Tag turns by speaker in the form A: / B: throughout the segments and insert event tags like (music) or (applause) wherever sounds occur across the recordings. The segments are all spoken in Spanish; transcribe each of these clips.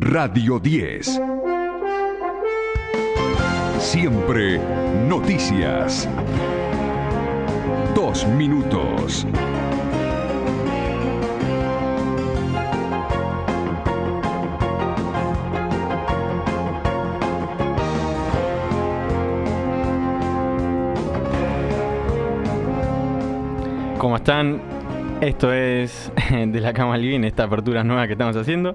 A: Radio 10. Siempre noticias. Dos minutos.
B: ¿Cómo están? Esto es (laughs) de la cama living, esta apertura nueva que estamos haciendo,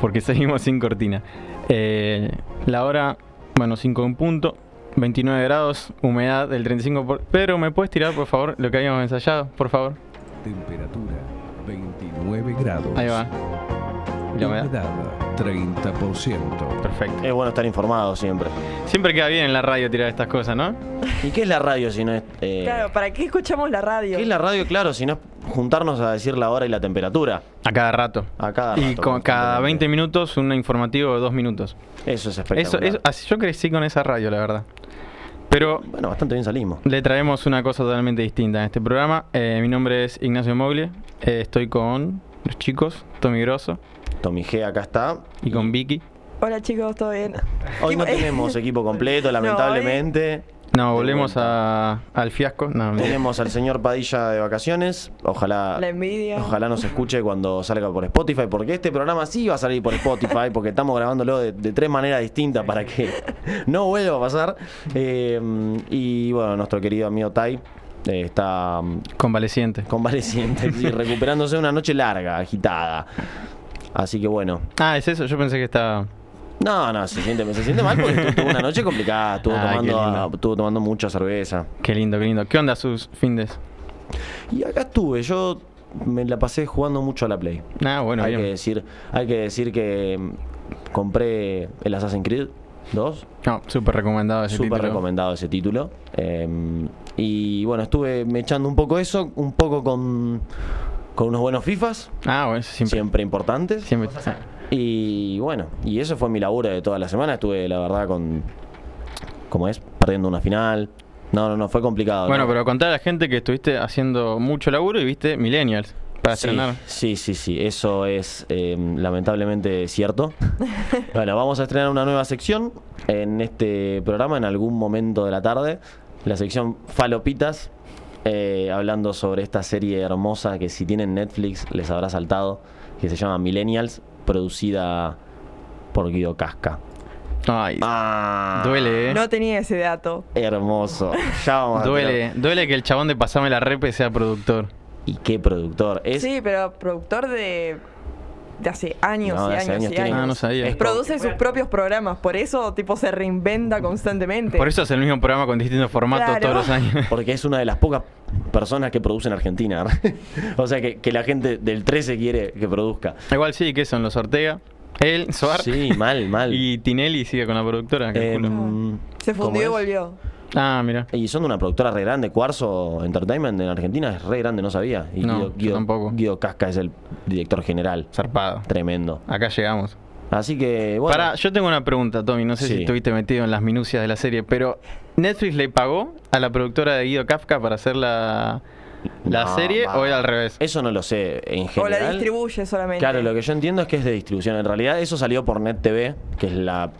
B: porque (laughs) seguimos sin cortina. Eh, la hora, bueno, 5 en punto, 29 grados, humedad del 35%. Por... Pero, ¿me puedes tirar, por favor, lo que habíamos ensayado, por favor?
A: Temperatura 29 grados.
B: Ahí va. ¿Y la humedad?
A: Humedad 30%.
B: Perfecto.
C: Es bueno estar informado siempre.
B: Siempre queda bien en la radio tirar estas cosas, ¿no?
C: ¿Y qué es la radio si no es... eh,
D: Claro, ¿para qué escuchamos la radio?
C: ¿Qué es la radio? Claro, si no es juntarnos a decir la hora y la temperatura.
B: A cada rato.
C: A cada
B: Y
C: rato,
B: con cada 20
C: constantemente.
B: minutos un informativo de 2 minutos.
C: Eso es espectacular.
B: eso, yo crecí con esa radio, la verdad. Pero
C: Bueno, bastante bien salimos.
B: le traemos una cosa totalmente distinta en este programa. Eh, mi nombre es Ignacio Moglie. Eh, estoy con los chicos, Tommy Grosso
C: Tommy G acá está.
B: y con Vicky.
D: Hola chicos, ¿todo bien?
C: Hoy no (laughs) tenemos equipo completo, (laughs) lamentablemente.
B: No,
C: De
B: volvemos a- al fiasco. No.
C: Tenemos al señor Padilla de vacaciones. Ojalá.
D: La envidia.
C: Ojalá nos escuche cuando salga por Spotify, porque este programa sí va a salir por Spotify, porque estamos grabándolo de, de tres maneras distintas para que (laughs) no vuelva a pasar. Eh, y bueno, nuestro querido amigo Tai eh, está mm,
B: Convaleciente.
C: convaleciente, (laughs) sí, recuperándose de una noche larga, agitada. Así que bueno.
B: Ah, es eso. Yo pensé que estaba.
C: No, no, se siente, se siente mal porque tu- tuvo una noche complicada, estuvo, tomando, estuvo tomando mucha cerveza.
B: Qué lindo, qué lindo. ¿Qué onda sus findes?
C: Y acá estuve, yo me la pasé jugando mucho a la Play.
B: Ah, bueno,
C: hay, que
B: bien.
C: decir, hay que decir que mm, compré el Assassin's Creed 2,
B: No, súper recomendado ese
C: súper
B: título.
C: recomendado ese título. eh, y bueno, estuve me echando un poco eso, un poco con, con unos buenos FIFAs,
B: Ah, bueno, eso siempre.
C: siempre importantes.
B: siempre.
C: Y bueno, y eso fue mi laburo de toda la semana. Estuve, la verdad, con. como es? Perdiendo una final. No, no, no, fue complicado.
B: Bueno,
C: ¿no?
B: pero contá a la gente que estuviste haciendo mucho laburo y viste Millennials para
C: sí,
B: estrenar.
C: Sí, sí, sí, eso es eh, lamentablemente cierto. (laughs) bueno, vamos a estrenar una nueva sección en este programa en algún momento de la tarde. La sección Falopitas, eh, hablando sobre esta serie hermosa que si tienen Netflix les habrá saltado, que se llama Millennials, producida por Guido Casca.
B: Ay,
C: Ah,
B: duele, ¿eh?
D: No tenía ese dato.
C: Hermoso. Ya vamos a
B: Duele, duele que el chabón de Pasame la Repe sea productor.
C: Y qué productor. Es,
D: Sí, pero productor de, de hace años
C: No,
D: y
C: hace
D: años,
C: años
D: y
C: tiene-
D: años.
B: Ah, no sabía.
C: Es-
D: Produce sus propios programas, por eso tipo se reinventa constantemente.
B: Por eso es el mismo programa con distintos formatos
D: Claro.
B: todos los años. (laughs)
C: Porque es una de las pocas personas que produce en Argentina. (laughs) o sea, que, que la gente del 13 quiere que produzca.
B: Igual sí, que son los Ortega, él, Suar
C: Sí, mal, mal. (laughs)
B: y Tinelli sigue con la productora.
C: Em,
D: se fundió y volvió.
B: Ah, mira.
C: Y son de una productora re grande, Cuarzo Entertainment en Argentina es re grande, no sabía. Y
B: No,
C: Guido, Guido-
B: tampoco.
C: Guido Casca es el director general.
B: Zarpado.
C: Tremendo.
B: Acá llegamos.
C: Así que, bueno.
B: Pará, yo tengo una pregunta, Tommy. No sé si estuviste metido en las minucias de la serie, pero ¿Netflix le pagó a la productora de Guido Kafka para hacer la, la
C: No,
B: serie
C: va.
B: o era al revés?
C: Eso no lo sé en
D: O
C: general.
D: la distribuye solamente.
C: Claro, lo que yo entiendo es que es de distribución. En realidad eso salió por Net TV, que es la,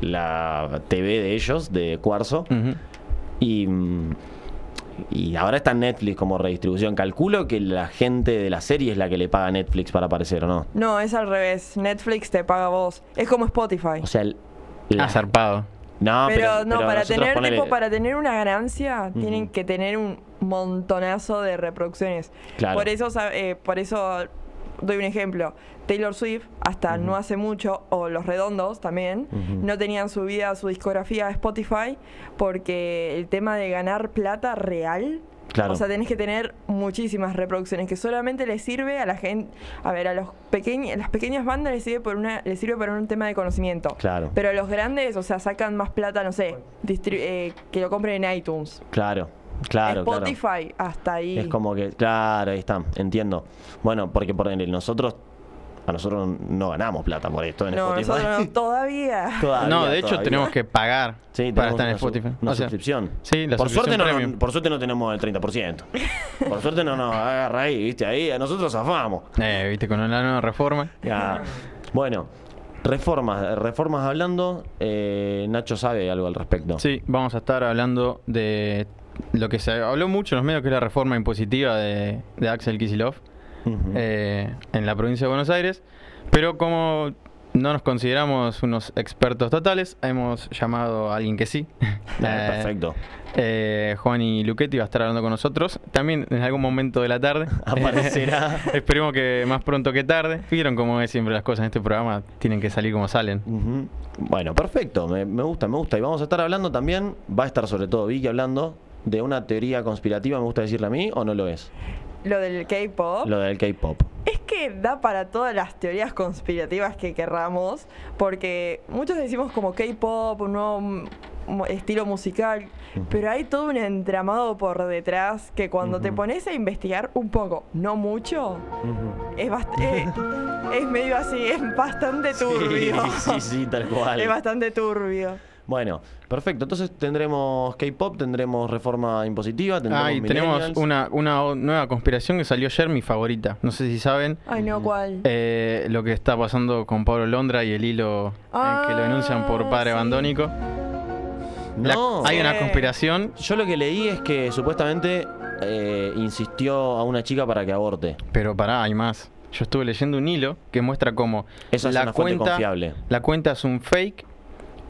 C: la TV de ellos, de Cuarzo. Y, y ahora está en Netflix como redistribución. Calculo que la gente de la serie es la que le paga a Netflix para aparecer, ¿o no?
D: No, es al revés. Netflix te paga a vos. Es como Spotify.
C: O sea, el- la-
B: Ah, zarpado.
C: no,
D: pero, no, para tener
C: ponele-
D: tipo, para tener una ganancia tienen que tener un montonazo de reproducciones.
C: Claro.
D: Por eso, eh, por eso doy un ejemplo. Taylor Swift, hasta no hace mucho, o Los Redondos también, no tenían subida su discografía a Spotify porque el tema de ganar plata real.
C: Claro.
D: O sea, tenés que tener muchísimas reproducciones que solamente le sirve a la gente, a ver, a los pequeños, las pequeñas bandas les sirve por una, les sirve por un tema de conocimiento.
C: Claro.
D: Pero a los grandes, o sea, sacan más plata, no sé, eh, que lo compren en iTunes.
C: Claro, claro, claro.
D: Spotify, hasta ahí.
C: Es como que, claro, ahí está, entiendo. Bueno, porque por ejemplo, nosotros, a nosotros no ganamos plata por esto en
D: no,
C: Spotify.
D: nosotros no, (laughs) todavía.
C: Todavía,
B: no, de hecho
C: todavía.
B: tenemos que pagar
C: Sí,
B: para estar en Spotify.
C: Una
B: O sea,
C: suscripción.
B: Sí, la
C: por suerte, no, por suerte no tenemos el 30%. por suerte no nos agarra ahí, ¿viste? Ahí a nosotros zafamos.
B: Eh, viste, con la nueva reforma.
C: Ya. Bueno, Reformas, reformas hablando, eh, Nacho sabe algo al respecto.
B: Sí, vamos a estar hablando de lo que se habló mucho en los medios, que es la reforma impositiva de, de Axel Kisilov eh, en la provincia de Buenos Aires. Pero como no nos consideramos unos expertos totales, hemos llamado a alguien que sí.
C: Ah, (laughs)
B: Eh,
C: Perfecto.
B: eh, Juan y Luchetti va a estar hablando con nosotros. También en algún momento de la tarde. (laughs)
C: Aparecerá. (laughs)
B: Esperemos que más pronto que tarde. Vieron cómo es siempre las cosas en este programa. Tienen que salir como salen.
C: Bueno, perfecto, me, me gusta, me gusta. Y vamos a estar hablando también, va a estar sobre todo Vicky hablando de una teoría conspirativa, me gusta decirle a mí, o no lo es.
D: Lo del K-pop.
C: Lo del K-pop.
D: Es que da para todas las teorías conspirativas que querramos, porque muchos decimos como K-pop, un nuevo estilo musical, pero hay todo un entramado por detrás que cuando te pones a investigar un poco, no mucho, es, bast- eh, es medio así, es bastante (laughs) turbio.
C: Sí, sí, sí, tal cual.
D: Es bastante turbio.
C: Bueno, perfecto. Entonces tendremos K-pop, tendremos reforma impositiva, tendremos
B: Ah, y tenemos una, una nueva conspiración que salió ayer, mi favorita. No sé si saben
D: Ay, no, ¿cuál?
B: eh, lo que está pasando con Pablo Londra y el hilo eh, que lo denuncian por
D: Ah,
B: padre
D: sí.
B: abandónico. La-
C: No.
B: hay una
D: Sí.
B: conspiración,
C: Yo lo que leí es que supuestamente eh, insistió a una chica para que aborte.
B: pero pará, hay más. Yo estuve leyendo un hilo que muestra cómo
C: Esa es una
B: cuenta,
C: confiable.
B: la cuenta es un fake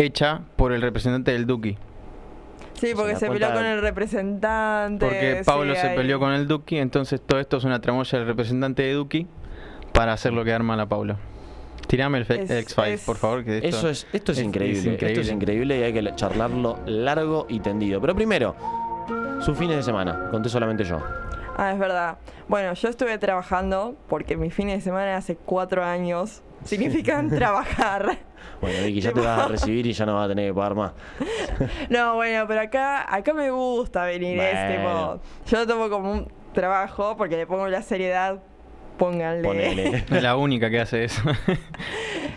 B: hecha por el representante del Duki.
D: Sí, porque se peleó con el representante.
B: Porque Pablo
D: sí,
B: se
D: ahí.
B: peleó con el Duki, entonces todo esto es una tramoya del representante de Duki para hacerlo quedar mal a Pablo. Tirame el X-Files,
D: es-
B: por favor. Que esto
C: Eso es, esto es,
B: es-
C: increíble,
B: es
C: Esto es
B: increíble.
C: increíble y hay que charlarlo largo y tendido. Pero primero, sus fines de semana. Conté solamente yo.
D: Ah, es verdad. Bueno, yo estuve trabajando porque mis fines de semana hace cuatro años significan (laughs) trabajar.
C: Bueno, Vicky, ya te vas a recibir y ya no vas a tener que pagar más. (laughs)
D: No, bueno, pero acá, acá me gusta venir, es
C: Bueno.
D: tipo, yo lo tomo como un trabajo porque le pongo la seriedad, pónganle.
C: Ponele. (laughs)
B: es la única que hace eso. (laughs)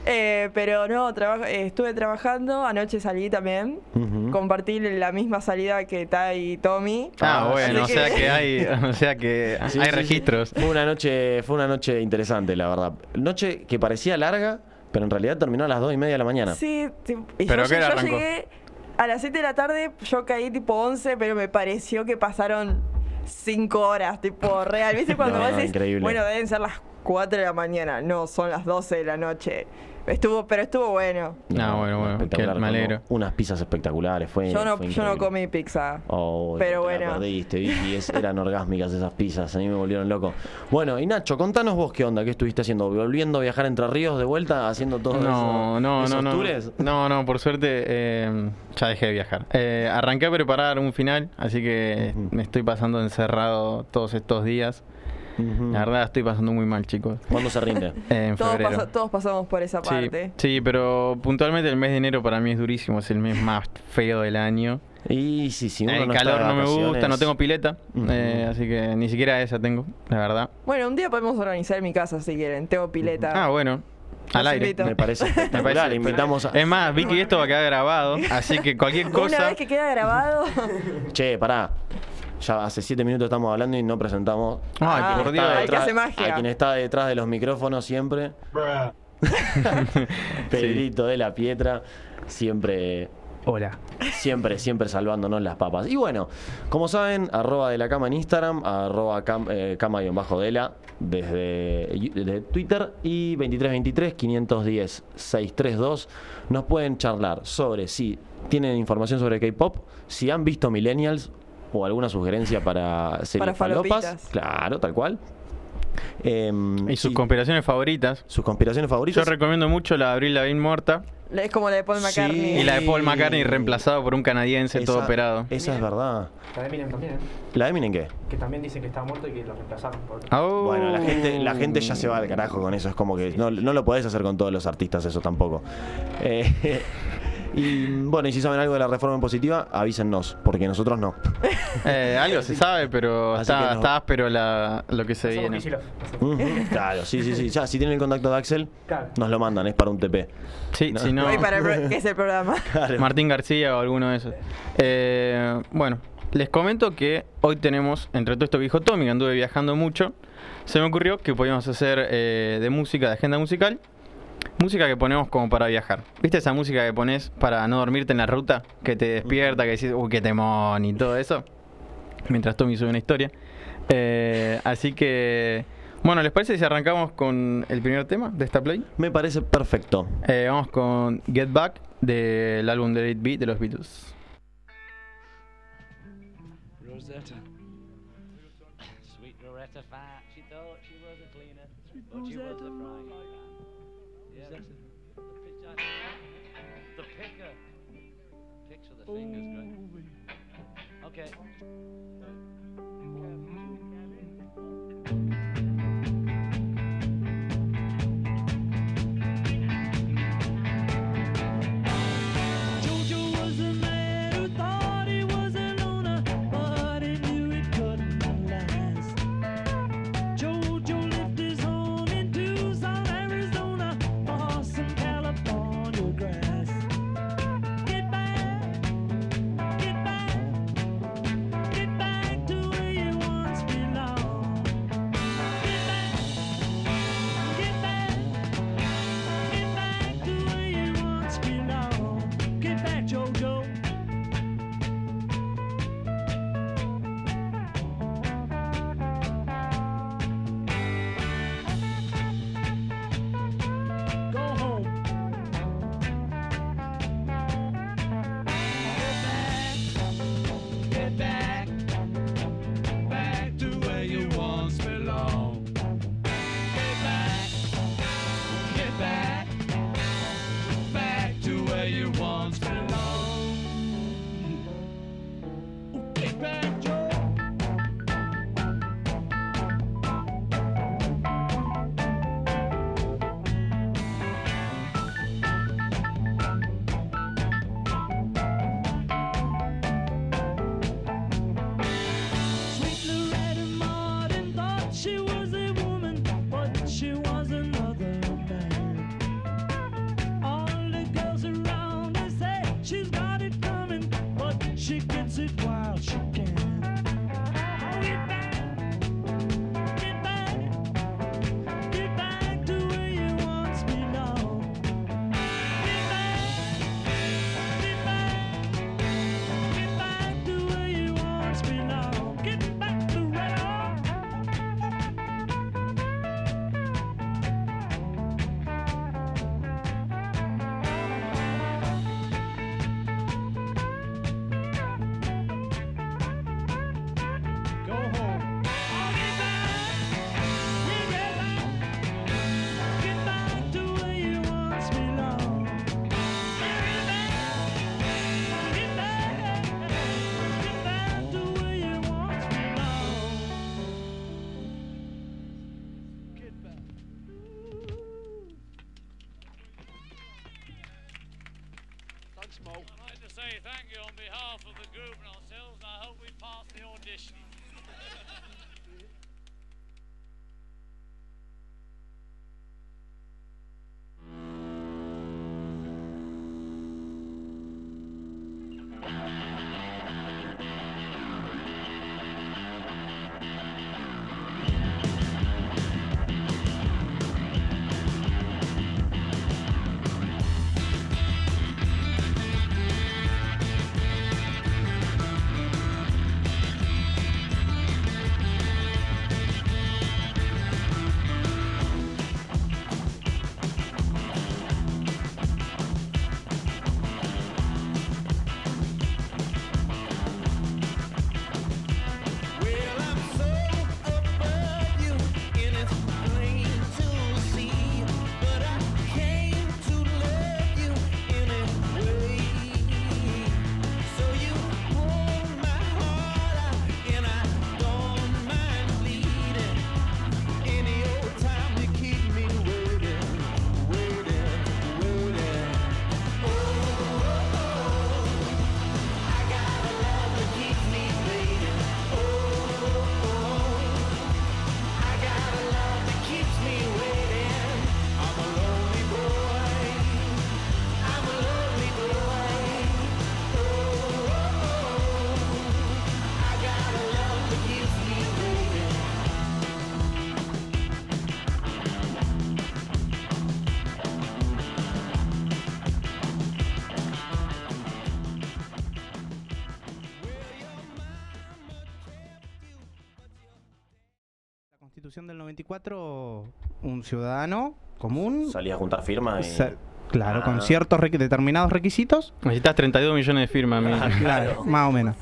D: Eh, pero no, trabajo, eh, estuve trabajando, anoche salí también,
C: Ujú.
D: compartí la misma salida que Tai y Tommy.
B: ah,
C: Ah,
B: bueno, o sea
D: que-
B: hay, o sea que
C: Sí,
B: hay
C: sí, sí.
B: registros.
C: Fue una noche, fue una noche interesante, la verdad. Noche que parecía larga, pero en realidad terminó a las 2 y media de la mañana.
D: Sí, sí, y
B: ¿Pero
D: yo,
B: qué hora
D: yo
B: arrancó?
D: llegué a las 7 de la tarde, yo caí tipo 11, pero me pareció que pasaron 5 horas, tipo real. ¿Viste (laughs) cuando
C: No,
D: vos
C: no,
D: decís,
C: increíble.
D: bueno, deben ser las 4 de la mañana? No, son las 12 de la noche. Estuvo, pero estuvo bueno.
B: No, bueno, bueno,
C: espectacular,
B: que me alegro.
C: Unas pizzas espectaculares, fue
D: Yo no,
C: fue
D: yo no comí pizza.
C: Oh,
D: Pero
C: te la
D: bueno.
C: perdiste, (laughs) Vicky, es- eran orgásmicas esas pizzas, a mí me volvieron loco. Bueno, y Nacho, contanos vos qué onda, qué estuviste haciendo, volviendo a viajar entre ríos de vuelta, haciendo todo
B: No,
C: eso,
B: no,
C: esos
B: no, no.
C: tours?
B: No, no, por suerte eh, ya dejé de viajar. Eh, arranqué a preparar un final, así que me estoy pasando encerrado todos estos días. La verdad estoy pasando muy mal, chicos.
C: ¿Cuándo se rinde? (laughs)
B: En
D: Todos,
B: febrero.
D: pasa- todos pasamos por esa
B: Sí,
D: parte.
B: sí, pero puntualmente el mes de enero para mí es durísimo, es el mes más feo del año.
C: Y sí, si uno
B: el
C: no
B: calor no me gusta, no tengo pileta, eh, así que ni siquiera esa tengo, la verdad.
D: Bueno, un día podemos organizar mi casa si quieren. Tengo pileta.
B: Ah, bueno, al aire.
D: invito.
C: Me parece (laughs)
B: Me parece-
C: invitamos a...
B: Es más, Vicky, esto va a quedar grabado, así que cualquier (laughs)
D: Una
B: cosa.
D: vez que queda grabado.
C: Che, pará. Ya hace siete minutos estamos hablando y no presentamos
D: Ah,
C: quien está
D: magia.
C: a quien está detrás de los micrófonos siempre. (laughs) Pedrito de la Pietra, siempre,
B: Hola.
C: siempre, siempre salvándonos las papas. Y bueno, como saben, arroba de la cama en Instagram, arroba cam, eh, cama-dela desde, desde Twitter y 2323-510-632 nos pueden charlar sobre si tienen información sobre K-pop, si han visto Millennials o alguna sugerencia para series
D: Para
C: falopas. Claro, tal cual. Em,
B: Y sus conspiraciones favoritas.
C: sus conspiraciones
B: Yo
C: favoritas.
B: recomiendo mucho la de Abril Lavigne muerta
D: Es como la de Paul
C: Sí.
D: McCartney.
B: y la de Paul McCartney reemplazado por un canadiense todo operado.
C: Esa es verdad.
E: La de Eminem también, ¿eh?
C: ¿La de Eminem qué?
E: que también dicen que estaba muerto y que lo reemplazaron por...
B: Au.
C: Bueno, la gente, la gente ya se va al carajo con eso. Es como que no, no lo podés hacer con todos los artistas, eso tampoco. Eh, y bueno, y si saben algo de la reforma impositiva, avísennos, porque nosotros no. (laughs)
B: Eh, algo se sabe, pero
C: Así
B: está,
C: que no.
B: está áspero la, lo que se
E: Somos
B: viene.
E: Kicillof.
C: Ujú, claro, sí, sí, sí. Ya, si tienen el contacto de Axel,
E: Claro.
C: nos lo mandan, es para un TP.
B: Sí, si no,
D: Hoy para el pro- que es el programa. (laughs)
C: Claro.
B: Martín García o alguno de esos. Eh, bueno, les comento que hoy tenemos, entre todo esto que dijo Tommy, que anduve viajando mucho, se me ocurrió que podíamos hacer eh, de música, de agenda musical, Música que ponemos como para viajar. ¿Viste esa música que pones para no dormirte en la ruta? Que te despierta, que decís, uy, qué temón y todo eso. Mientras Tommy sube una historia. Eh, así que, bueno, ¿les parece si arrancamos con el primer tema de esta play?
C: Me parece perfecto.
B: Eh, vamos con Get Back del álbum de 8 Beat de los Beatles.
F: thing is good. Okay.
G: Constitución del 94, un ciudadano común,
C: Salía a juntar firmas y...
G: sa- claro,
C: Ah.
G: con ciertos requ- determinados requisitos,
B: Necesitas 32 millones de firmas, mi-
G: claro, más o menos,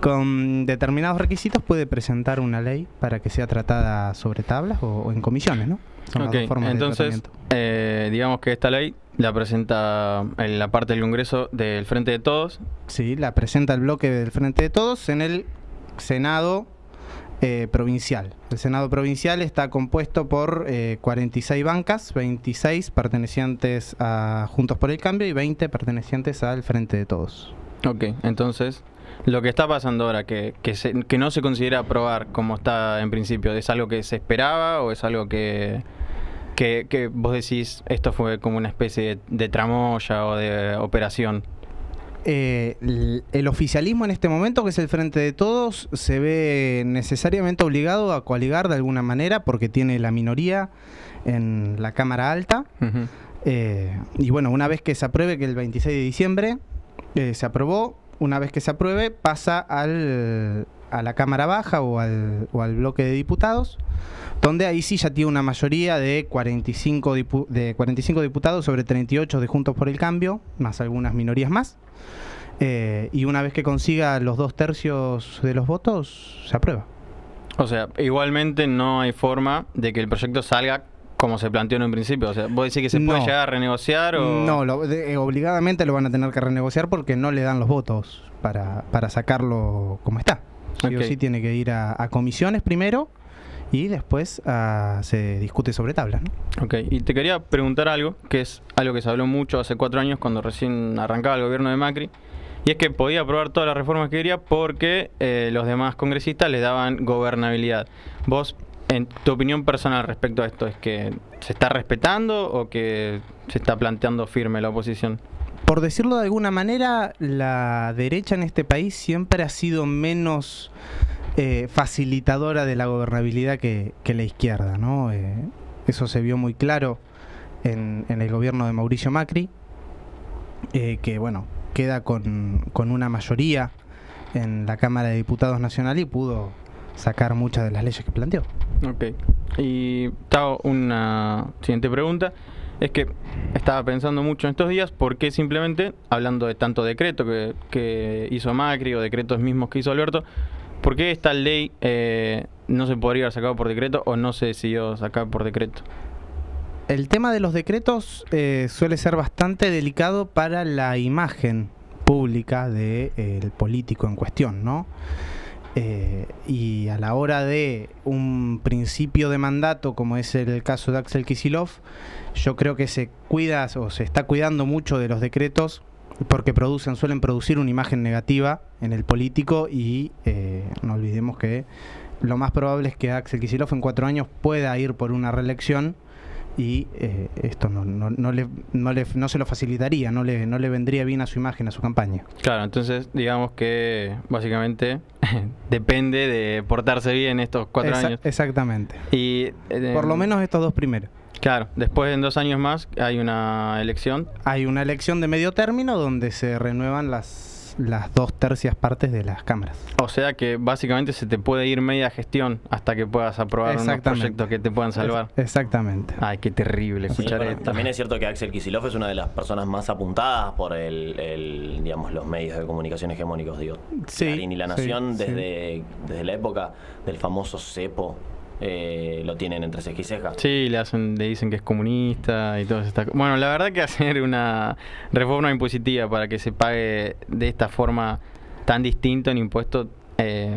G: con determinados requisitos puede presentar una ley para que sea tratada sobre tablas o, o en comisiones, ¿no? Son las dos formas de
B: entonces,
G: tratamiento.
B: eh, digamos que esta ley la presenta en la parte del Congreso del Frente de Todos.
G: Sí, la presenta el bloque del Frente de Todos en el Senado eh, provincial. El Senado provincial está compuesto por eh, 46 bancas, 26 pertenecientes a Juntos por el Cambio y 20 pertenecientes al Frente de Todos.
B: Ok, entonces, lo que está pasando ahora, que, que, se- que no se considera aprobar como está en principio, ¿es algo que se esperaba o es algo que, que, vos decís esto fue como una especie de, de tramoya o de operación?
G: Eh, el oficialismo en este momento, que es el Frente de Todos, se ve necesariamente obligado a coaligar de alguna manera porque tiene la minoría en la Cámara Alta. Eh, y bueno, una vez que se apruebe, que el 26 de diciembre eh, se aprobó, una vez que se apruebe, pasa al, a la Cámara Baja o al, o al bloque de diputados, donde ahí sí ya tiene una mayoría de 45, dipu- de 45 diputados sobre 38 de Juntos por el Cambio, más algunas minorías más. Eh, y una vez que consiga los dos tercios de los votos, se aprueba.
B: O sea, igualmente no hay forma de que el proyecto salga como se planteó en un principio. O sea, vos decís que se puede
G: No.
B: llegar a renegociar o...
G: No, lo- de- eh, obligadamente lo van a tener que renegociar porque no le dan los votos para, para sacarlo como está. Sí o sí tiene que ir a, a comisiones primero y después ah, se discute sobre tablas. ¿no?
B: Ok, y te quería preguntar algo, que es algo que se habló mucho hace cuatro años cuando recién arrancaba el gobierno de Macri, y es que podía aprobar todas las reformas que quería porque eh, los demás congresistas le daban gobernabilidad. Vos, en tu opinión personal respecto a esto, ¿es que se está respetando o que se está planteando firme la oposición?
G: Por decirlo de alguna manera, la derecha en este país siempre ha sido menos eh, facilitadora de la gobernabilidad que, la izquierda. ¿no? Eh, eso se vio muy claro en, el gobierno de Mauricio Macri, eh, que bueno, queda con, una mayoría en la Cámara de Diputados Nacional y pudo sacar muchas de las leyes que planteó.
B: Ok. Y te hago una siguiente pregunta. Es que estaba pensando mucho en estos días por qué simplemente, hablando de tanto decreto que, que hizo Macri o decretos mismos que hizo Alberto, ¿por qué esta ley eh, no se podría haber sacado por decreto o no se decidió sacar por decreto?
G: El tema de los decretos eh, suele ser bastante delicado para la imagen pública del político en cuestión, ¿no? Eh, y a la hora de un principio de mandato, como es el caso de Axel Kisilov, yo creo que se cuida o se está cuidando mucho de los decretos porque producen, suelen producir una imagen negativa en el político y eh, no olvidemos que lo más probable es que Axel Kisilov en cuatro años pueda ir por una reelección y eh, esto no, no, no le, no, le- no se lo facilitaría, no le, no le vendría bien a su imagen, a su campaña.
B: Claro, entonces digamos que básicamente (laughs) depende de portarse bien estos cuatro años.
G: Exactamente.
B: Y, eh,
G: Por lo menos estos dos primeros.
B: Claro, después en dos años más hay una elección.
G: Hay una elección de medio término donde se renuevan las, las dos tercias partes de las cámaras.
B: O sea que básicamente se te puede ir media gestión hasta que puedas aprobar unos proyectos que te puedan salvar.
G: Es- exactamente.
B: Ay, qué terrible
C: Sí,
B: escuchar
C: bueno,
B: esto.
C: también es cierto que Axel Kicillof es una de las personas más apuntadas por el, el, digamos, los medios de comunicación hegemónicos, digo.
G: Sí,
C: Clarín y La
G: sí,
C: Nación,
G: sí.
C: desde, desde la época del famoso cepo, eh, lo tienen entre ceja y ceja.
B: Sí, le hacen, le dicen que es comunista y todo eso. Bueno, la verdad que hacer una reforma impositiva para que se pague de esta forma tan distinto en impuestos eh,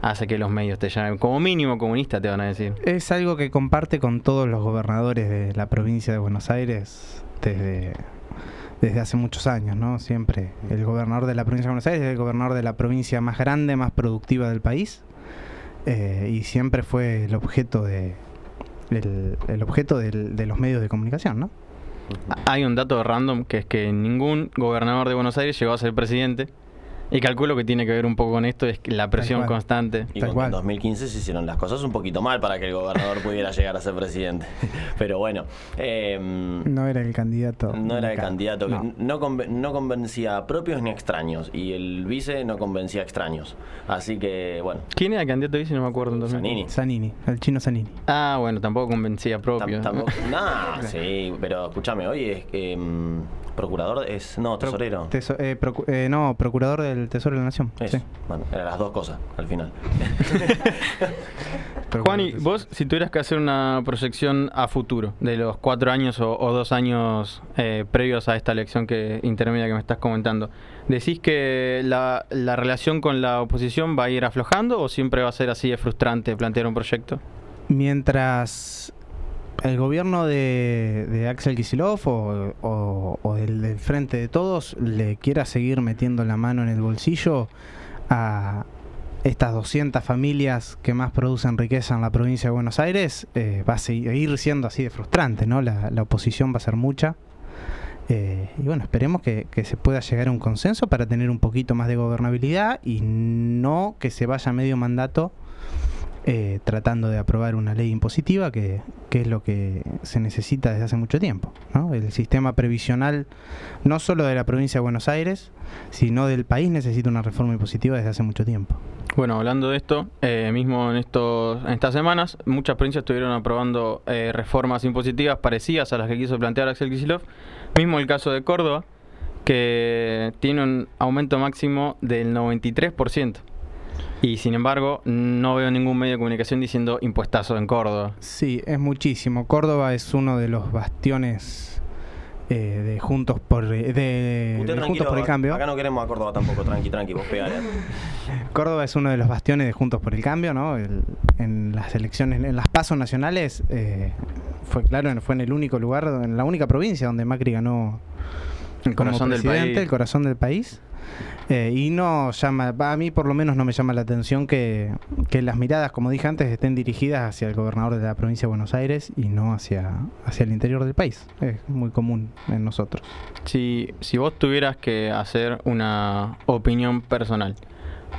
B: hace que los medios te llamen como mínimo comunista, te van a decir.
G: Es algo que comparte con todos los gobernadores de la provincia de Buenos Aires desde, desde hace muchos años, ¿no? Siempre el gobernador de la provincia de Buenos Aires es el gobernador de la provincia más grande, más productiva del país eh, y siempre fue el objeto de el, el objeto del- de los medios de comunicación, ¿no?
B: Hay un dato random que es que ningún gobernador de Buenos Aires llegó a ser presidente Y calculo que tiene que ver un poco con esto, es que la presión constante.
C: Y
G: Tal
C: con-
G: cual.
C: en 2015 se hicieron las cosas un poquito mal para que el gobernador pudiera llegar a ser presidente. (laughs) Pero bueno, eh,
G: No era el candidato.
C: no era el candidato. que
G: No.
C: No, conven- no convencía a propios ni a extraños. Y el vice no convencía a extraños. Así que, bueno,
B: ¿Quién era el candidato dice? No me acuerdo. en 2015.
C: Zanini.
G: Sanini, el chino Sanini.
B: Ah, bueno, tampoco convencía
C: Tam-
B: propio.
C: tampoco- (laughs) nah, sí, pero escúchame, hoy es que mm, procurador es. No,
G: Pro-
C: tesorero.
G: teso- eh, procu- eh, no, procurador del Tesoro de la Nación.
C: Eso.
G: Sí.
C: Bueno, eran las dos cosas al final. (laughs)
B: Juan, y
G: del
B: vos, si tuvieras que hacer una proyección a futuro, de los cuatro años o, o dos años eh, previos a esta elección que intermedia que me estás comentando, ¿decís que la, la relación con la oposición va a ir aflojando o siempre va a ser así de frustrante plantear un proyecto?
G: Mientras el gobierno de, Axel Kicillof o, del Frente de Todos le quiera seguir metiendo la mano en el bolsillo a estas 200 familias que más producen riqueza en la provincia de Buenos Aires, eh, va a seguir siendo así de frustrante, ¿no? La, la oposición va a ser mucha. Eh, y bueno, esperemos que, que se pueda llegar a un consenso para tener un poquito más de gobernabilidad y no que se vaya medio mandato eh, tratando de aprobar una ley impositiva que, es lo que se necesita desde hace mucho tiempo. ¿no? El sistema previsional, no solo de la provincia de Buenos Aires, sino del país, necesita una reforma impositiva desde hace mucho tiempo.
B: Bueno, hablando de esto, eh, mismo en, estos, estas semanas, muchas provincias estuvieron aprobando eh, reformas impositivas parecidas a las que quiso plantear Axel Kicillof. Mismo el caso de Córdoba, que tiene un aumento máximo del 93%. Y sin embargo, no veo ningún medio de comunicación diciendo impuestazo en Córdoba.
G: Sí, es muchísimo. Córdoba es uno de los bastiones eh, de Juntos por, de, de
C: Usted
G: Juntos por el Cambio.
C: acá no queremos a Córdoba tampoco, tranqui, tranqui, vos pegale. (laughs)
G: Córdoba es uno de los bastiones de Juntos por el Cambio, ¿no? El- en las elecciones, en las pasos nacionales, eh, fue claro, fue en el único lugar, en la única provincia donde Macri ganó
B: El del país.
G: el corazón del país. Eh, y no llama, a mí por lo menos no me llama la atención que, que las miradas, como dije antes, estén dirigidas hacia el gobernador de la provincia de Buenos Aires y no hacia, hacia el interior del país. Es muy común en nosotros.
B: Si, si vos tuvieras que hacer una opinión personal,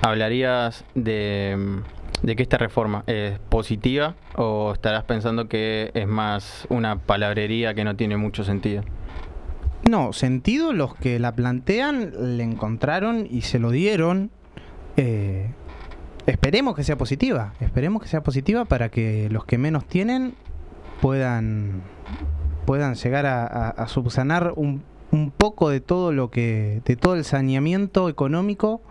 B: ¿hablarías de, de que esta reforma es positiva o estarás pensando que es más una palabrería que no tiene mucho sentido?
G: No, sentido los que la plantean le encontraron y se lo dieron. Eh, esperemos que sea positiva. Esperemos que sea positiva para que los que menos tienen puedan puedan llegar a, subsanar un, un poco de todo lo que de todo el saneamiento económico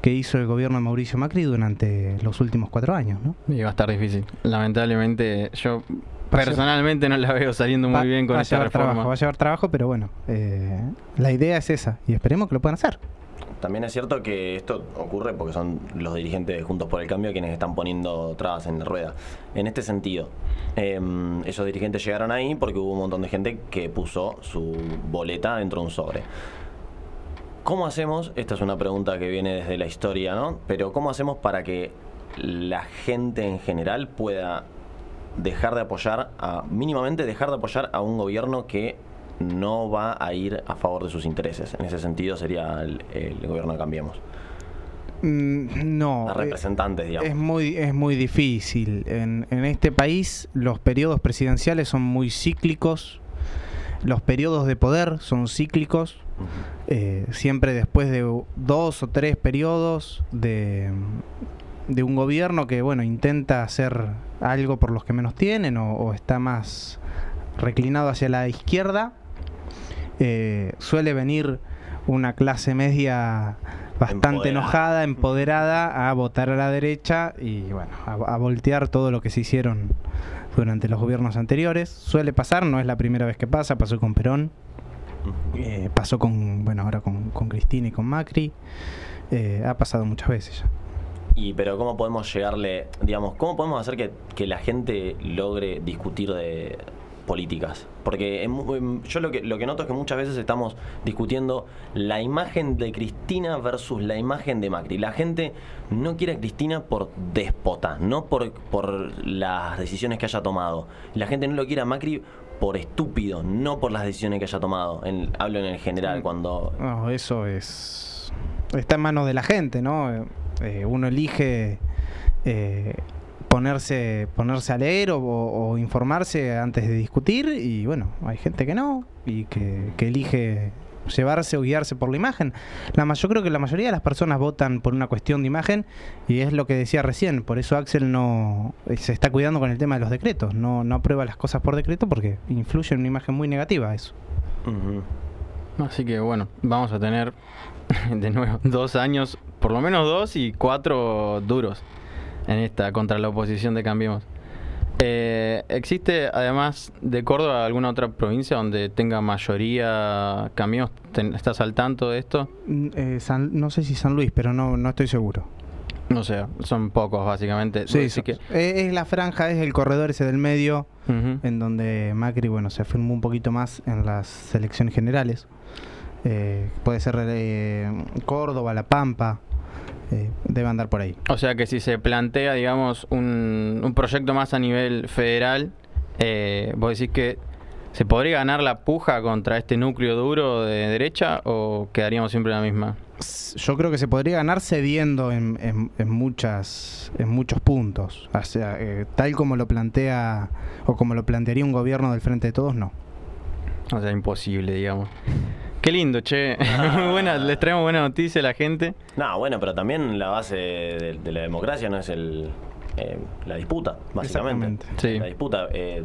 G: que hizo el gobierno de Mauricio Macri durante los últimos cuatro años, ¿no?
B: Y va a estar difícil. Lamentablemente, yo personalmente no la veo saliendo muy
G: Va-
B: bien con
G: va
B: esta reforma.
G: trabajo, va a llevar trabajo, pero bueno, eh, la idea es esa y esperemos que lo puedan hacer.
C: También es cierto que esto ocurre porque son los dirigentes de Juntos por el Cambio quienes están poniendo trabas en la rueda. En este sentido, em, esos dirigentes llegaron ahí porque hubo un montón de gente que puso su boleta dentro de un sobre. ¿Cómo hacemos? Esta es una pregunta que viene desde la historia, ¿no? Pero ¿cómo hacemos para que la gente en general pueda dejar de apoyar, a, mínimamente dejar de apoyar a un gobierno que no va a ir a favor de sus intereses? En ese sentido sería el, el gobierno de Cambiemos.
G: Mm, no.
C: A
G: eh,
C: representantes, digamos.
G: Es muy, es muy difícil. En, en este país los periodos presidenciales son muy cíclicos, los periodos de poder son cíclicos, eh, siempre después de dos o tres periodos de, de un gobierno que bueno intenta hacer algo por los que menos tienen o, o está más reclinado hacia la izquierda, eh, suele venir una clase media bastante
C: Empoderada.
G: enojada, empoderada a votar a la derecha y bueno, a, a voltear todo lo que se hicieron durante los gobiernos anteriores. Suele pasar, no es la primera vez que pasa, pasó con Perón, eh, pasó con, bueno, ahora con, con Cristina y con Macri, eh, ha pasado muchas veces ya.
C: Y pero cómo podemos llegarle, digamos, cómo podemos hacer que, que la gente logre discutir de políticas? Porque en en- yo lo que, lo que noto es que muchas veces estamos discutiendo la imagen de Cristina versus la imagen de Macri. La gente no quiere a Cristina por déspota, no por, por las decisiones que haya tomado. La gente no lo quiere a Macri por estúpido, no por las decisiones que haya tomado. En- hablo en el general, cuando
G: No, eso es... está en manos de la gente, ¿no? Eh, uno elige eh, ponerse, ponerse a leer o, o informarse antes de discutir y bueno, hay gente que no y que, que elige llevarse o guiarse por la imagen. La, yo creo que la mayoría de las personas votan por una cuestión de imagen y es lo que decía recién, por eso Axel no eh, se está cuidando con el tema de los decretos, no, no aprueba las cosas por decreto porque influye en una imagen muy negativa eso.
B: Así que bueno, vamos a tener (laughs) de nuevo dos años, por lo menos dos y cuatro duros en esta contra la oposición de Cambiemos. Eh, ¿Existe además de Córdoba alguna otra provincia donde tenga mayoría Cambiemos? ¿Estás al tanto de esto?
G: Mm, eh, San- no sé si San Luis, pero no, no estoy seguro.
B: No sé, son pocos básicamente.
G: Sí,
B: Así que,
G: eh, es la franja, es el corredor ese del medio, en donde Macri, bueno, se afirmó un poquito más en las elecciones generales. Eh, puede ser eh, Córdoba, La Pampa, eh, debe andar por ahí.
B: O sea que si se plantea, digamos, un, un proyecto más a nivel federal, eh, vos decís que se podría ganar la puja contra este núcleo duro de derecha o quedaríamos siempre en la misma.
G: Yo creo que se podría ganar cediendo en, en- en muchas, en muchos puntos. O sea, eh, tal como lo plantea o como lo plantearía un gobierno del Frente de Todos, no.
B: O sea, imposible, digamos. Qué lindo, che. (laughs) Buena, les traemos buena noticia a la gente.
C: No, bueno, pero también la base de, de la democracia no es el eh, la disputa, básicamente.
B: Sí.
C: La disputa. eh,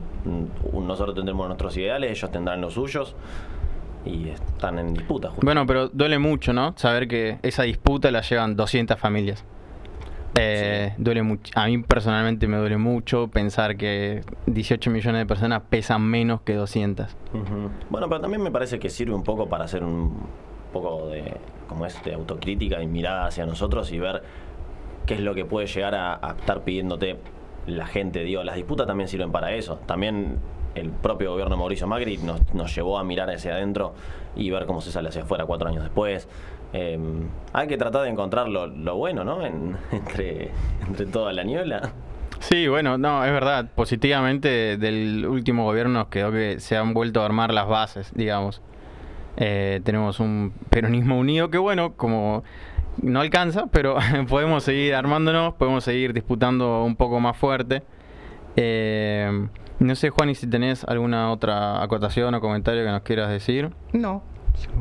C: nosotros tendremos nuestros ideales, ellos tendrán los suyos y están en disputa. justo.
B: Bueno, pero duele mucho, ¿no? Saber que esa disputa la llevan 200 familias. Eh, Duele mucho. A mí personalmente me duele mucho pensar que 18 millones de personas pesan menos que 200.
C: Ujú. Bueno, pero también me parece que sirve un poco para hacer un poco de, como es, de autocrítica y mirada hacia nosotros y ver qué es lo que puede llegar a, a estar pidiéndote la gente. Digo, las disputas también sirven para eso. También el propio gobierno de Mauricio Macri nos, nos llevó a mirar hacia adentro y ver cómo se sale hacia afuera cuatro años después. Eh, hay que tratar de encontrar lo, lo bueno, ¿no? En- (laughs) entre, entre toda la niebla.
B: Sí, bueno, no, es verdad. Positivamente del último gobierno nos quedó que se han vuelto a armar las bases, digamos. Eh, tenemos un peronismo unido que, bueno, como no alcanza, pero (laughs) podemos seguir armándonos, podemos seguir disputando un poco más fuerte. Eh, no sé, Juan, y si tenés alguna otra acotación o comentario que nos quieras decir.
G: No,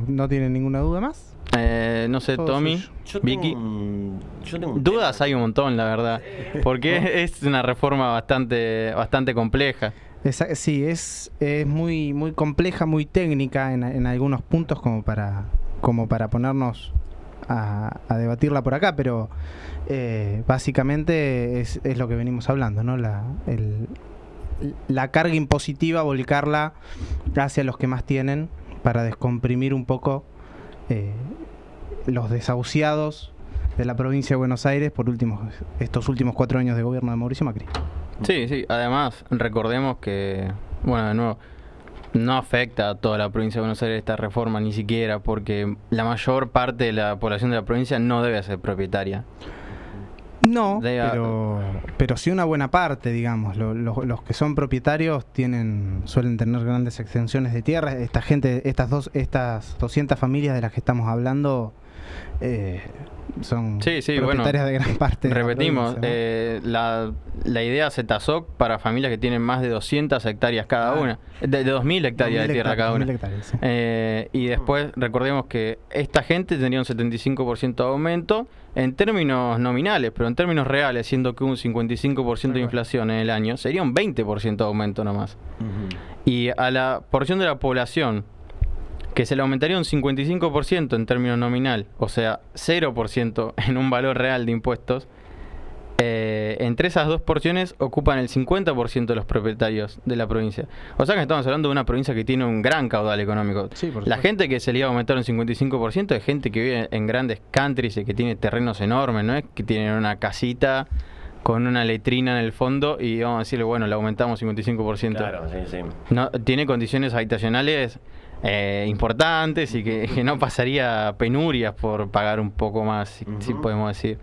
G: no tiene ninguna duda más.
B: Eh, no sé,
G: Todo
B: Tommy.
C: Yo
B: Vicky.
C: tengo yo tengo
B: Dudas hay un montón, la verdad. (laughs) Porque es una reforma bastante, bastante compleja.
G: Esa- sí, es, es muy, muy compleja, muy técnica en, en algunos puntos como para, como para ponernos a, a debatirla por acá, pero eh, básicamente es, es lo que venimos hablando, ¿no? La, el- la carga impositiva, volcarla hacia los que más tienen para descomprimir un poco eh, los desahuciados de la provincia de Buenos Aires por últimos, estos últimos cuatro años de gobierno de Mauricio Macri.
B: Sí, sí. Además, recordemos que, bueno, de nuevo, no afecta a toda la provincia de Buenos Aires esta reforma ni siquiera, porque la mayor parte de la población de la provincia no debe ser propietaria.
G: No, pero, pero sí una buena parte, digamos. Lo- lo- los que son propietarios tienen suelen tener grandes extensiones de tierra. Esta gente, estas dos, estas 200 familias de las que estamos hablando, eh, son
B: Sí, sí,
G: propietarias
B: bueno,
G: de gran parte. de la
B: Repetimos, eh, la, la idea se tasó para familias que tienen más de 200 hectáreas cada
G: Ah.
B: una, de, de 2.000 hectáreas de
G: 2000
B: tierra cada
G: 2000
B: una.
G: hectáreas, sí.
B: Eh, y después recordemos que esta gente tendría un 75% de aumento en términos nominales, pero en términos reales, siendo que un 55% de inflación en el año, sería un 20% de aumento nomás. Y a la porción de la población que se le aumentaría un 55% en términos nominal, o sea, 0% en un valor real de impuestos, eh, entre esas dos porciones ocupan el 50% de los propietarios de la provincia. O sea que estamos hablando de una provincia que tiene un gran caudal económico.
G: Sí, por
B: la gente que se le iba a aumentar un 55% es gente que vive en grandes countries y que tiene terrenos enormes, no es que tienen una casita con una letrina en el fondo y vamos a decirle, bueno, le aumentamos 55%.
C: Claro, sí, sí.
B: No, tiene condiciones habitacionales eh, importantes y que, (laughs) que no pasaría penurias por pagar un poco más, si, podemos decir.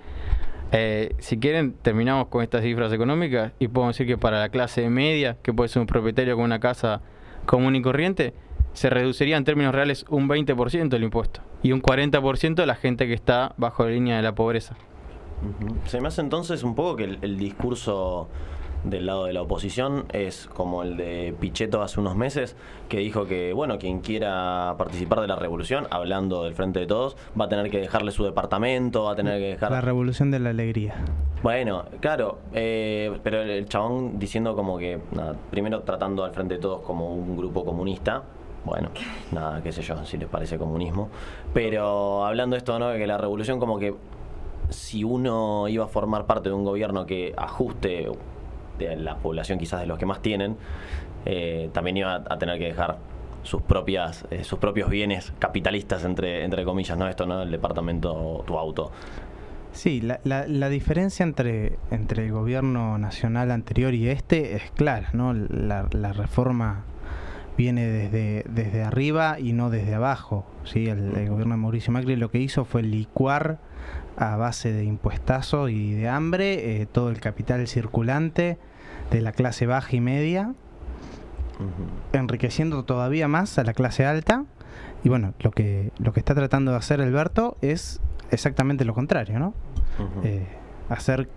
B: Eh, si quieren, terminamos con estas cifras económicas y podemos decir que para la clase media, que puede ser un propietario con una casa común y corriente, se reduciría en términos reales un 20% el impuesto y un 40% la gente que está bajo la línea de la pobreza.
C: Se me hace entonces un poco que el, el discurso del lado de la oposición es como el de Pichetto hace unos meses, que dijo que, bueno, quien quiera participar de la revolución, hablando del Frente de Todos, va a tener que dejarle su departamento, va a tener que dejar...
G: La revolución de la alegría.
C: Bueno, claro, eh, pero el, chabón diciendo como que, nada, primero tratando al Frente de Todos como un grupo comunista, bueno, nada, qué sé yo, si les parece comunismo, pero hablando de esto, ¿no? De que la revolución como que si uno iba a formar parte de un gobierno que ajuste de la población quizás de los que más tienen, eh, también iba a tener que dejar sus propias eh, sus propios bienes capitalistas entre entre comillas no esto no el departamento tu auto
G: Sí, la, la, la diferencia entre, entre el gobierno nacional anterior y este es clara, ¿no? La, la reforma viene desde, desde arriba y no desde abajo. ¿sí? El, el gobierno de Mauricio Macri lo que hizo fue licuar a base de impuestazos y de hambre eh, todo el capital circulante de la clase baja y media, enriqueciendo todavía más a la clase alta. Y bueno, lo que, lo que está tratando de hacer Alberto es exactamente lo contrario, ¿no? Eh, hacer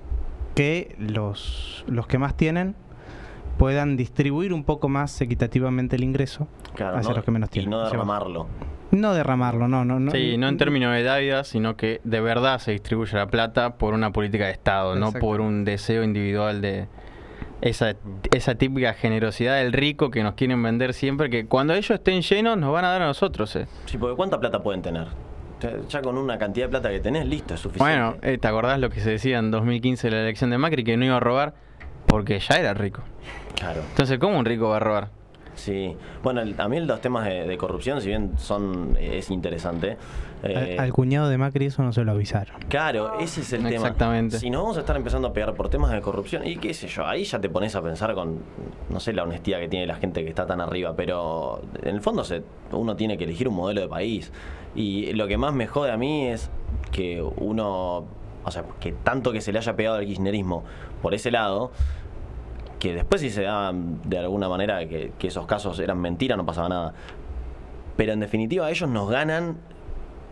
G: que los, los que más tienen puedan distribuir un poco más equitativamente el ingreso
C: Claro,
G: hacia
C: no-
G: los que menos
C: y
G: tienen.
C: no
G: hacia abajo.
C: derramarlo
G: No derramarlo, no, no, no.
B: Sí, no en términos de deuda, sino que de verdad se distribuye la plata por una política de Estado, no por un deseo individual de esa, esa típica generosidad del rico que nos quieren vender siempre, que cuando ellos estén llenos nos van a dar a nosotros. eh.
C: sí porque cuánta plata pueden tener Ya- con una cantidad de plata que tenés listo es suficiente
B: Bueno, eh, ¿te acordás lo que se decía en 2015 de la elección de Macri? Que no iba a robar porque ya era rico.
C: claro
B: Entonces, ¿cómo un rico va a robar?
C: sí bueno el- a mí los temas de, de corrupción si bien son es interesante eh,
G: Al, al cuñado de Macri eso no se lo avisaron.
C: Claro, ese es el tema.
B: Exactamente.
C: Si nos vamos a estar empezando a pegar por temas de corrupción, y qué sé yo, ahí ya te pones a pensar con, no sé, la honestidad que tiene la gente que está tan arriba, pero en el fondo se, uno tiene que elegir un modelo de país. Y lo que más me jode a mí es que uno, o sea, que tanto que se le haya pegado al kirchnerismo por ese lado, que después si se da de alguna manera que, que esos casos eran mentira, no pasaba nada. Pero en definitiva ellos nos ganan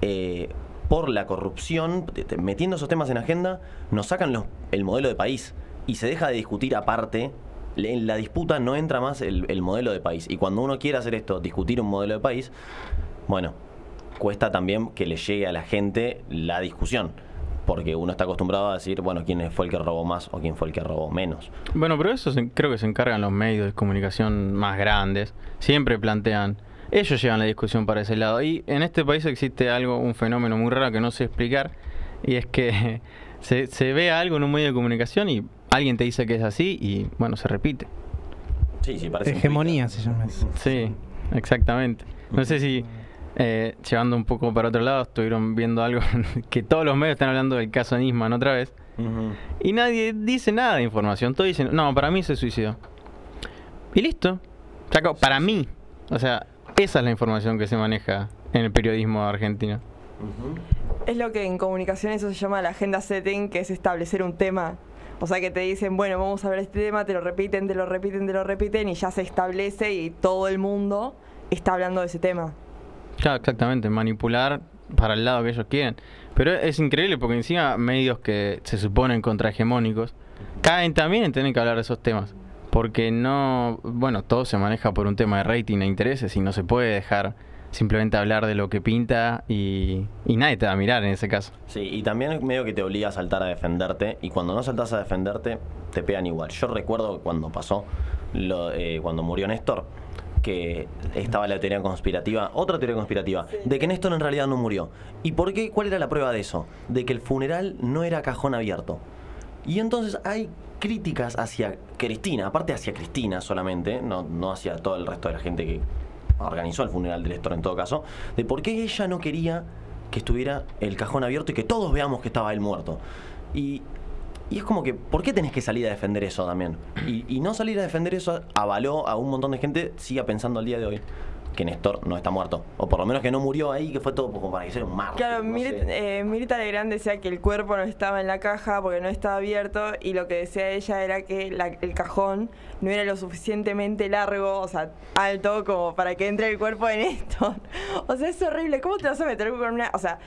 C: eh, por la corrupción, metiendo esos temas en agenda, nos sacan los- el modelo de país y se deja de discutir aparte. En la disputa no entra más el, el modelo de país. Y cuando uno quiere hacer esto, discutir un modelo de país, bueno, cuesta también que le llegue a la gente la discusión. Porque uno está acostumbrado a decir, bueno, quién fue el que robó más o quién fue el que robó menos.
B: Bueno, pero eso creo que se encargan los medios de comunicación más grandes. Siempre plantean, ellos llevan la discusión para ese lado. Y en este país existe algo, un fenómeno muy raro que no sé explicar, y es que (laughs) se, se ve algo en un medio de comunicación y alguien te dice que es así y bueno, se repite.
C: Sí, sí, parece.
G: Hegemonía se llama eso.
B: Sí, exactamente. No sé si, eh, llevando un poco para otro lado, estuvieron viendo algo (laughs) que todos los medios están hablando del caso Nisman otra vez. Y nadie dice nada de información. Todos dicen, no, para mí se suicidó. Y listo. Para mí. O sea, esa es la información que se maneja en el periodismo argentino.
D: Es lo que en comunicación eso se llama la agenda setting, que es establecer un tema. O sea que te dicen, bueno, vamos a ver este tema, te lo repiten, te lo repiten, te lo repiten y ya se establece y todo el mundo está hablando de ese tema.
B: Claro, exactamente. Manipular para el lado que ellos quieren. Pero es increíble porque encima medios que se suponen contrahegemónicos caen también en tener que hablar de esos temas. Porque no, bueno, todo se maneja por un tema de rating e intereses y no se puede dejar simplemente hablar de lo que pinta y, nadie te va a mirar en ese caso.
C: Sí, y también medio que te obliga a saltar a defenderte y cuando no saltas a defenderte te pegan igual. Yo recuerdo cuando pasó, lo, eh, cuando murió Néstor, que estaba la teoría conspirativa, otra teoría conspirativa, de que Néstor en realidad no murió. ¿Y por qué? ¿Cuál era la prueba de eso? De que el funeral no era cajón abierto. Y entonces hay críticas hacia Cristina, aparte hacia Cristina solamente, no, no hacia todo el resto de la gente que organizó el funeral de Néstor en todo caso, de por qué ella no quería que estuviera el cajón abierto y que todos veamos que estaba él muerto. Y, y es como que, ¿por qué tenés que salir a defender eso también? Y, y no salir a defender eso avaló a un montón de gente, siga pensando al día de hoy. Que Néstor no está muerto. O por lo menos que no murió ahí, que fue todo como para que sea un mártir.
D: Claro,
C: no
D: eh, Mirta Legrand decía que el cuerpo no estaba en la caja porque no estaba abierto y lo que decía ella era que la- el cajón no era lo suficientemente largo, o sea, alto como para que entre el cuerpo de Néstor. (laughs) O sea, es horrible. ¿Cómo te vas a meter con una... O sea,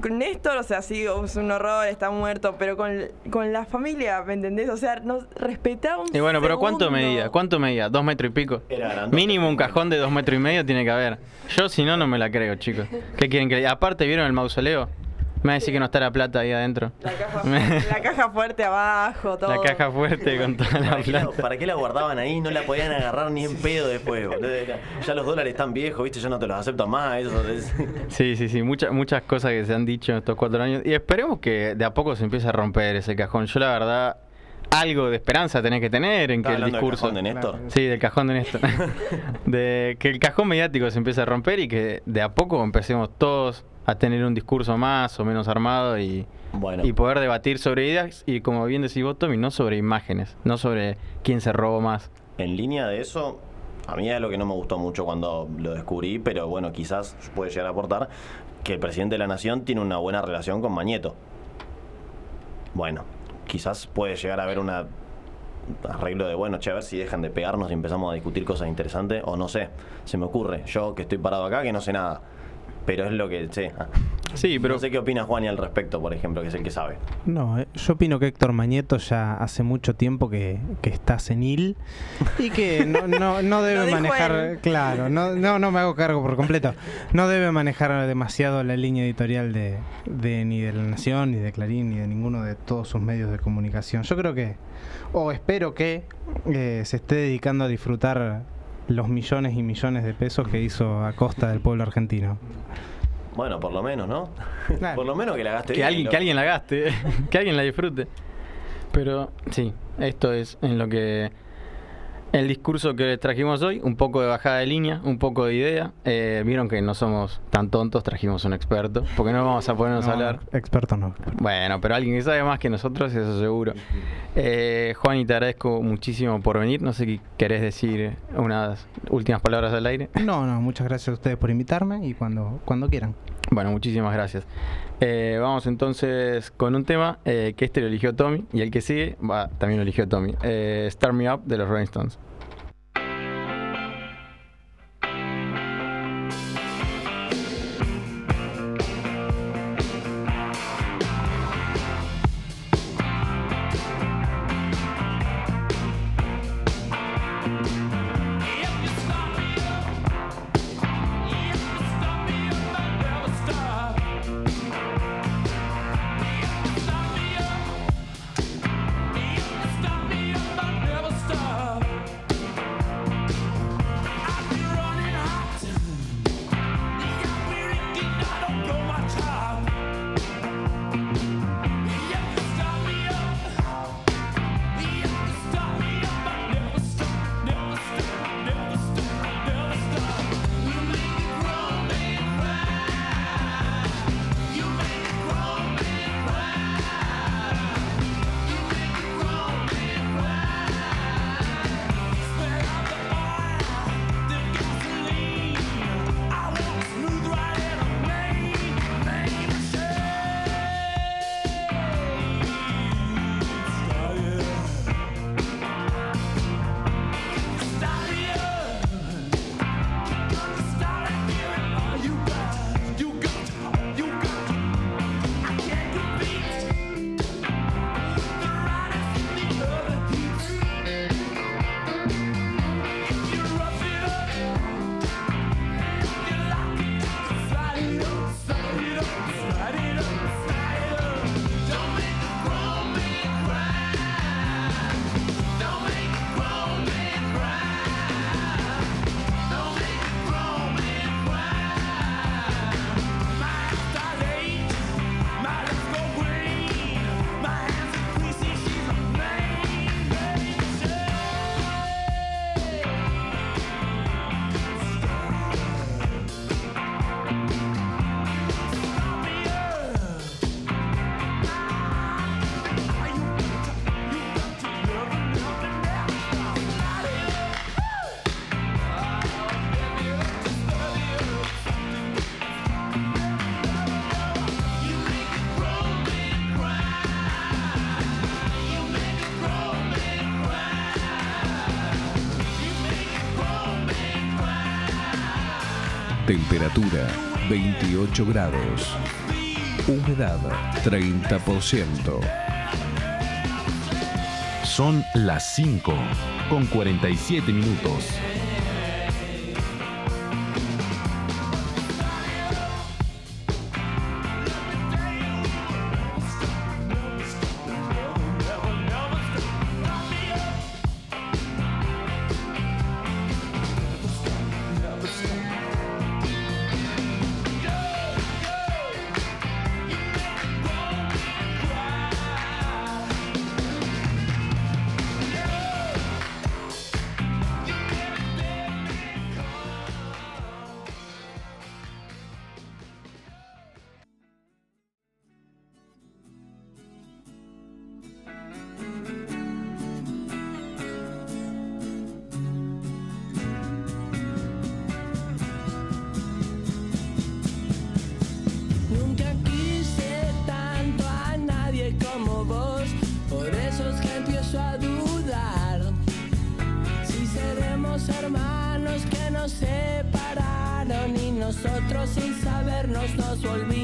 D: con Néstor, o sea, sí, es un horror, está muerto, pero con, con la familia, ¿me entendés? O sea, no, respetá un
B: Y bueno, pero ¿cuánto medía? ¿Cuánto medía? ¿Dos metros y pico?
C: Era.
B: Mínimo un cajón de dos metros y medio tiene que haber. Yo si no, no me la creo, chicos. ¿Qué quieren que Aparte, ¿vieron el mausoleo? Me va a decir que no está la plata ahí adentro.
D: La caja, la caja fuerte abajo, todo.
B: La caja fuerte con toda la
C: ¿Para qué, la,
B: plata.
C: para qué la guardaban ahí? No la podían agarrar ni en pedo después, boludo. Ya los dólares están viejos, ¿viste? Yo no te los acepto más. Eso es-
B: Sí, sí, sí, muchas muchas cosas que se han dicho en estos cuatro años. Y esperemos que de a poco se empiece a romper ese cajón. Yo la verdad, algo de esperanza tenés que tener en que
C: ¿Estás
B: el
C: hablando del
B: discurso...
C: cajón de Néstor?
B: Sí, del cajón de Néstor. (laughs) de que el cajón mediático se empiece a romper y que de a poco empecemos todos a tener un discurso más o menos armado y,
C: Bueno.
B: y poder debatir sobre ideas y como bien decís vos, Tommy, no sobre imágenes, no sobre quién se robó más.
C: En línea de eso, a mí es lo que no me gustó mucho cuando lo descubrí, pero bueno, quizás puede llegar a aportar que el presidente de la nación tiene una buena relación con Mañeto. Bueno, quizás puede llegar a haber una arreglo de, bueno, che, a ver si dejan de pegarnos y empezamos a discutir cosas interesantes, o no sé, se me ocurre, yo que estoy parado acá, que no sé nada, pero es lo que sé.
B: Sí, pero
C: No sé qué opina Juan y al respecto, por ejemplo, que es el que sabe.
G: No, eh, yo opino que Héctor Mañeto ya hace mucho tiempo que, que está senil y que no, no, no debe (laughs) manejar,
D: él.
G: claro, no, no, no me hago cargo por completo, no debe manejar demasiado la línea editorial de, de ni de La Nación, ni de Clarín, ni de ninguno de todos sus medios de comunicación. Yo creo que, o espero que eh, se esté dedicando a disfrutar los millones y millones de pesos que hizo a costa del pueblo argentino.
C: Bueno, por lo menos, ¿no?
G: Claro.
C: por lo menos que la gaste
B: que
C: bien,
B: alguien, que alguien la gaste, (laughs) que alguien la disfrute. Pero sí, esto es en lo que el discurso que les trajimos hoy, un poco de bajada de línea, un poco de idea. Eh, Vieron que no somos tan tontos, trajimos un experto, porque no vamos a ponernos a hablar.
G: Experto no.
B: Bueno, pero alguien que sabe más que nosotros, eso seguro. Eh, Juan, y te agradezco muchísimo por venir. No sé qué querés decir unas últimas palabras al aire.
G: No, no, muchas gracias a ustedes por invitarme y cuando, cuando quieran.
B: Bueno, muchísimas gracias. Eh, vamos entonces con un tema eh, que este lo eligió Tommy y el que sigue va, también lo eligió Tommy. Eh, Start Me Up de los Rolling Stones.
A: Temperatura 28 grados. Humedad 30%.
H: Son las 5 con 47 minutos.
I: nosotros sin sabernos nos volvimos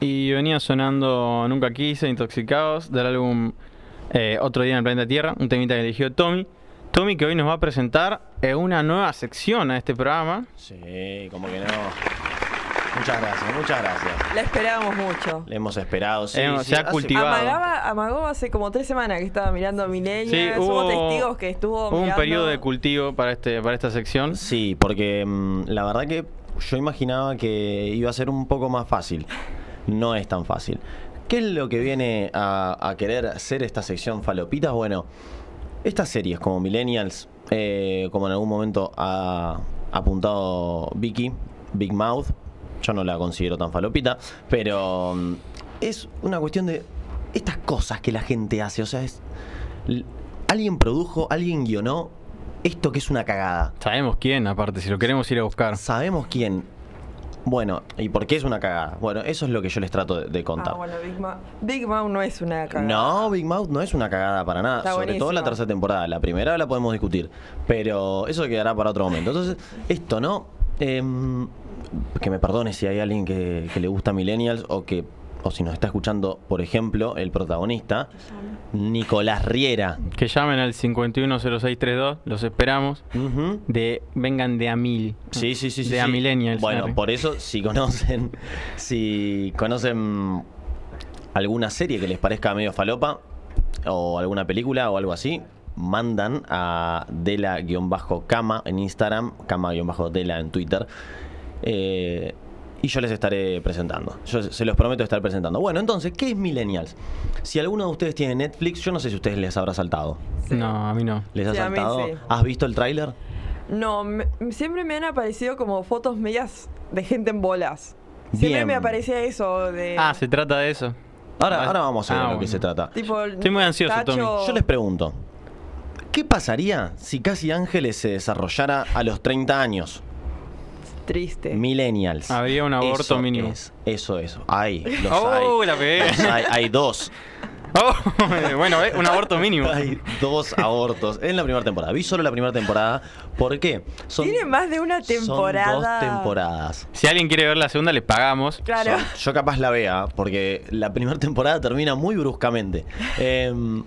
I: Y
B: venía sonando Nunca Quise, Intoxicados, del álbum eh, Otro Día en el Planeta Tierra, un temita que eligió Tommy. Tommy que hoy nos va a presentar eh, una nueva sección a este programa.
C: Sí, como que no. Muchas gracias, muchas gracias.
D: La esperábamos mucho.
C: Le hemos esperado, sí.
B: Se ha
C: hace,
B: cultivado.
D: Amagó hace como tres semanas que estaba mirando a Milenia.
B: Sí,
D: Somos testigos que estuvo.
B: Hubo un periodo de cultivo para, este, para esta sección.
C: Sí, porque mm, la verdad que yo imaginaba que iba a ser un poco más fácil. No es tan fácil. ¿Qué es lo que viene a, querer hacer esta sección falopitas? Bueno, estas series como Millennials, eh, como en algún momento ha apuntado Vicky, Big Mouth, yo no la considero tan falopita, pero mm, es una cuestión de estas cosas que la gente hace. O sea, es. Alguien produjo, alguien guionó esto que es una cagada.
B: Sabemos quién, aparte, si lo queremos ir a buscar.
C: Sabemos quién. Bueno, ¿y por qué es una cagada? Bueno, eso es lo que yo les trato de, de contar.
D: Ah, bueno, Big Mouth. Big Mouth no es una cagada.
C: No, Big Mouth no es una cagada para nada.
D: Está
C: sobre todo la tercera temporada. La primera la podemos discutir. Pero eso quedará para otro momento. Entonces, esto, ¿no? Em, que me perdone si hay alguien que, que le gusta Millennials o que. O si nos está escuchando, por ejemplo, el protagonista, Nicolás Riera.
B: Que llamen al 510632, los esperamos. De, vengan de a mil.
C: Sí, sí, sí, sí.
B: De a
C: sí.
B: millennials.
C: Bueno, por eso, si conocen, (laughs) si conocen alguna serie que les parezca medio falopa, o alguna película o algo así, mandan a Dela-Cama en Instagram, Cama-Dela en Twitter. eh, y yo les estaré presentando. Yo se los prometo estar presentando. Bueno, entonces, ¿qué es Millennials? Si alguno de ustedes tiene Netflix, yo no sé si a ustedes les habrá saltado.
B: No, a mí no.
C: ¿Les ha
D: Sí, a mí
C: saltado?
D: sí.
C: ¿Has visto el tráiler?
D: No, me- siempre me han aparecido como fotos medias de gente en bolas. Siempre
C: Bien.
D: me aparecía eso de.
B: Ah, se trata de eso.
C: Ahora,
B: Ah,
C: ahora vamos a ver
B: ah,
C: de lo que se trata.
D: tipo,
B: Estoy muy ansioso, Tommy.
C: Yo les pregunto, ¿qué pasaría si Casi Ángeles se desarrollara a los 30 años?
D: Triste.
C: Millennials.
B: Habría un aborto
C: Eso
B: mínimo.
C: es, eso es. Hay, los
B: ¡Oh,
C: hay.
B: la!
C: Los hay, hay dos. (laughs)
B: Oh, bueno, ¿eh? un aborto mínimo.
C: Hay dos abortos en la primera temporada. Vi solo la primera temporada. ¿Por qué? Son,
D: Tiene más de una temporada.
C: Son dos temporadas.
B: Si alguien quiere ver la segunda, le pagamos.
D: Claro.
C: Son- yo capaz la vea, porque la primera temporada termina muy bruscamente. Em,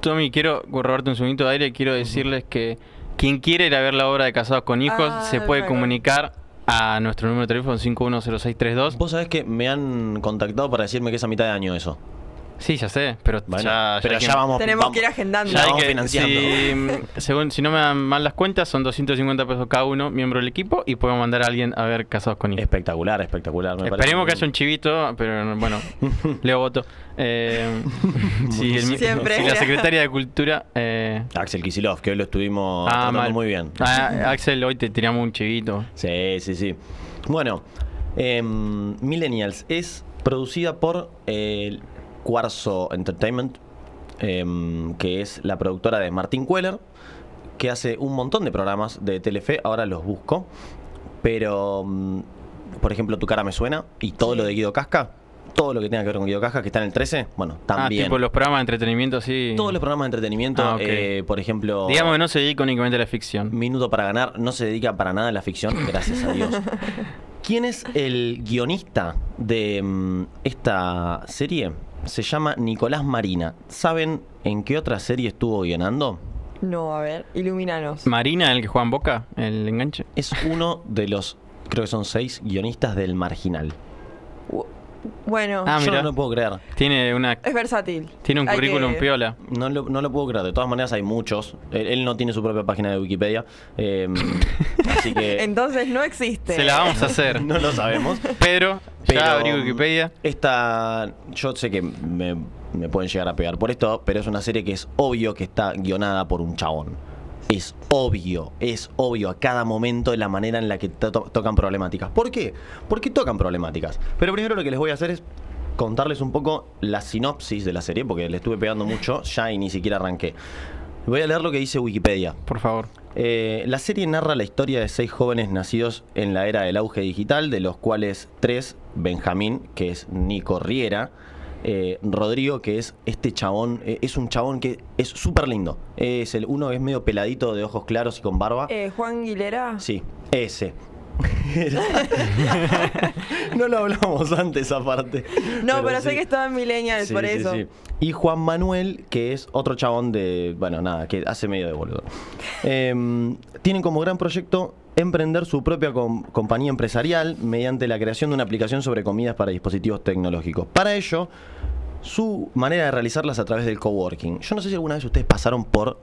B: Tommy, quiero robarte un segundito de aire. Quiero decirles que quien quiere ir a ver la obra de Casados con Hijos
D: Ah,
B: se puede comunicar a nuestro número de teléfono 510632.
C: Vos sabés que me han contactado para decirme que es a mitad de año eso.
B: Sí, ya sé, pero
C: Bueno,
B: ya,
C: pero
B: que-
C: ya vamos.
D: Tenemos
C: vamos-
D: que ir agendando.
B: ya
C: vamos
B: que-
C: financiando.
B: si, mm, según, si no me dan mal las cuentas, son 250 pesos cada uno, miembro del equipo, y podemos mandar a alguien a ver Casados con Hijos.
C: Espectacular, espectacular. me parece
B: Esperemos que haya un chivito, pero bueno, (laughs) Leo voto. Eh, (laughs) si, el-
D: Siempre.
B: si la secretaria de Cultura. eh.
C: Axel Kisilov, que hoy lo estuvimos
B: ah,
C: tratando
B: mal.
C: muy bien.
B: Ah, Axel, hoy te tiramos un chivito.
C: Sí, sí, sí. Bueno, em, Millennials es producida por eh, Cuarzo Entertainment, em, que es la productora de Martín Queller, que hace un montón de programas de Telefe, ahora los busco. Pero, mm, por ejemplo, Tu cara me suena y todo
D: Sí.
C: lo de Guido Casca, todo lo que tenga que ver con Guido Casca, que está en el 13, bueno,
B: Ah,
C: también.
B: tipo los programas de entretenimiento, sí.
C: Todos los programas de entretenimiento,
B: Ah,
C: eh, por ejemplo...
B: Digamos que no se dedica únicamente a la ficción.
C: Minuto para ganar no se dedica para nada a la ficción, (laughs) gracias a Dios. ¿Quién es el guionista de mm, esta serie? Se llama Nicolás Marina. ¿Saben en qué otra serie estuvo guionando?
D: No, a ver, ilumínanos.
B: Marina, el que juega en Boca, el enganche.
C: Es uno de los, creo que son seis guionistas del Marginal.
D: Bueno,
B: Ah,
C: Yo no lo puedo creer.
B: Tiene una
D: es versátil.
B: tiene un
D: Hay
B: currículum
D: que-
B: piola.
C: No lo, no lo puedo creer. De todas maneras hay muchos. Él, él no tiene su propia página de Wikipedia. eh, (laughs) así que
D: Entonces no existe.
B: Se la vamos a hacer. (laughs)
C: no lo sabemos.
B: Pero,
C: Pero,
B: ya abrí Wikipedia.
C: Esta, yo sé que me, me pueden llegar a pegar por esto, pero es una serie que es obvio que está guionada por un chabón. Es obvio, es obvio a cada momento de la manera en la que to- to- tocan problemáticas. ¿Por qué? Porque tocan problemáticas. Pero primero lo que les voy a hacer es contarles un poco la sinopsis de la serie, porque le estuve pegando mucho (laughs) ya y ni siquiera arranqué. Voy a leer lo que dice Wikipedia.
B: Por favor.
C: Eh, la serie narra la historia de seis jóvenes nacidos en la era del auge digital, de los cuales tres, Benjamín, que es Nico Riera, eh, Rodrigo, que es este chabón, eh, es un chabón que es súper lindo. Es el uno que es medio peladito de ojos claros y con barba.
D: Eh, Juan Guilera.
C: Sí, ese. (laughs) no lo hablamos antes aparte.
D: No, pero, sé
C: sí.
D: que estaba en Millennials
C: Sí,
D: por
C: sí,
D: eso.
C: Y Juan Manuel, que es otro chabón de. Bueno, nada, que hace medio de boludo. Em, tienen como gran proyecto emprender su propia com- compañía empresarial mediante la creación de una aplicación sobre comidas para dispositivos tecnológicos. Para ello, su manera de realizarlas a través del coworking. Yo no sé si alguna vez ustedes pasaron por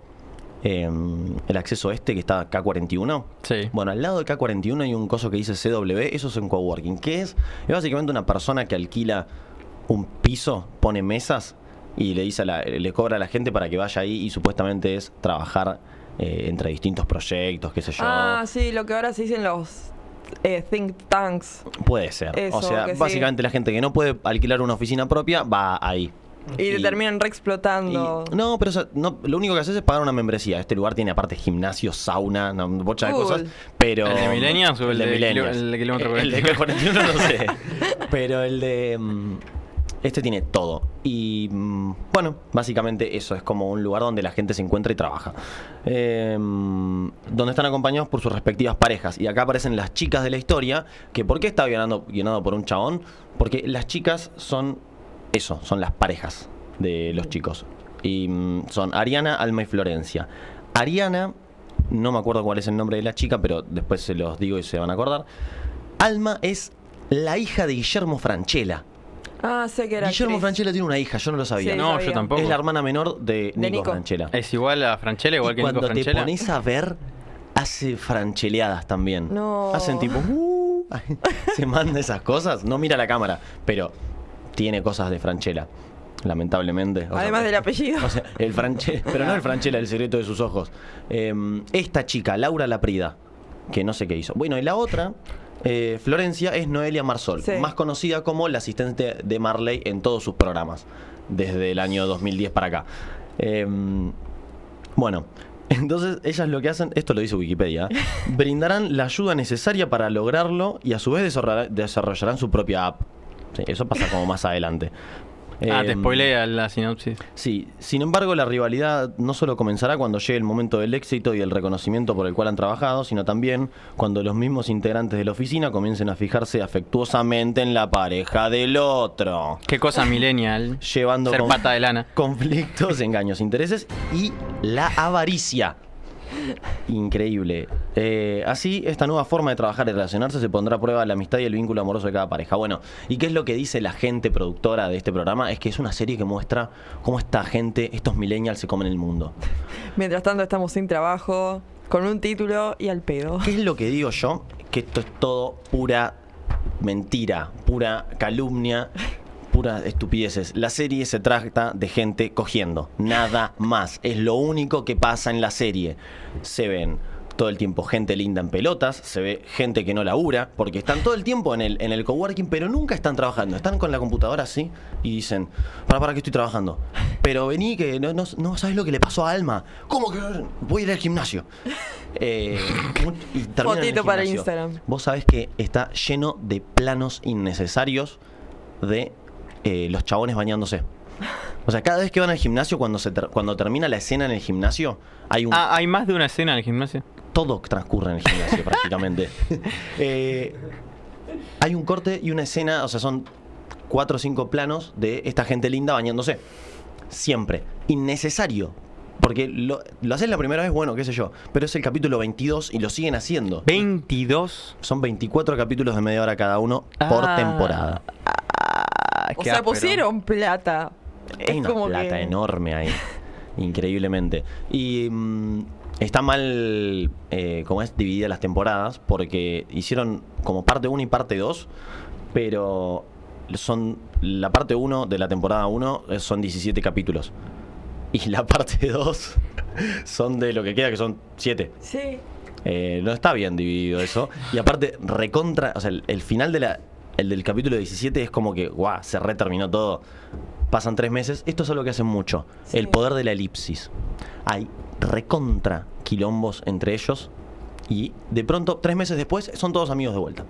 C: em, el acceso este que está K41.
B: Sí.
C: Bueno, al lado de K41 hay un coso que dice CW, eso es un coworking, que es, es básicamente una persona que alquila un piso, pone mesas y le dice a la- le cobra a la gente para que vaya ahí y supuestamente es trabajar eh, entre distintos proyectos, qué sé yo.
D: Ah, sí, lo que ahora se dicen los eh, think tanks.
C: Puede ser.
D: eso,
C: o sea,
D: sí.
C: básicamente la gente que no puede alquilar una oficina propia va ahí.
D: Y, te terminan re explotando.
C: y- no, pero o sea, no, lo único que haces es pagar una membresía. Este lugar tiene aparte gimnasio, sauna, una bocha de cosas. Pero.
B: ¿El de Millennials o el de
C: Millennials?
B: kilo- el de kilómetro
C: El de
B: 41?
C: 41 (laughs) no sé. (laughs) Pero el de. Este tiene todo. Y mm, bueno, básicamente eso es como un lugar donde la gente se encuentra y trabaja. Mm, donde están acompañados por sus respectivas parejas. Y acá aparecen las chicas de la historia. Que ¿Por qué está guionado, guionado por un chabón? Porque las chicas son eso, son las parejas de los chicos. Y mm, son Ariana, Alma y Florencia. Ariana, no me acuerdo cuál es el nombre de la chica, pero después se los digo y se van a acordar. Alma es la hija de Guillermo Franchella.
D: Ah, sé que era.
C: Guillermo. Franchella tiene una hija, yo no lo sabía.
D: Sí,
B: No,
D: sabía.
B: yo tampoco.
C: Es la hermana menor de Nico,
D: Nico.
C: Franchella.
B: Es igual a Franchella, igual
C: Y
B: que Nico
C: cuando te
B: Franchella.
C: pones a ver, hace francheleadas también.
D: No.
C: Hacen tipo, "Uh", (laughs) se manda esas cosas. No mira la cámara, pero tiene cosas de Franchella, lamentablemente. O sea,
D: Además del apellido.
C: O sea, el Franchella, pero no el Franchella, el secreto de sus ojos. Eh, esta chica, Laura Laprida, que no sé qué hizo. Bueno, y la otra, eh, Florencia, es Noelia Marsol,
D: Sí.
C: más conocida como la asistente de Marley en todos sus programas, desde el año 2010 para acá. Eh, bueno, (laughs) entonces ellas lo que hacen, esto lo dice Wikipedia, ¿eh? (laughs) brindarán la ayuda necesaria para lograrlo y a su vez desarrolla- desarrollarán su propia app. Sí, eso pasa como más adelante.
B: Ah, te
C: Em,
B: spoilea la sinopsis.
C: Sí, sin embargo la rivalidad no solo comenzará cuando llegue el momento del éxito y el reconocimiento por el cual han trabajado, sino también cuando los mismos integrantes de la oficina comiencen a fijarse afectuosamente en la pareja del otro,
B: Qué cosa millennial.
C: llevando
B: Ser
C: con-
B: pata de lana.
C: conflictos, engaños, intereses y la avaricia. Increíble. Eh, así, esta nueva forma de trabajar y relacionarse se pondrá a prueba la amistad y el vínculo amoroso de cada pareja. Bueno, ¿y qué es lo que dice la gente productora de este programa? Es que es una serie que muestra cómo esta gente, estos millennials, se comen el mundo.
D: Mientras tanto estamos sin trabajo, con un título y al pedo.
C: ¿Qué es lo que digo yo? Que esto es todo pura mentira, pura calumnia, estupideces. La serie se trata de gente cogiendo, nada más. Es lo único que pasa en la serie. Se ven todo el tiempo gente linda en pelotas, se ve gente que no labura, porque están todo el tiempo en el, en el coworking, pero nunca están trabajando. Están con la computadora así y dicen, para, para que estoy trabajando. Pero vení que no, no, no sabes lo que le pasó a Alma. ¿Cómo que no? voy a ir al gimnasio? Eh, y en
D: Fotito para
C: gimnasio.
D: Instagram.
C: Vos sabés que está lleno de planos innecesarios de eh, los chabones bañándose. O sea, cada vez que van al gimnasio, cuando, se ter- cuando termina la escena en el gimnasio, hay un...
B: Ah, hay más de una escena en el gimnasio.
C: Todo transcurre en el gimnasio prácticamente. (laughs) Eh, hay un corte y una escena, o sea, son cuatro o cinco planos de esta gente linda bañándose. Siempre. Innecesario. Porque lo, lo haces la primera vez, bueno, qué sé yo. Pero es el capítulo 22 y lo siguen haciendo.
B: 22.
C: Son 24 capítulos de media hora cada uno por
B: Ah.
C: temporada.
D: O sea, pusieron plata.
C: Hay
D: Es
C: una
D: como
C: plata
D: que-
C: enorme ahí. (laughs) Increíblemente. Y mm, está mal, eh, como es, dividida las temporadas, porque hicieron como parte 1 y parte 2, pero son la parte 1 de la temporada 1 eh, son 17 capítulos. Y la (laughs) parte 2 (laughs) son de lo que queda, que son 7.
D: Sí.
C: Eh, no está bien dividido eso. Y aparte, recontra. O sea, el, el final de la, el del capítulo 17 es como que, guau, se reterminó todo. Pasan tres meses. Esto es algo que hacen mucho.
D: Sí.
C: El poder de la elipsis. Hay recontra quilombos entre ellos. Y de pronto, tres meses después, son todos amigos de vuelta.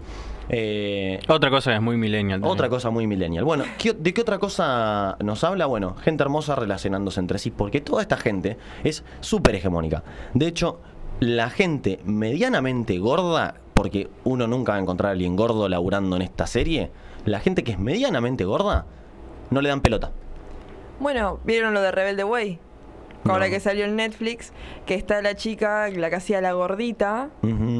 C: Eh,
B: Otra cosa que es muy millennial. también.
C: otra cosa muy millennial. Bueno, ¿qué- ¿de qué otra cosa nos habla? Bueno, gente hermosa relacionándose entre sí, porque toda esta gente es súper hegemónica. De hecho, la gente medianamente gorda porque uno nunca va a encontrar a alguien gordo laburando en esta serie, la gente que es medianamente gorda no le dan pelota.
D: Bueno, ¿vieron lo de Rebelde Way? Ahora
C: No.
D: que salió en Netflix, que está la chica, la que hacía la gordita,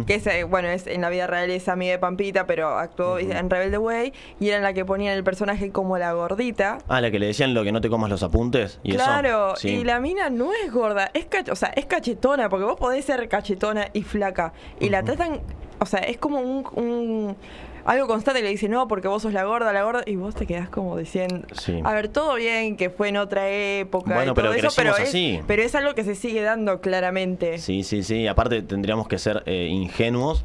D: que es, eh, bueno, es, en la vida real es amiga de Pampita, pero actuó en Rebelde Way, y era la que ponían el personaje como la gordita.
C: Ah, la que le decían lo que no te comas los apuntes. Y
D: claro,
C: eso. Sí.
D: y la mina no es gorda, es o sea, es cachetona, porque vos podés ser cachetona y flaca. Y la tratan, o sea, es como un, un- algo constante que le dicen, no, porque vos sos la gorda, la gorda, y vos te quedás como diciendo,
C: Sí.
D: a ver, todo bien, que fue en otra época
C: Bueno,
D: y
C: pero
D: todo eso, pero es, pero es algo que se sigue dando claramente.
C: Sí, sí, sí. Aparte tendríamos que ser eh, ingenuos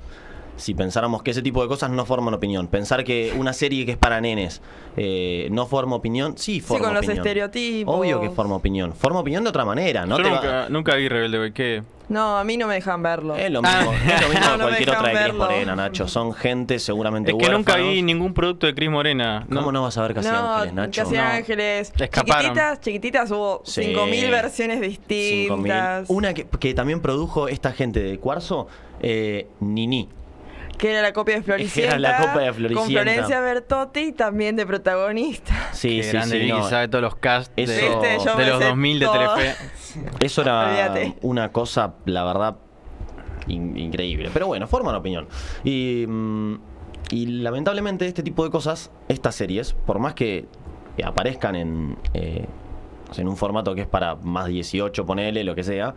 C: si pensáramos que ese tipo de cosas no forman opinión. Pensar que una serie que es para nenes eh, no forma opinión, sí forma
D: con los
C: opinión.
D: estereotipos.
C: Obvio que forma opinión. Forma opinión de otra manera, ¿no?
B: Yo
C: te va-
B: nunca, nunca vi Rebelde Way. ¿Qué?
D: No, a mí no me dejan verlo.
C: Es lo mismo,
B: Ah.
C: es lo mismo (laughs)
D: No,
C: que
D: no me
C: cualquier
D: dejan
C: otra Cris
D: verlo.
C: Morena, Nacho. Son gente seguramente
B: Es que nunca
C: huérfanos.
B: vi ningún producto de Cris Morena.
C: ¿Cómo no vas a ver Casi
D: no,
C: Ángeles, Nacho?
D: Casi
B: No.
D: Ángeles.
B: Escaparon.
D: Chiquititas, chiquititas hubo
C: Sí.
D: 5.000 versiones
C: 5.000.
D: distintas.
C: Una que, que también produjo esta gente de Cuarzo, eh, Nini.
D: Que era la copia de Floricienta. (laughs)
C: Era la copia de
D: Con
C: Floricienta.
D: Florencia Bertotti también de protagonista.
C: Sí,
B: Qué
C: sí,
B: grande
C: sí. No.
B: sabe todos los casts de,
D: Viste,
B: los
D: sé
B: 2000 de. Telefe. (laughs)
C: Eso era
D: Olvídate.
C: una cosa, la verdad, in- increíble. Pero bueno, forman opinión. Y, mm, y lamentablemente este tipo de cosas, estas series, por más que aparezcan en, eh, en un formato que es para más 18, ponele, lo que sea,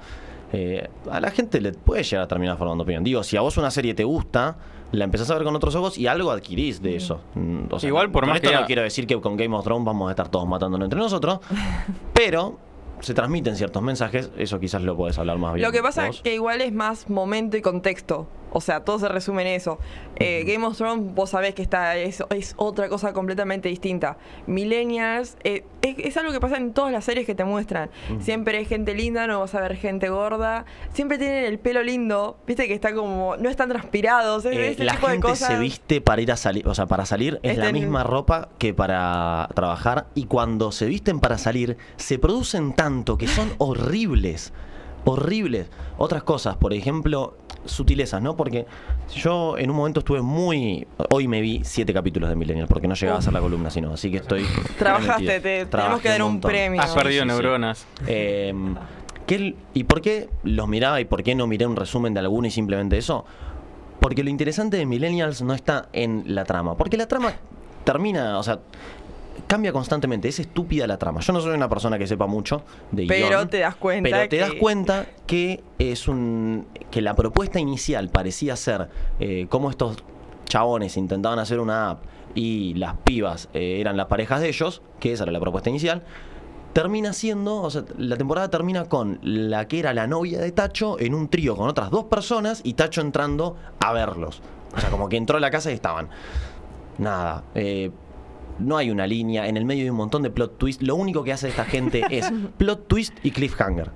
C: eh, a la gente le puede llegar a terminar formando opinión. Digo, si a vos una serie te gusta, la empezás a ver con otros ojos y algo adquirís de eso. Mm, o sea,
B: Igual, por
C: con
B: más
C: esto
B: que
C: no
B: ya-
C: quiero decir que con Game of Thrones vamos a estar todos matándonos entre nosotros, (laughs) pero se transmiten ciertos mensajes, eso quizás lo puedes hablar más bien.
D: Lo que pasa es que igual es más momento y contexto. O sea, todo se resume en eso. Eh, Game of Thrones, vos sabés que está, es, es otra cosa completamente distinta. Millennials, eh, es, es algo que pasa en todas las series que te muestran. Siempre hay gente linda, no vas a ver gente gorda. Siempre tienen el pelo lindo, viste que está como, no están transpirados. Es,
C: Eh,
D: ese
C: la
D: tipo de
C: gente
D: cosas.
C: se viste para ir a salir, o sea, para salir es la
D: Estén-
C: misma ropa que para trabajar y cuando se visten para salir se producen tanto que son horribles, horribles. Otras cosas, por ejemplo, sutilezas, ¿no? Porque yo en un momento estuve muy, hoy me vi siete capítulos de Millennial porque no llegaba a hacer la columna sino, así que estoy (laughs)
D: Trabajaste, te- tenemos que dar un premio.
B: Has perdido
C: sí, sí.
B: neuronas.
C: Eh, ¿qué l- ¿Y por qué los miraba y por qué no miré un resumen de alguno y simplemente eso? Porque lo interesante de Millennials no está en la trama. Porque la trama termina, o sea, cambia constantemente. Es estúpida la trama. Yo no soy una persona que sepa mucho de
D: Pero
C: guion,
D: te das cuenta
C: Pero te das cuenta que es un. que la propuesta inicial parecía ser eh, cómo estos chabones intentaban hacer una app y las pibas eh, eran las parejas de ellos, que esa era la propuesta inicial termina siendo, o sea, la temporada termina con la que era la novia de Tacho en un trío con otras dos personas y Tacho entrando a verlos. O sea, como que entró a la casa y estaban. Nada. eh, no hay una línea, en el medio hay un montón de plot twist. Lo único que hace esta gente (laughs) es plot twist y cliffhanger.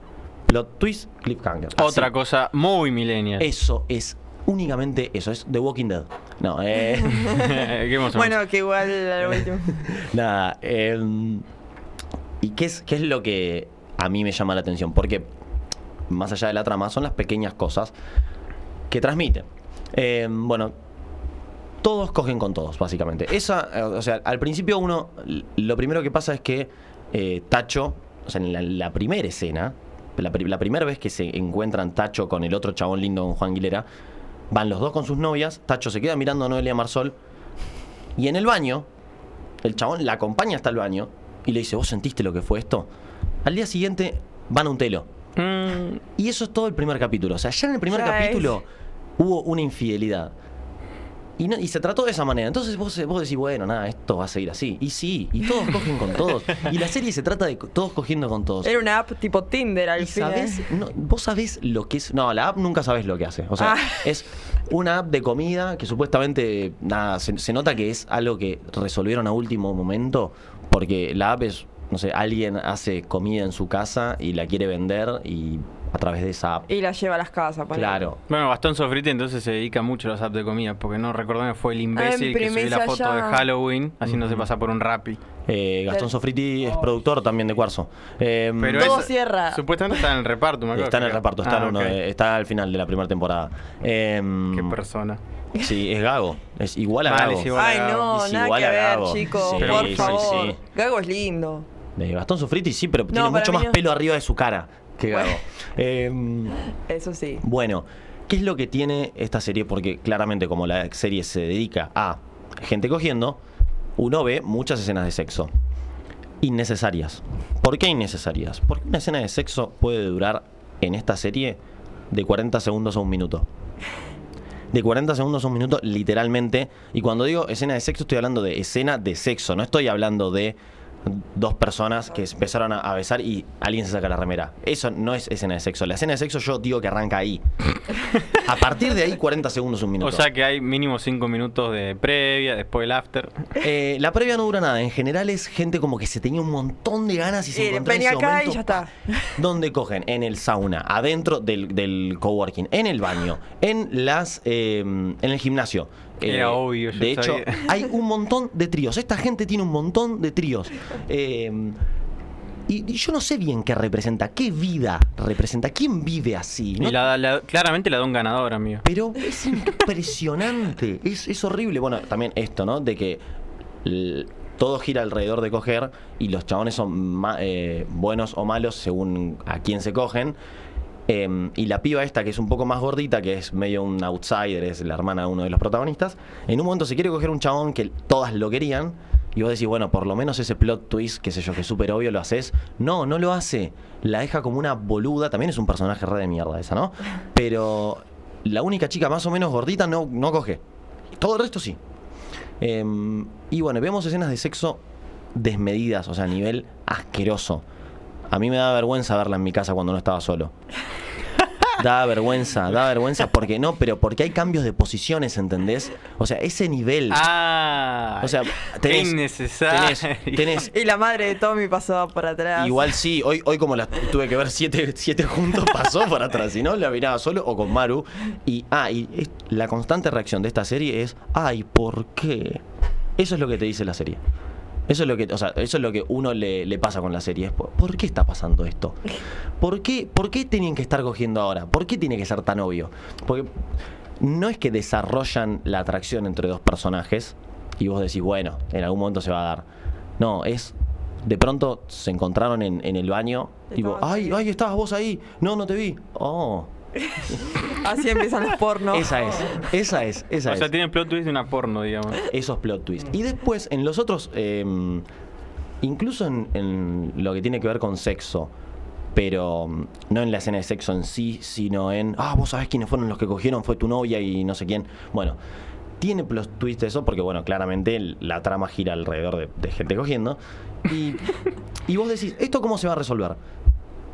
C: Plot twist, cliffhanger. Así.
B: Otra cosa muy millennial.
C: Eso es únicamente eso, es The Walking Dead. No, eh. (laughs)
D: Bueno, que igual. (laughs)
C: Nada. em, ¿Y qué es, qué es lo que a mí me llama la atención? Porque, más allá de la trama, son las pequeñas cosas que transmiten. Em, bueno, todos cogen con todos, básicamente. Esa, eh, o sea, al principio uno, lo primero que pasa es que eh, Tacho, o sea, en la, la primera escena, la, pri- la primera vez que se encuentran Tacho con el otro chabón lindo, con Juan Aguilera, van los dos con sus novias, Tacho se queda mirando a Noelia Marsol, y en el baño, el chabón la acompaña hasta el baño y le dice, ¿vos sentiste lo que fue esto? Al día siguiente van a un telo.
B: Mm,
C: Y eso es todo el primer capítulo. O sea, ya en el primer
D: Ya
C: capítulo hubo una infidelidad. Y, no- y se trató de esa manera. Entonces vos, vos decís, bueno, nada, esto va a seguir así. Y sí, y todos cogen con todos. Y la serie se trata de todos cogiendo con todos.
D: Era una app tipo Tinder al final.
C: sabés, no, vos sabés lo que es. No, la app nunca sabés lo que hace. O sea,
D: Ah.
C: es una app de comida que supuestamente, nada, se, se nota que es algo que resolvieron a último momento. Porque la app es, no sé, alguien hace comida en su casa y la quiere vender y a través de esa app.
D: Y la lleva a las casas. ponele.
C: Claro.
B: Bueno, Gastón Sofriti entonces se dedica mucho a los apps de comida, porque no recordame fue el imbécil que subió la foto de. Halloween haciéndose
C: Ujú.
B: pasar por un Rappi.
C: Eh, Gastón
D: Del-
C: Sofriti es productor también de Cuarzo. Eh,
B: Pero
D: Todo
B: esa-
D: cierra.
B: Supuestamente está en el reparto, me acuerdo.
C: está en el reparto, está,
B: Ah,
C: en uno
B: ok.
C: de- está al final de la primera temporada. Eh,
B: Qué persona.
C: sí, es Gago. Es igual a
B: Mal,
C: Gago.
B: es igual.
D: Ay,
B: Gago.
D: no,
C: Es
D: nada
C: igual
D: que
C: a
D: ver,
C: Gago.
D: chicos,
C: Sí,
D: por
C: sí,
D: favor.
C: sí.
D: Gago es lindo.
C: Gastón Sofriti sí, pero tiene mucho más
D: no.
C: pelo arriba de su cara Gago.
D: Bueno.
C: Eh,
D: Eso sí.
C: Bueno, ¿qué es lo que tiene esta serie? Porque claramente como la serie se dedica a gente cogiendo, uno ve muchas escenas de sexo. Innecesarias. ¿Por qué innecesarias? Porque una escena de sexo puede durar en esta serie de 40 segundos a un minuto. De 40 segundos a un minuto, literalmente. Y cuando digo escena de sexo, estoy hablando de escena de sexo. No estoy hablando de dos personas que empezaron a, a besar y alguien se saca la remera. Eso no es escena de sexo. La escena de sexo yo digo que arranca ahí. A partir de ahí, 40 segundos, un minuto.
B: O sea que hay mínimo 5 minutos de previa, después el after.
C: Eh, la previa no dura nada. En general es gente como que se tenía un montón de ganas y se encontró en
D: venía
C: ese
D: acá
C: momento,
D: y ya está.
C: ¿Dónde cogen? En el sauna, adentro del, del coworking, en el baño, en las eh, en el gimnasio. Eh,
B: Era obvio, yo
C: De hecho,
B: sabía. (laughs)
C: hay un montón de tríos. Esta gente tiene un montón de tríos. Eh, y, yo no sé bien qué representa, qué vida representa, quién vive así. ¿no?
B: Y la, la- claramente la da un ganador, amigo.
C: Pero es impresionante, es, es horrible. Bueno, también esto, ¿no? De que todo gira alrededor de coger y los chabones son eh, buenos o malos según a quién se cogen. Em, y la piba esta, que es un poco más gordita, que es medio un outsider, es la hermana de uno de los protagonistas, en un momento se quiere coger un chabón que todas lo querían. Y vos decís, bueno, por lo menos ese plot twist, qué sé yo, que es súper obvio, lo haces. No, no lo hace. La deja como una boluda. También es un personaje re de mierda esa, ¿no? Pero la única chica más o menos gordita no, no coge. Todo el resto sí. Em, y bueno, vemos escenas de sexo desmedidas, o sea, a nivel asqueroso. A mí me da vergüenza verla en mi casa cuando no estaba solo. Da vergüenza, da vergüenza porque no, pero porque hay cambios de posiciones, ¿entendés? O sea, ese nivel.
B: Ah,
C: o sea, tenés,
B: innecesario.
C: tenés, tenés
D: Y la madre de Tommy pasaba por atrás.
C: Igual sí, hoy, hoy como las tuve que ver siete, siete juntos, pasó para atrás. Si no, la miraba solo o con Maru. Y, ah, y es- la constante reacción de esta serie es, ay, ¿por qué? Eso es lo que te dice la serie. Eso es lo que, o sea, eso es lo que uno le, le pasa con la serie. ¿por, qué está pasando esto? ¿Por qué, ¿Por qué tienen que estar cogiendo ahora? ¿Por qué tiene que ser tan obvio? Porque no es que desarrollan la atracción entre dos personajes y vos decís, bueno, en algún momento se va a dar. No, es. De pronto se encontraron en, en el baño. Tipo, ay, ay, estabas vos ahí. No, no te vi. Oh.
D: Así empiezan los pornos.
C: Esa es, esa es, esa
B: o
C: es.
B: sea, tiene plot twist de una porno, digamos.
C: Esos plot twists. Y después, en los otros, eh, incluso en, en lo que tiene que ver con sexo, pero mm, no en la escena de sexo en sí, sino en, ah, vos sabés quiénes fueron los que cogieron, fue tu novia y no sé quién. Bueno, tiene plot twist eso porque, bueno, claramente la trama gira alrededor de, de gente cogiendo. Y, y vos decís, ¿esto cómo se va a resolver?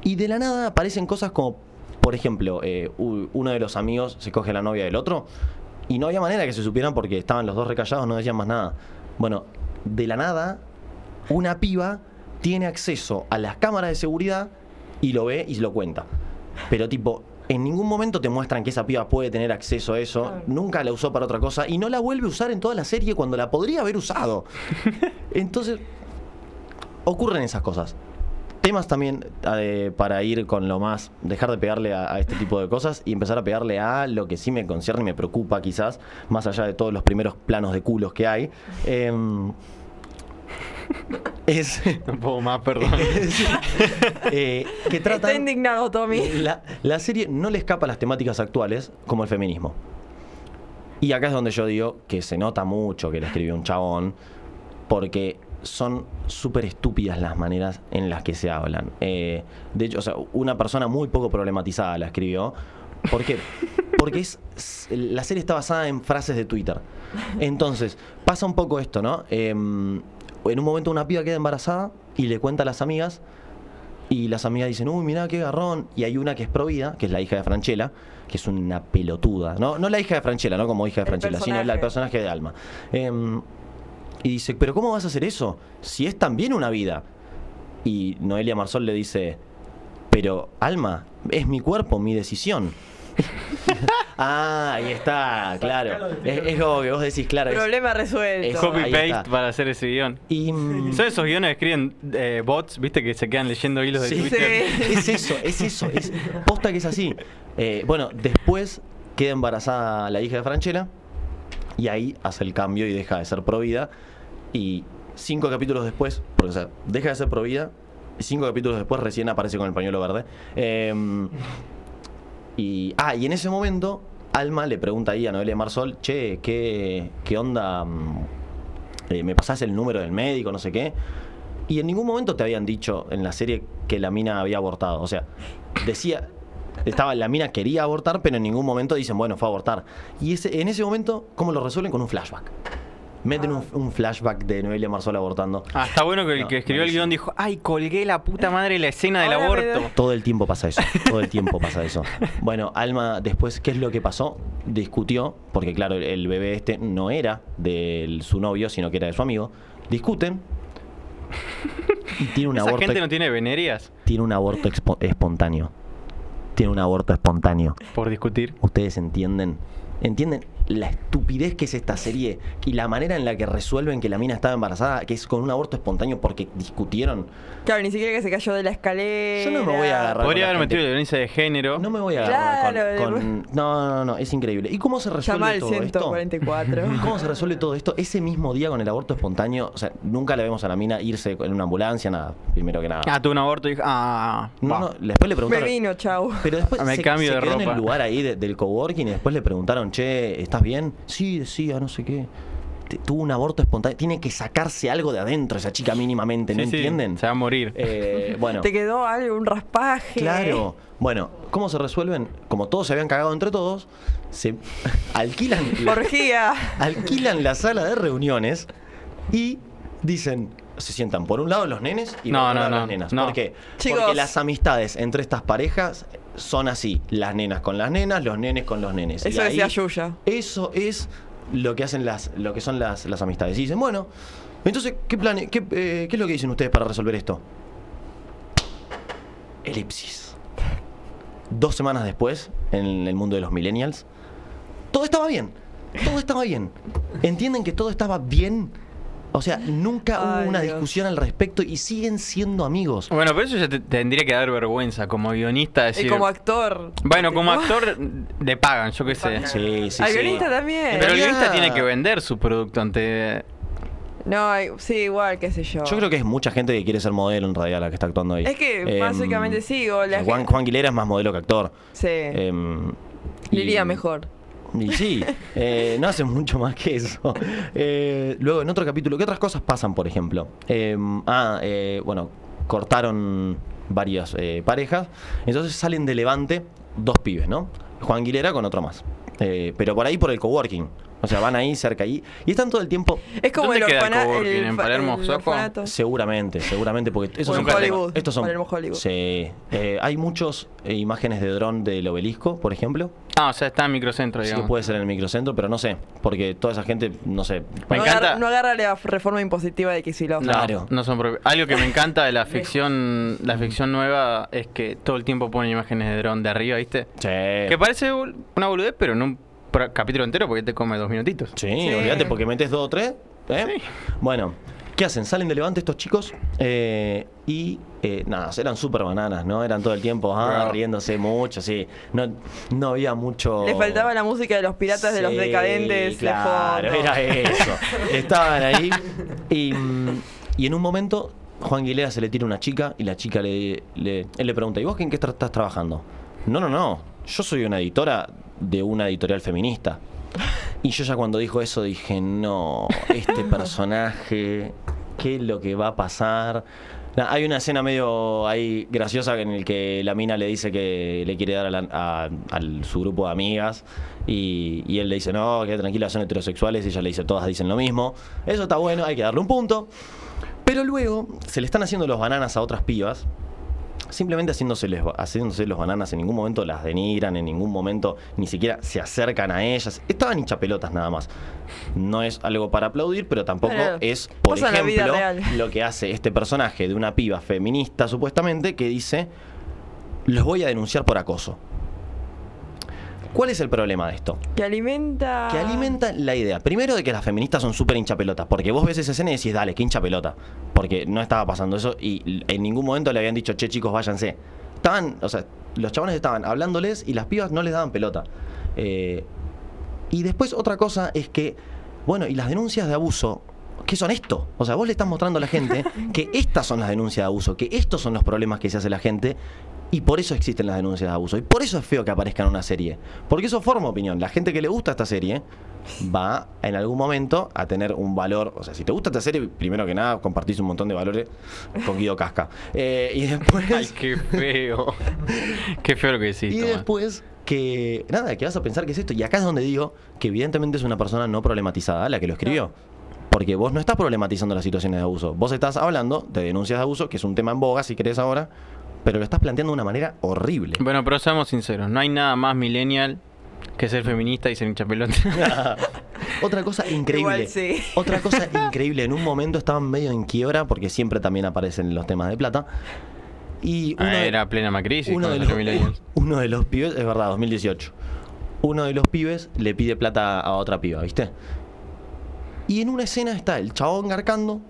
C: Y de la nada aparecen cosas como, por ejemplo, eh, uno de los amigos se coge a la novia del otro y no había manera que se supieran porque estaban los dos recallados, no decían más nada. Bueno, de la nada, una piba tiene acceso a las cámaras de seguridad y lo ve y lo cuenta. Pero tipo, en ningún momento te muestran que esa piba puede tener acceso a eso,
D: Claro.
C: nunca la usó para otra cosa y no la vuelve a usar en toda la serie cuando la podría haber usado. (laughs) Entonces, ocurren esas cosas. Temas también eh, para ir con lo más, dejar de pegarle a, a este tipo de cosas y empezar a pegarle a lo que sí me concierne y me preocupa quizás, más allá de todos los primeros planos de culos que hay. Em, (laughs) es,
B: No puedo más, perdón. (laughs)
C: es, eh, que
D: Está
C: tratan...
D: indignado Tommy.
C: La, la serie no le escapa a las temáticas actuales como el feminismo. Y acá es donde yo digo que se nota mucho que le escribió un chabón, porque son súper estúpidas las maneras en las que se hablan. Eh, de hecho, o sea, una persona muy poco problematizada la escribió. ¿Por qué? (laughs) Porque es, la serie está basada en frases de Twitter. Entonces, pasa un poco esto, ¿no? Em, en un momento una piba queda embarazada y le cuenta a las amigas y las amigas dicen, uy, mirá qué garrón. Y hay una que es provida, que es la hija de Franchella, que es una pelotuda. No, no la hija de Franchella, no como hija de
D: El
C: Franchella, sino la- el
D: personaje.
C: personaje de Alma. Em, y dice, pero ¿cómo vas a hacer eso? Si es también una vida. Y Noelia Marsol le dice, Pero, Alma, es mi cuerpo, mi decisión. (laughs) ah, ahí está, claro. Es, es como que vos decís, claro. es-
D: Problema resuelto.
C: es-
B: Copy
C: ahí
B: paste
C: está.
B: para hacer ese guion.
C: y, mm,
B: Son esos guiones que escriben eh, bots, viste, que se quedan leyendo hilos de
C: Sí.
B: Twitter.
D: Sí. (laughs)
C: Es eso, es eso. Es, posta que es así. Eh, bueno, después queda embarazada la hija de Franchella y ahí hace el cambio y deja de ser provida. Y cinco capítulos después, porque deja de ser provida cinco capítulos después recién aparece con el pañuelo verde. Eh, y, ah, y en ese momento, Alma le pregunta ahí a Noelia Marsol, che, ¿qué, qué onda? mm, eh, ¿Me pasás el número del médico, no sé qué? Y en ningún momento te habían dicho en la serie que la mina había abortado. O sea, decía, estaba, la mina quería abortar, pero en ningún momento dicen, bueno, fue a abortar. Y ese, en ese momento, ¿cómo lo resuelven? Con un flashback. Meten un, un flashback de Noelia Marsol abortando.
B: Ah, está bueno que el
C: No,
B: que escribió el guion dijo, ay, colgué la puta madre la escena del
D: Ahora me
B: aborto.
C: Todo el tiempo pasa eso. (laughs) Todo el tiempo pasa eso. Bueno, Alma, después, ¿qué es lo que pasó? Discutió, porque claro, el bebé este no era de su novio, sino que era de su amigo. Discuten. Y tiene un
B: Esa
C: aborto.
B: gente no tiene venerias
C: Tiene un aborto expo- espontáneo. Tiene un aborto espontáneo.
B: por discutir.
C: ¿Ustedes entienden? ¿Entienden la estupidez que es esta serie y la manera en la que resuelven que la mina estaba embarazada, que es con un aborto espontáneo porque discutieron?
D: Claro, ni siquiera que se cayó de la escalera.
C: Yo no me voy a agarrar.
B: Podría
C: con la
B: haber metido violencia de género.
C: No me voy a agarrar
D: Claro,
C: con, con- No, no, no, es increíble. ¿Y cómo se resuelve
D: Llama al
C: todo esto?
D: 144. (laughs)
C: ¿Cómo se resuelve todo esto? Ese mismo día con el aborto espontáneo, o sea, nunca le vemos a la mina irse en una ambulancia, nada, primero que nada.
B: Ah, tuvo un aborto y dijo, ah,
C: No,
B: va.
C: no, después le
D: Me
C: preguntaron.
D: vino, chau.
C: Pero después
B: Me
C: se,
B: cambio
C: se
B: de
C: quedó en
B: ropa.
C: el lugar ahí de- del coworking y después le preguntaron, che, ¿estás bien? Sí, decía, no sé qué. Tuvo un aborto espontáneo. Tiene que sacarse algo de adentro esa chica mínimamente, ¿no
B: Sí, sí,
C: entienden?
B: Se va a morir.
C: Eh, (laughs) bueno.
D: Te quedó algo, un raspaje.
C: Claro. Bueno, ¿cómo se resuelven? Como todos se habían cagado entre todos, se (laughs) alquilan la,
D: Orgía. (laughs)
C: alquilan la sala de reuniones y dicen, se sientan por un lado los nenes y
B: No,
C: por otro
B: no,
C: lado
B: no,
C: las nenas.
B: no.
C: ¿Por qué?
D: Chicos.
C: Porque las amistades entre estas parejas son así, las nenas con las nenas, los nenes con los nenes.
D: Eso decía Yuya.
C: Eso es lo que hacen las, lo que son las, las amistades. Y dicen, bueno, entonces, ¿qué plane, qué, eh, ¿qué es lo que dicen ustedes para resolver esto? Elipsis. Dos semanas después, en el mundo de los millennials, todo estaba bien. Todo estaba bien. ¿Entienden que todo estaba bien? O sea, nunca
D: Ay,
C: hubo una
D: Dios.
C: discusión al respecto y siguen siendo amigos.
B: Bueno, pero eso ya te tendría que dar vergüenza como guionista decir.
D: Y como actor.
B: bueno, como actor le pagan, yo qué sé.
C: Sí, sí,
D: Al
C: sí.
D: guionista también.
B: Pero el guionista tiene que vender su producto ante.
D: No, hay- sí, igual, qué sé yo.
C: Yo creo que es mucha gente que quiere ser modelo en realidad la que está actuando ahí.
D: Es que
C: Em,
D: básicamente sí, o la
C: Juan,
D: gente-
C: Juan Aguilera es más modelo que actor.
D: Sí. Le iría mejor.
C: Y sí, eh, no hacen mucho más que eso. Eh, luego, en otro capítulo, ¿qué otras cosas pasan, por ejemplo? Eh, ah, eh, bueno, cortaron varias eh, parejas, entonces salen de Levante dos pibes, ¿no? Juan Aguilera con otro más. Eh, pero por ahí por el coworking. O sea, van ahí, cerca ahí. Y están todo el tiempo.
D: Es como
B: ¿Dónde
D: el
B: queda el
D: orfana-
B: coworking?
D: el
B: ¿En
D: fa-
B: Palermo,
D: el
B: Soco?
C: Seguramente, seguramente, porque esos
D: en
C: son
D: Hollywood,
C: Estos son.
D: Palermo, Hollywood.
C: Sí. Eh, hay muchos eh, imágenes de dron del obelisco, por ejemplo.
B: Ah, o sea, está en microcentro,
C: Sí
B: digamos.
C: puede ser en el microcentro, pero no sé. Porque toda esa gente, no sé.
B: Me
D: no,
B: encanta-
D: agarra, no agarra la reforma impositiva de Kicillof.
B: No,
C: Claro.
B: no son propios. Algo que me encanta de la (laughs) ficción, la ficción nueva es que todo el tiempo ponen imágenes de dron de arriba, ¿viste?
C: Sí.
B: Que parece una boludez, pero en un capítulo entero porque te come dos minutitos.
C: Sí,
D: Sí.
C: olvídate, porque metes dos o tres. ¿eh? Bueno, ¿qué hacen? Salen de Levante estos chicos eh, y eh, nada, eran súper bananas, ¿no? Eran todo el tiempo ah,
B: Claro.
C: riéndose mucho, sí. No, no había mucho.
D: Le faltaba la música de los piratas de los decadentes. de
C: Claro, era eso. Estaban ahí. Y, mm, y en un momento, Juan Guilera se le tira una chica y la chica le, le- él le pregunta: ¿Y vos en qué estás trabajando? No, no, no. Yo soy una editora de una editorial feminista. Y yo ya cuando dijo eso dije: No, este (laughs) personaje, ¿qué es lo que va a pasar? Hay una escena medio ahí graciosa en el que la mina le dice que le quiere dar a, la- a- al- su grupo de amigas y, y él le dice, no, quédate tranquila, son heterosexuales y ella le dice, todas dicen lo mismo. Eso está bueno, hay que darle un punto. Pero luego se le están haciendo los bananas a otras pibas. Simplemente haciéndose, haciéndose los bananas, en ningún momento las denigran, en ningún momento ni siquiera se acercan a ellas. Estaban hinchapelotas nada más. No es algo para aplaudir, pero tampoco es, por ejemplo, (laughs) lo que hace este personaje de una piba feminista, supuestamente, que dice: los voy a denunciar por acoso. ¿Cuál es el problema de esto?
D: Que alimenta.
C: Que alimenta la idea. Primero de que las feministas son súper hinchapelotas. Porque vos ves esa escena y decís, dale, qué hinchapelota. Porque no estaba pasando eso y en ningún momento le habían dicho, che, chicos, váyanse. Estaban, o sea, los chabones estaban hablándoles y las pibas no les daban pelota. Eh, y después otra cosa es que, bueno, y las denuncias de abuso, ¿qué son esto? O sea, vos le estás mostrando a la gente (laughs) que estas son las denuncias de abuso, que estos son los problemas que se hace la gente. Y por eso existen las denuncias de abuso. Y por eso es feo que aparezca en una serie. Porque eso forma opinión. La gente que le gusta esta serie va en algún momento a tener un valor. O sea, si te gusta esta serie, primero que nada, compartís un montón de valores con Guido Casca. Eh, y después.
B: Ay, qué feo. qué feo lo que decís,
C: Y
B: Tomás.
C: después que, nada, que vas a pensar que es esto. Y acá es donde digo que evidentemente es una persona no problematizada la que lo escribió. Porque vos no estás problematizando las situaciones de abuso. Vos estás hablando de denuncias de abuso, que es un tema en boga, si querés ahora, pero lo estás planteando de una manera horrible.
B: Bueno, pero seamos sinceros, no hay nada más millennial que ser feminista y ser hincha pelota. (laughs)
C: Otra cosa increíble.
D: Igual sí.
C: Otra cosa (laughs) increíble. En un momento estaban medio en quiebra, porque siempre también aparecen los temas de plata. Y uno,
B: Ah,
C: de-
B: era plena macrisis
C: uno de,
B: los (laughs)
C: uno de los pibes, es verdad, 2018. Uno de los pibes le pide plata a otra piba, ¿viste? Y en una escena está el chabón garcando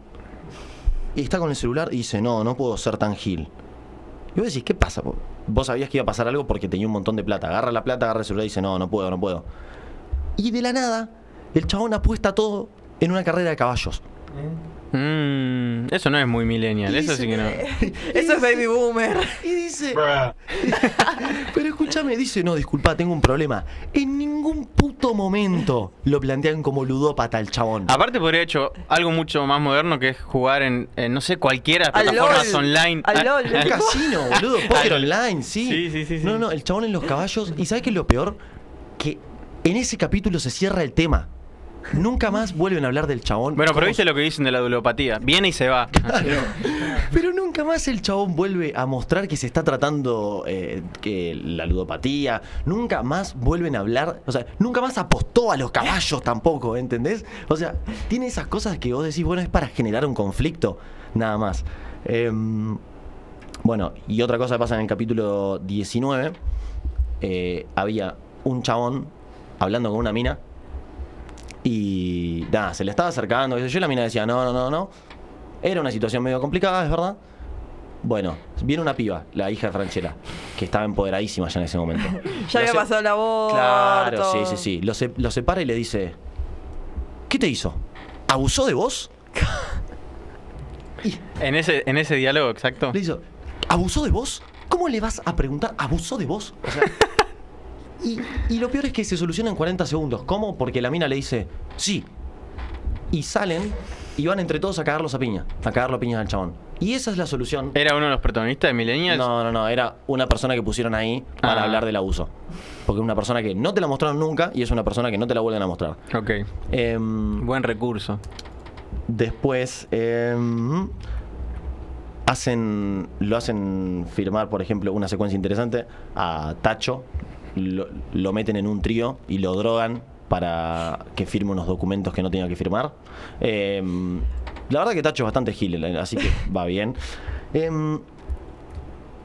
C: y está con el celular y dice, no, no puedo ser tan gil. Y vos decís, ¿qué pasa? Vos sabías que iba a pasar algo porque tenía un montón de plata. Agarra la plata, agarra el celular y dice, no, no puedo, no puedo. Y de la nada, el chabón apuesta todo en una carrera de caballos.
B: Mm, eso no es muy millennial,
C: Y
B: eso
C: dice-
B: sí que no. (laughs)
D: Eso es baby boomer.
C: Y dice. (laughs) Pero escúchame, dice, no, disculpa, tengo un problema. En ningún puto momento lo plantean como ludópata el chabón.
B: Aparte podría haber hecho algo mucho más moderno que es jugar en, en, no sé, cualquiera
D: Al
B: plataformas
D: LOL.
B: online.
D: Al LOL. (laughs)
C: Un casino, boludo, póker online, sí.
B: Sí, sí, sí, sí.
C: No, no, el chabón en los caballos. ¿Y sabes qué es lo peor? Que en ese capítulo se cierra el tema. Nunca más vuelven a hablar del chabón.
B: Bueno, pero viste lo que dicen de la dulopatía. Viene y se va. (laughs)
C: Pero nunca más el chabón vuelve a mostrar que se está tratando eh, que la ludopatía. Nunca más vuelven a hablar. O sea, nunca más apostó a los caballos tampoco, ¿entendés? O sea, tiene esas cosas que vos decís, bueno, es para generar un conflicto, nada más. Em, bueno, y otra cosa que pasa en el capítulo 19. eh, había un chabón hablando con una mina. Y nada, se le estaba acercando, yo, la mina decía, no, no, no, no. Era una situación medio complicada, es verdad. Bueno, viene una piba, la hija de Franchella, que estaba empoderadísima ya en ese momento. (laughs)
D: Ya había
C: se-
D: pasado la voz.
C: Claro, sí, sí, sí. Lo, se- lo separa y le dice, ¿qué te hizo? ¿Abusó de vos? (laughs)
B: En ese, en ese diálogo, exacto.
C: Le dice, ¿abusó de vos? ¿Cómo le vas a preguntar, ¿abusó de vos? O sea, (laughs) y, y lo peor es que se soluciona en 40 segundos. ¿Cómo? Porque la mina le dice, sí. Y salen y van entre todos a cagarlos a piña. A cagarlo a piñas al chabón. Y esa es la solución.
B: ¿Era uno de los protagonistas de Millennials?
C: No, no, no, era una persona que pusieron ahí para
B: Ah.
C: hablar del abuso. Porque es una persona que no te la mostraron nunca y es una persona que no te la vuelven a mostrar.
B: Ok.
C: Em,
B: Buen recurso.
C: después em, hacen lo hacen firmar, por ejemplo, una secuencia interesante a Tacho. Lo, lo meten en un trío y lo drogan para que firme unos documentos que no tenía que firmar. Em, la verdad que Tacho es bastante gil, así que va bien. Em,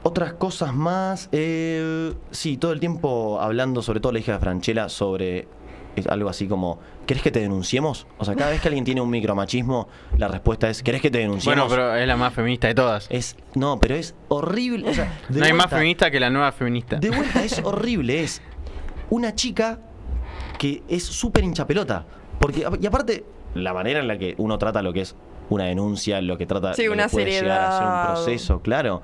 C: otras cosas más. Eh, sí, todo el tiempo hablando, sobre todo la hija de Franchella, sobre es algo así como: ¿Querés que te denunciemos? O sea, cada vez que alguien tiene un micromachismo, la respuesta es: ¿Querés que te denunciemos?
B: Bueno, pero es la más feminista de todas.
C: Es, no, pero es horrible. o sea, de
B: No hay más feminista que la nueva feminista.
C: De vuelta, es horrible. Es una chica que es súper hinchapelota. Porque, y aparte, la manera en la que uno trata lo que es una denuncia, lo que trata
D: Sí,
C: lo que
D: una
C: puede llegar a ser un proceso, claro.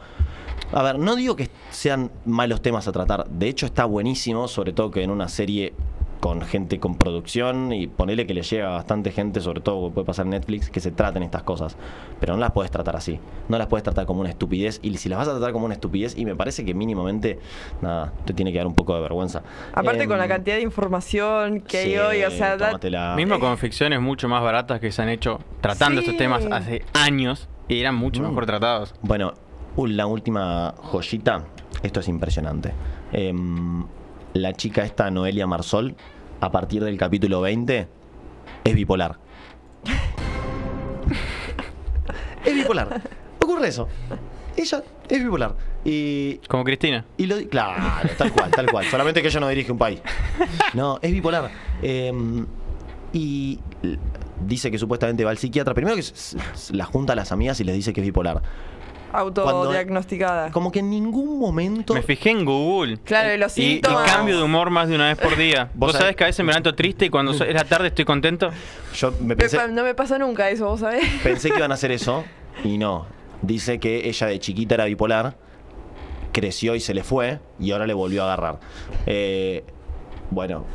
C: A ver, no digo que sean malos temas a tratar. De hecho, está buenísimo, sobre todo que en una serie con gente con producción y ponerle que le llega a bastante gente, sobre todo como puede pasar en Netflix, que se traten estas cosas. Pero no las puedes tratar así. No las puedes tratar como una estupidez. Y si las vas a tratar como una estupidez, y me parece que mínimamente, nada, te tiene que dar un poco de vergüenza.
D: Aparte con la
C: Em,
D: cantidad de información que hay hoy, o sea,
C: tómatela.
B: Mismo con ficciones mucho más baratas que se han hecho tratando
D: Sí.
B: estos temas hace años y eran mucho
C: Mm.
B: mejor tratados.
C: Bueno, la última joyita, esto es impresionante. Em, la chica esta, Noelia Marsol, a partir del capítulo 20, es bipolar. es bipolar. Ocurre eso. Ella es bipolar. Y,
B: Como Cristina.
C: y lo claro, tal cual, tal cual. Solamente que ella no dirige un país. No, es bipolar. Eh, y dice que supuestamente va al psiquiatra. Primero que la junta a las amigas y les dice que es bipolar.
D: Autodiagnosticada.
C: Como que en ningún momento.
B: Me fijé en Google.
D: Claro, y los
B: Y, y
D: síntomas.
B: cambio de humor más de una vez por (laughs) día.
C: Vos
B: ¿Vos sabés que a veces me levanto triste y cuando so- es la tarde estoy contento?
C: Yo me pensé,
D: no me pasa nunca eso, ¿vos sabés? (laughs)
C: pensé que iban a hacer eso y no. Dice que ella de chiquita era bipolar, creció y se le fue y ahora le volvió a agarrar. Eh, bueno,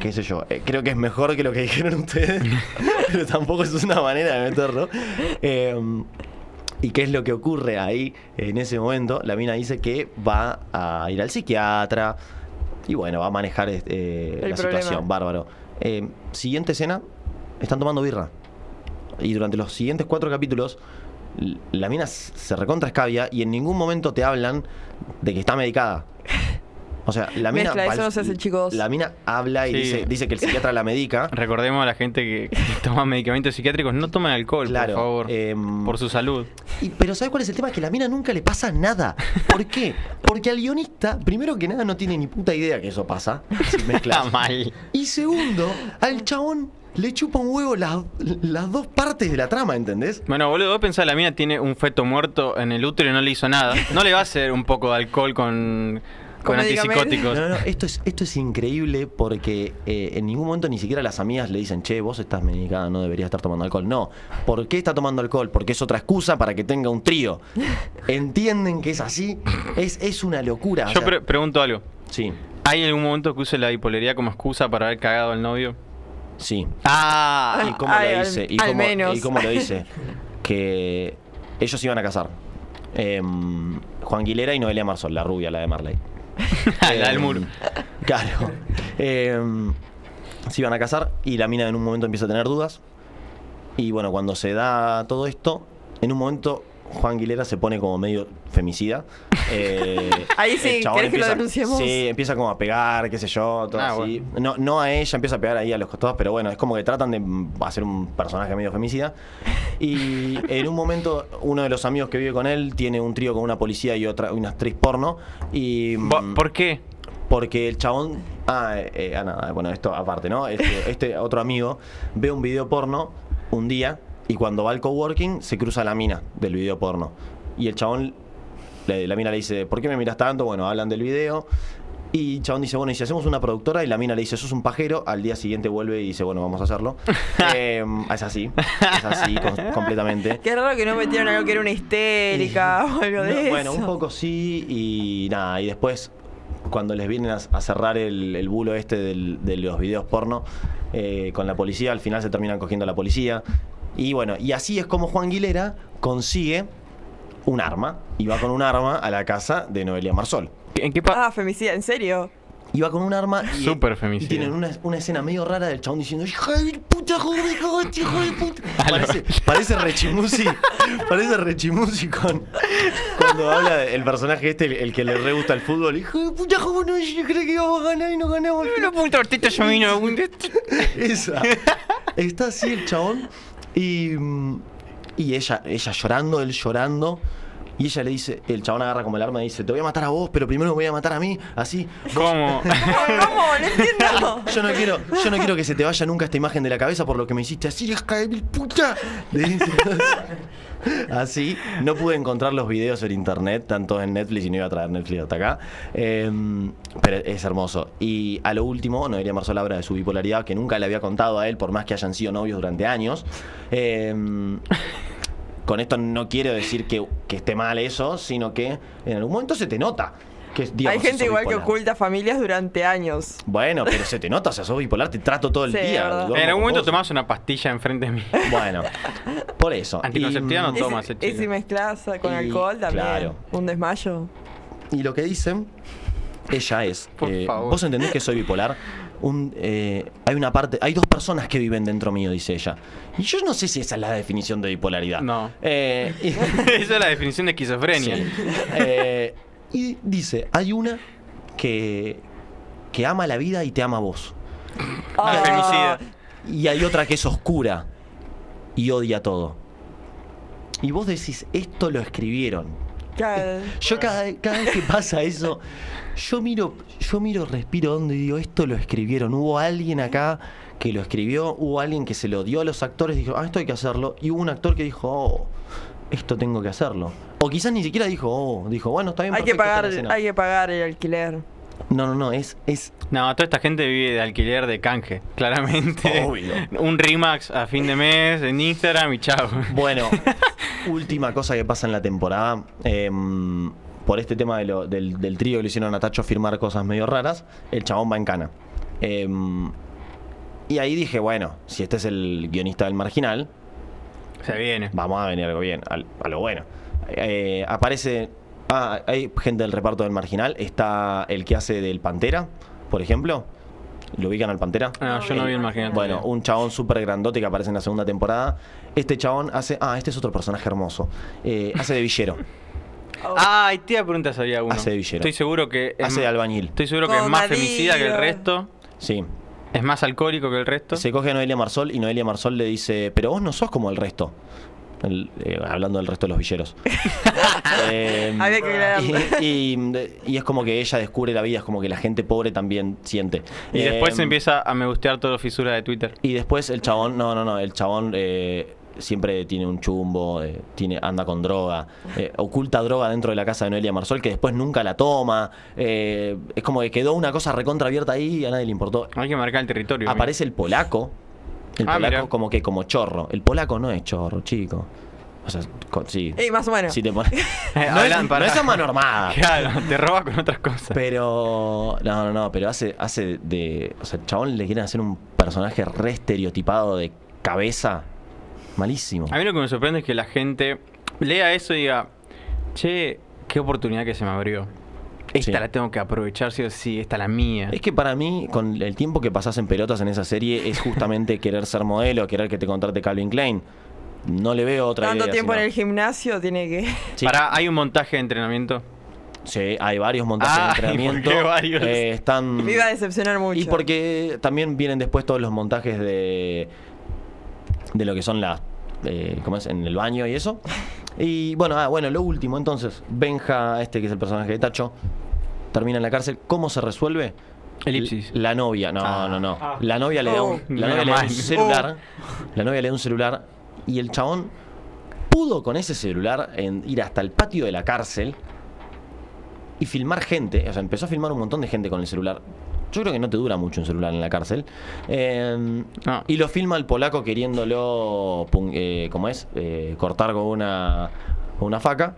C: qué sé yo. eh, creo que es mejor que lo que dijeron ustedes, (laughs) pero tampoco es una manera de meterlo. Eh, ¿Y qué es lo que ocurre ahí en ese momento? La mina dice que va a ir al psiquiatra y bueno, va a manejar
D: El
C: la
D: problema.
C: situación. Bárbaro. Eh, siguiente escena, están tomando birra. Y durante los siguientes cuatro capítulos, la mina se recontra escabia y en ningún momento te hablan de que está medicada. (laughs) O sea, la mina.
D: Mezcla, eso
C: val-
D: no se hace, chicos.
C: La mina habla y
B: Sí.
C: dice, dice que el psiquiatra la medica. (laughs)
B: Recordemos a la gente que, que (laughs) toma medicamentos psiquiátricos, no tomen alcohol,
C: Claro,
B: por favor.
C: em,
B: por su salud.
C: Y- pero ¿sabes cuál es el tema? Que a la mina nunca le pasa nada. ¿Por qué? Porque al guionista, primero que nada, no tiene ni puta idea que eso pasa. si (laughs) mezclas.
B: Está mal.
C: Y segundo, al chabón le chupa un huevo las, las dos partes de la trama, ¿entendés?
B: Bueno, boludo, vos pensás, la mina tiene un feto muerto en el útero y no le hizo nada. No le va a hacer un poco de alcohol con, con, antipsicóticos.
C: No, no, esto es, esto es increíble porque eh, en ningún momento ni siquiera las amigas le dicen, che, vos estás medicada, no deberías estar tomando alcohol. No. ¿Por qué está tomando alcohol? Porque es otra excusa para que tenga un trío. ¿Entienden que es así? Es, es una locura. o
B: Yo
C: sea,
B: pre- pregunto algo.
C: Sí,
B: ¿Hay algún momento que use la bipolaridad como excusa para haber cagado al novio?
C: sí.
B: Ah,
C: ¿Y cómo
D: Ay,
C: lo
D: al-
C: dice? ¿Y
D: al
C: cómo,
D: menos.
C: ¿Y cómo lo dice? Que ellos iban a casar. Em, Juan Guilera y Noelia Marsol, la rubia, la de Marley. (laughs)
B: la del
C: Em,
B: muro.
C: Claro. Em, se iban a casar y la mina en un momento empieza a tener dudas. Y bueno, cuando se da todo esto, en un momento Juan Guilera se pone como medio femicida. (laughs) Eh,
D: Ahí sí, ¿querés que lo denunciemos?
C: Sí, empieza como a pegar, qué sé yo, todo
B: Ah,
C: así. No, no a ella, empieza a pegar ahí a los costados, pero bueno, es como que tratan de hacer un personaje medio femicida. Y en un momento, uno de los amigos que vive con él tiene un trío con una policía y otra, una actriz porno. Y. Mm,
B: ¿Por qué?
C: porque el chabón. Ah, eh, eh, ah, nada, bueno, esto aparte, ¿no? Este, este otro amigo ve un video porno un día y cuando va al coworking se cruza la mina del video porno. Y el chabón, la mina le dice, ¿por qué me miras tanto? Bueno, hablan del video. Y el chabón dice, bueno, y si hacemos una productora, y la mina le dice, sos un pajero, al día siguiente vuelve y dice, bueno, vamos a hacerlo. (laughs) Eh, es así, es así com- completamente.
D: Qué raro que no metieron algo que era una histérica o algo de
C: No,
D: eso.
C: Bueno, un poco sí y nada, y después cuando les vienen a, a cerrar el, el bulo este del- de los videos porno eh, con la policía, al final se terminan cogiendo a la policía. Y bueno, y así es como Juan Guilera consigue un arma y va con un arma a la casa de Noelia Marsol.
B: ¿En qué pa-
D: Ah, femicida, ¿en serio?
C: Iba con un arma y,
B: Súper
C: y
B: femicida.
C: tienen una, una escena medio rara del chabón diciendo ¡Hija de puta, joder, cagaste, hijo de puta! (laughs) Parece, parece Rechimusi, (laughs) parece Rechimusi con, cuando habla el personaje este, el, el que le re gusta el fútbol. ¡Hijo de puta, joder, no, yo creí que íbamos a ganar y no ganamos!
B: No punto tortita yo vino. (laughs)
C: Esa. Está así el chabón y, y ella, ella llorando, él llorando. Y ella le dice, el chabón agarra como el arma y dice, te voy a matar a vos, pero primero me voy a matar a mí, así.
B: ¿Cómo? (laughs) (laughs)
D: ¿Cómo? No entiendo. (laughs)
C: Yo no quiero, yo no quiero que se te vaya nunca esta imagen de la cabeza por lo que me hiciste así, hija de mi puta. Así, no pude encontrar los videos en internet, tanto en Netflix y no iba a traer Netflix hasta acá. Em, pero es hermoso. Y a lo último, Noelia Marsol habla de su bipolaridad, que nunca le había contado a él, por más que hayan sido novios durante años. Em, con esto no quiero decir que, que esté mal eso, sino que en algún momento se te nota. Que, digamos,
D: Hay gente igual que oculta familias durante años.
C: Bueno, pero se te nota, o sea, sos bipolar, te trato todo el
D: Sí,
C: día.
B: En algún momento
C: vos.
B: tomás una pastilla enfrente de mí.
C: Bueno, por eso.
B: Anticonceptiva no
C: Y,
D: Y si- si mezclas con
C: Y-
D: alcohol también.
C: claro.
D: Un desmayo.
C: y lo que dicen, ella es. (laughs)
B: Por
C: eh,
B: favor.
C: Vos entendés que soy bipolar. Un, eh, hay una parte, hay dos personas que viven dentro mío, dice ella. Y yo no sé si esa es la definición de bipolaridad.
B: No.
C: Eh, y- (laughs)
B: Esa es la definición de esquizofrenia.
C: Sí. Eh, y dice, hay una que, que ama la vida y te ama a vos.
B: Ah, femicida.
C: Y hay otra que es oscura y odia todo. Y vos decís, esto lo escribieron
D: Claro.
C: Yo cada, cada vez que pasa eso, yo miro, yo miro, respiro hondo y digo, esto lo escribieron. Hubo alguien acá que lo escribió, hubo alguien que se lo dio a los actores y dijo, ah, esto hay que hacerlo. Y hubo un actor que dijo, oh, esto tengo que hacerlo. O quizás ni siquiera dijo, oh, dijo, bueno, está bien.
D: Hay que
C: esta
D: pagar,
C: es la escena".
D: hay que pagar el alquiler.
C: No, no, no, es, es
B: No, toda esta gente vive de alquiler de canje, claramente.
C: Obvio.
B: Un Remax a fin de mes en Instagram y chao.
C: Bueno, (laughs) última cosa que pasa en la temporada. em, por este tema de lo- del, del trío que le hicieron a Tacho firmar cosas medio raras, el chabón va en cana. Em, y ahí dije, bueno, si este es el guionista del marginal,
B: Se viene.
C: vamos a venir algo bien, a lo bueno. Eh, aparece. Ah, hay gente del reparto del marginal. Está el que hace del Pantera, por ejemplo. ¿Lo ubican al Pantera?
B: No, yo no vi el marginal.
C: Bueno, un chabón súper grandote que aparece en la segunda temporada. Este chabón hace. Ah, este es otro personaje hermoso. Eh, hace de villero. (laughs)
B: Ay, te iba a preguntar si había uno.
C: Hace de villero.
B: Estoy seguro que. es
C: hace de albañil.
B: Estoy seguro que es más femicida que el resto.
C: Sí.
B: Es más alcohólico que el resto.
C: Se coge a Noelia Marsol y Noelia Marsol le dice: Pero vos no sos como el resto. El- eh, hablando del resto de los villeros. (laughs) Eh,
D: Había que aclararlo.
C: y, y- y es como que ella descubre la vida, es como que la gente pobre también siente.
B: Y después
C: Eh,
B: se empieza a me gustear todo fisura de Twitter.
C: Y después el chabón, no, no, no, el chabón eh, siempre tiene un chumbo, eh, tiene, anda con droga, eh, oculta droga dentro de la casa de Noelia Marsol que después nunca la toma. eh, es como que quedó una cosa recontra abierta ahí y a nadie le importó.
B: Hay que marcar el territorio.
C: Aparece el polaco. El
B: Ah,
C: polaco
B: mira.
C: como que como chorro. El polaco no es chorro, chico. O sea, con- sí.
D: Ey, más o menos.
C: Si te pones- (laughs)
B: Eh,
C: no, es, no es a mano armada.
B: Claro, te roba con otras cosas.
C: Pero. No, no, no, pero hace, hace de. O sea, el chabón le quieren hacer un personaje re estereotipado de cabeza. Malísimo.
B: A mí lo que me sorprende es que la gente lea eso y diga, che, qué oportunidad que se me abrió. Esta
C: Sí.
B: la tengo que aprovechar, sí o sí, esta la mía.
C: Es que para mí, con el tiempo que pasás en pelotas en esa serie, es justamente (laughs) querer ser modelo, querer que te contrate Calvin Klein. No le veo otra
D: Tanto
C: idea.
D: tiempo en el gimnasio tiene que.
C: Sí.
B: Pará, hay un montaje de entrenamiento.
C: Sí, hay varios montajes
B: Ah,
C: de (laughs) entrenamiento.
B: ¿y por qué varios?
C: Eh, están.
D: Me iba a decepcionar mucho.
C: Y porque también vienen después todos los montajes de. de lo que son las. eh, ¿Cómo es? En el baño y eso. (laughs) Y bueno, ah, bueno, lo último entonces. Benja, este que es el personaje de Tacho, termina en la cárcel. ¿Cómo se resuelve?
B: Elipsis.
C: La novia, no,
B: Ah.
C: no, no.
E: Ah.
C: La novia le da un,
D: Oh.
C: la novia
B: Menos
C: le da un
B: mal.
C: celular. La novia le da un celular y el chabón pudo con ese celular en ir hasta el patio de la cárcel y filmar gente. O sea, empezó a filmar un montón de gente con el celular. Yo creo que no te dura mucho un celular en la cárcel. Eh,
B: No.
C: Y lo filma el polaco queriéndolo, eh, ¿cómo es? Eh, cortar con una, con una faca.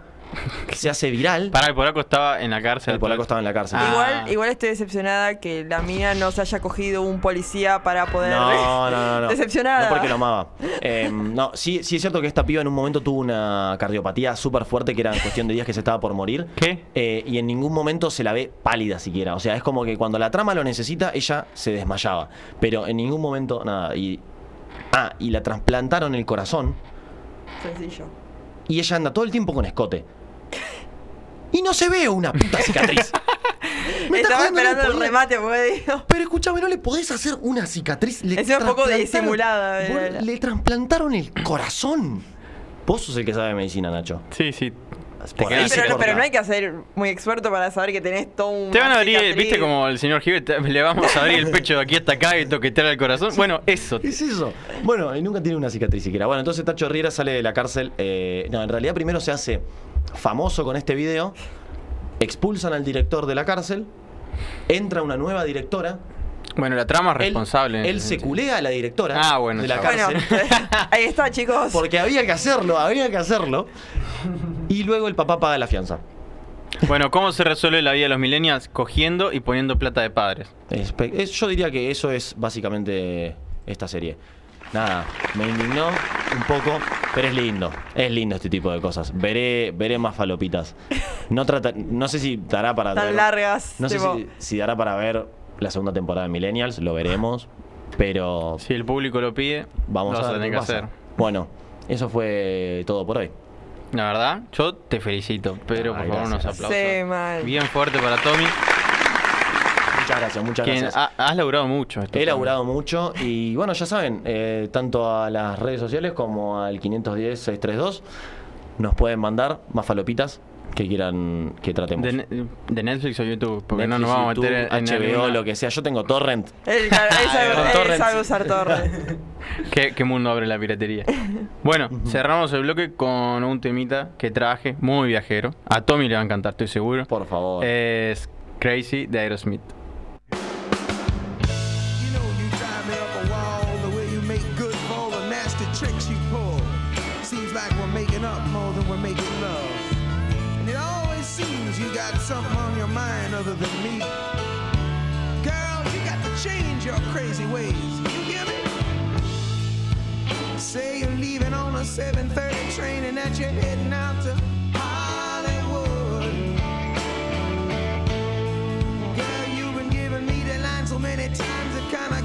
C: Se hace viral.
B: Pará, el polaco estaba en la cárcel.
C: El polaco estaba en la cárcel.
B: Ah.
D: Igual, igual estoy decepcionada que la mía no se haya cogido un policía para poder.
C: No, no, no, no. (laughs)
D: Decepcionada.
C: No porque lo amaba. Eh, no, sí, sí es cierto que esta piba en un momento tuvo una cardiopatía súper fuerte que era en cuestión de días que se estaba por morir.
B: ¿Qué?
C: Eh, y en ningún momento se la ve pálida siquiera. O sea, es como que cuando la trama lo necesita, ella se desmayaba. Pero en ningún momento, nada. Y, ah, y la trasplantaron el corazón.
D: Sencillo.
C: Y ella anda todo el tiempo con escote. Y no se ve una puta (laughs) cicatriz. Me está
D: Estaba
C: jodiendo, no le
D: esperando el
C: podía-
D: remate porque digo.
C: pero escúchame, ¿no le podés hacer una cicatriz? Le
D: Es un poco
C: trasplantaron-
D: disimulada,
C: Vos
D: era-
C: Le trasplantaron el corazón. Vos sos el que sabe de medicina, Nacho.
B: Sí, sí.
C: Por ahí
D: Pero, no- pero no hay que ser muy experto para saber que tenés todo un.
B: Te van a abrir, viste como el señor Gibbet, le vamos a abrir el pecho de aquí hasta acá y toquetear el corazón. Bueno, eso.
C: ¿Qué (laughs) es eso? Bueno, y nunca tiene una cicatriz siquiera. Bueno, entonces Tacho Riera sale de la cárcel. eh, no, en realidad primero se hace famoso con este video. Expulsan al director de la cárcel. Entra una nueva directora.
B: Bueno, la trama es responsable.
C: Él, se culea a la directora
B: Ah, bueno,
C: de la cárcel.
D: Bueno, (laughs) ahí está, chicos.
C: Porque había que hacerlo, había que hacerlo. Y luego el papá paga la fianza.
B: Bueno, ¿cómo se resuelve la vida de los millennials? Cogiendo y poniendo plata de padres.
C: Es- yo diría que eso es básicamente esta serie. Nada, me indignó un poco, pero es lindo. Es lindo este tipo de cosas. Veré, veré más falopitas. No trata, no sé si dará para
D: Tan
C: ver-
D: largas.
C: No sé si, si dará para ver la segunda temporada de Millennials, lo veremos. Pero
B: Si el público lo pide,
C: vamos
B: lo
C: a
B: tener que hacer.
C: Bueno, eso fue todo por hoy.
B: La verdad, yo te felicito, pero por favor unos aplausos.
D: Sí, mal.
B: Bien fuerte para Tommy,
C: Muchas gracias, muchas
B: quien
C: gracias.
B: ha- has laburado mucho. esto,
C: He laburado mucho y bueno, ya saben, eh, tanto a las redes sociales como al 510-632 nos pueden mandar más falopitas que quieran que tratemos.
B: De, Ne- de Netflix o YouTube, porque no nos
C: Netflix,
B: vamos a meter
C: YouTube,
B: en
C: HBO, lo que sea. Yo tengo Torrent. (laughs)
D: Él, sabe- usar torrents. (laughs)
B: ¿Qué, qué mundo abre la piratería? (laughs) Bueno, cerramos el bloque con un temita que traje, muy viajero. A Tommy le va a encantar, estoy seguro.
C: Por favor.
B: Es Crazy de Aerosmith.
J: Crazy ways. You hear me? Say you're leaving on a 7:30 train and that you're heading out to Hollywood. Girl, you've been giving me the line so many times it kinda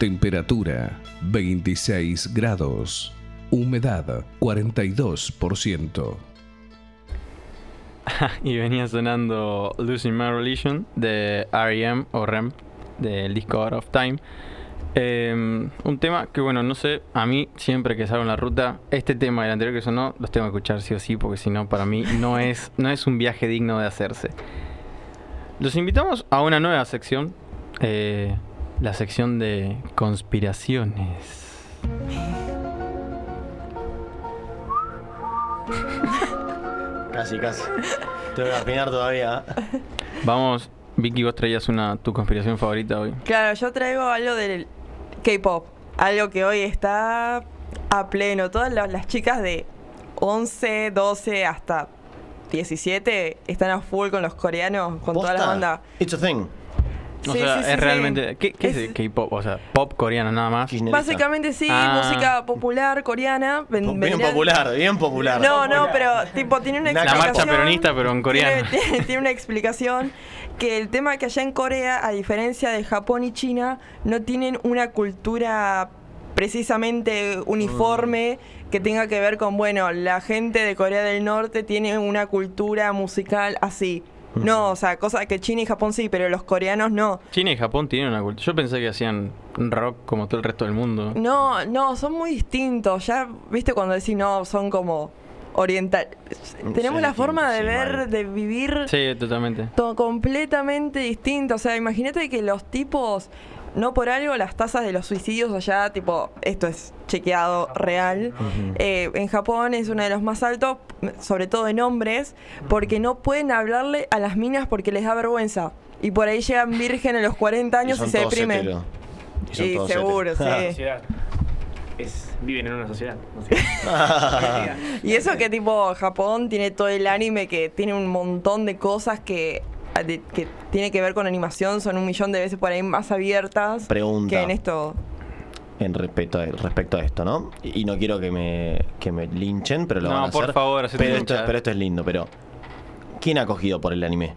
A: Temperatura 26 grados. Humedad 42%. (laughs)
B: y venía sonando Losing My Religion de R.E.M. o REM del disco Out of Time. Eh, un tema que, bueno, no sé, a mí siempre que salgo en la ruta, este tema y el anterior que sonó, los tengo que escuchar sí o sí, porque si no, para mí no (laughs) es, no es un viaje digno de hacerse. Los invitamos a una nueva sección, eh, la sección de conspiraciones.
C: Casi, casi. Tengo que afinar todavía.
B: Vamos, Vicky, vos traías una, tu conspiración favorita hoy.
D: Claro, yo traigo algo del K-pop. Algo que hoy está a pleno. Todas la- las chicas de 11, 12 hasta 17 están a full con los coreanos, con toda la banda.
C: It's a thing.
B: O
D: Sí,
B: sea,
D: sí,
B: es
D: sí.
B: realmente... ¿Qué, qué es, K-pop? O sea, pop coreano nada más.
D: Básicamente sí,
B: Ah.
D: música popular coreana. ven-
C: Bien popular, bien popular.
D: No, no, pero tipo tiene una
B: La
D: explicación.
B: marcha peronista, pero en coreano.
D: Tiene, (laughs) tiene- tiene una explicación que el tema que allá en Corea, a diferencia de Japón y China, no tienen una cultura precisamente uniforme que tenga que ver con, bueno, la gente de Corea del Norte tiene una cultura musical así. (laughs) No, o sea, cosa que China y Japón sí, pero los coreanos no.
B: China y Japón tienen una cultura. Yo pensé que hacían rock como todo el resto del mundo.
D: No, no, son muy distintos. Ya, viste, cuando decís no, son como oriental. Tenemos la forma de ver,
C: mal.
D: de vivir
B: Sí, totalmente.
D: to- completamente distinto. O sea, imagínate que los tipos, no por algo, las tasas de los suicidios allá, tipo, esto es chequeado real. eh, en Japón es uno de los más altos, sobre todo en hombres, porque no pueden hablarle a las minas porque les da vergüenza. Y por ahí llegan virgen a los 40 años y,
C: son
D: se
C: todos
D: deprimen.
C: hetero. Y todos
D: seguro,
C: hetero.
D: sí.
E: Es, viven en una sociedad. no sé. (laughs)
D: Y eso que tipo Japón tiene todo el anime que tiene un montón de cosas que, (laughs) de- que tiene que ver con animación, son un millón de veces por ahí más abiertas
C: Pregunta.
D: que en esto.
C: en respecto a, respecto a esto, ¿no? Y, y no quiero que me, que me linchen, pero lo
B: No,
C: van a
B: por
C: hacer.
B: favor,
C: pero esto, pero esto es lindo, pero ¿quién ha cogido por el anime?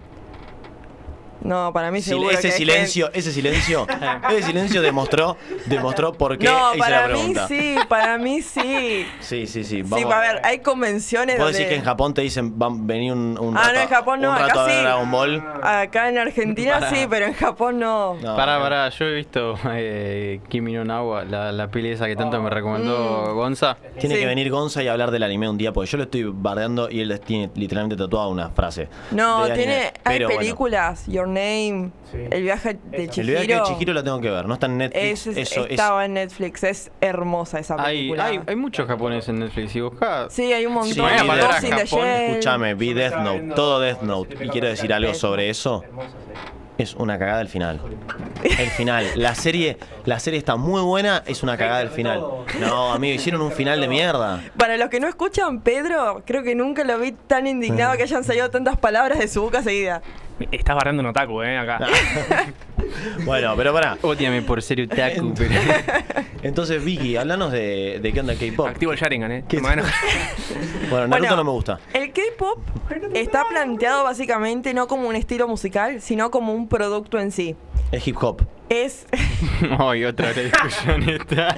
D: No, para mí seguro
C: ese
D: que
C: silencio, ese silencio, (laughs) ese silencio demostró, demostró por qué
D: No,
C: hice
D: para
C: la
D: mí
C: pregunta.
D: sí, para mí sí.
C: Sí, sí, sí.
D: Sí,
C: Vamos.
D: a ver, hay convenciones
C: ¿Puedo
D: donde...
C: decir que en Japón te dicen, van venir un, un
D: Ah,
C: rato,
D: no, en Japón no, acá
C: rato a
D: sí.
C: Dragon Ball?
D: Acá en Argentina sí, pero en Japón no.
C: No,
B: pará, pará, yo he visto eh, Kimi no Nawa, la, la peli esa que tanto me recomendó
D: Mm.
B: Gonza.
C: Tiene
D: Sí.
C: que venir Gonza y hablar del anime un día, porque yo lo estoy bardeando y él tiene literalmente tatuada una frase.
D: No,
C: anime.
D: tiene, hay
C: Pero bueno,
D: películas, Your Name,
E: Sí.
D: El viaje de. Chihiro.
C: el viaje de Chihiro la tengo que ver, no está en Netflix.
D: Es-
C: eso es.
D: estaba en Netflix, es hermosa esa
B: Hay,
D: película.
B: hay, hay muchos japoneses en Netflix. Y buscás.
D: Sí, hay un montón.
C: Sí,
D: the
B: Japón.
C: Escúchame, vi Death Note, todo Death Note. Y quiero decir algo sobre eso.
E: Hermosa.
C: Es una cagada el final. El final. La serie, la serie está muy buena, es una cagada el final. No, amigo, hicieron un final de mierda.
D: Para los que no escuchan, Pedro, creo que nunca lo vi tan indignado que hayan salido tantas palabras de su boca seguida.
E: Estás barrando un otaku, ¿eh? Acá. (laughs) (laughs)
C: Bueno, pero pará.
B: Ódiame por ser otaku, pero. (laughs)
C: Entonces, Vicky, háblanos de, de qué onda el K-pop.
E: Activo el Sharingan, ¿eh?
C: ¿Qué- (laughs)
E: Bueno,
C: Naruto
D: Bueno,
C: no me gusta.
D: El K-pop está planteado básicamente no como un estilo musical, sino como un producto en sí.
C: Es hip hop.
D: Es.
B: Ay, otra discusión esta.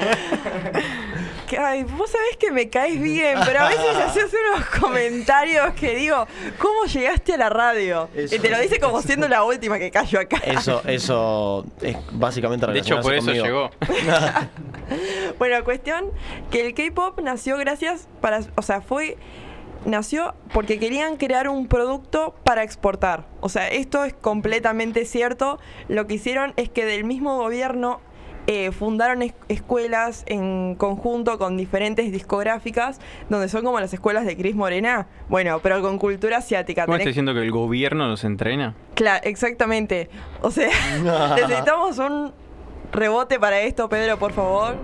D: Ay, vos sabés que me caes bien, pero a veces (laughs) haces unos comentarios que digo, ¿cómo llegaste a la radio?
C: Eso.
D: Y te lo dice como siendo la última que cayó acá.
C: Eso, eso es básicamente
B: De hecho, por eso
C: conmigo.
B: llegó. (laughs)
D: Bueno, cuestión que el K-pop nació gracias para, o sea, fue nació porque querían crear un producto para exportar. O sea, esto es completamente cierto. Lo que hicieron es que del mismo gobierno eh, fundaron es- escuelas en conjunto con diferentes discográficas, donde son como las escuelas de Cris Morena. Bueno, pero con cultura asiática.
B: ¿Cómo estás diciendo que el gobierno nos entrena?
D: Claro, exactamente. O sea, (laughs) necesitamos un rebote para esto, Pedro, por favor.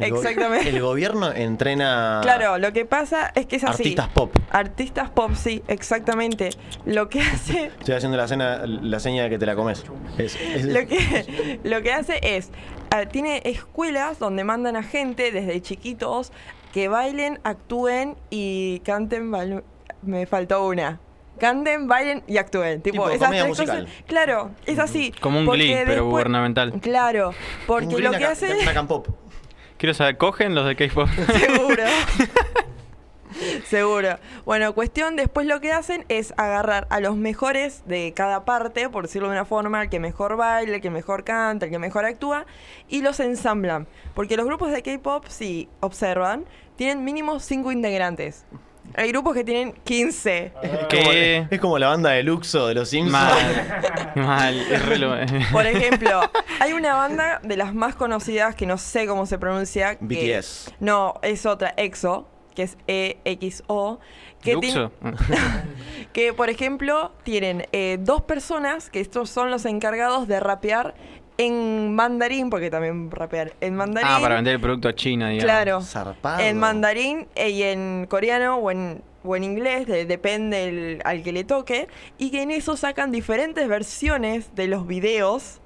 C: El go-
D: Exactamente.
C: El gobierno entrena
D: Claro, lo que pasa es que es así.
C: artistas pop.
D: Artistas pop, sí, exactamente. Lo que hace, (laughs)
C: Estoy haciendo la, cena, la seña de que te la comes. Es- es-
D: lo que, (laughs) lo que hace es, ah, tiene escuelas donde mandan a gente desde chiquitos que bailen, actúen y canten. Me faltó una. canten, bailen y actúen. Tipo,
C: Tipo
D: esas tres
C: musical.
D: cosas. Claro, es así.
B: Como un Glee, pero gubernamental.
D: Claro, porque lo que
C: una Campop.
B: Quiero saber, ¿cogen los de K-pop? (laughs)
D: Seguro. (laughs) Seguro. Bueno, cuestión, después lo que hacen es agarrar a los mejores de cada parte, por decirlo de una forma, el que mejor baila, el que mejor canta, el que mejor actúa, y los ensamblan. Porque los grupos de K-pop, si observan, tienen mínimo 5 integrantes. Hay grupos que tienen 15.
C: Es como,
B: ¿Qué?
C: es como la banda de Luxo de los Simpsons.
B: Mal. Mal. Es re lo- (laughs)
D: Por ejemplo, hay una banda de las más conocidas que no sé cómo se pronuncia. que-
C: BTS.
D: No, es otra, EXO, que es E-X-O. Que, (laughs) que, por ejemplo, tienen eh, dos personas que estos son los encargados de rapear en mandarín, porque también rapear en mandarín.
B: Ah, para vender el producto a China, digamos.
D: Claro.
C: Zarpado.
D: En mandarín eh, y en coreano o en, o en inglés, de- depende el- al que le toque. Y que en eso sacan diferentes versiones de los videos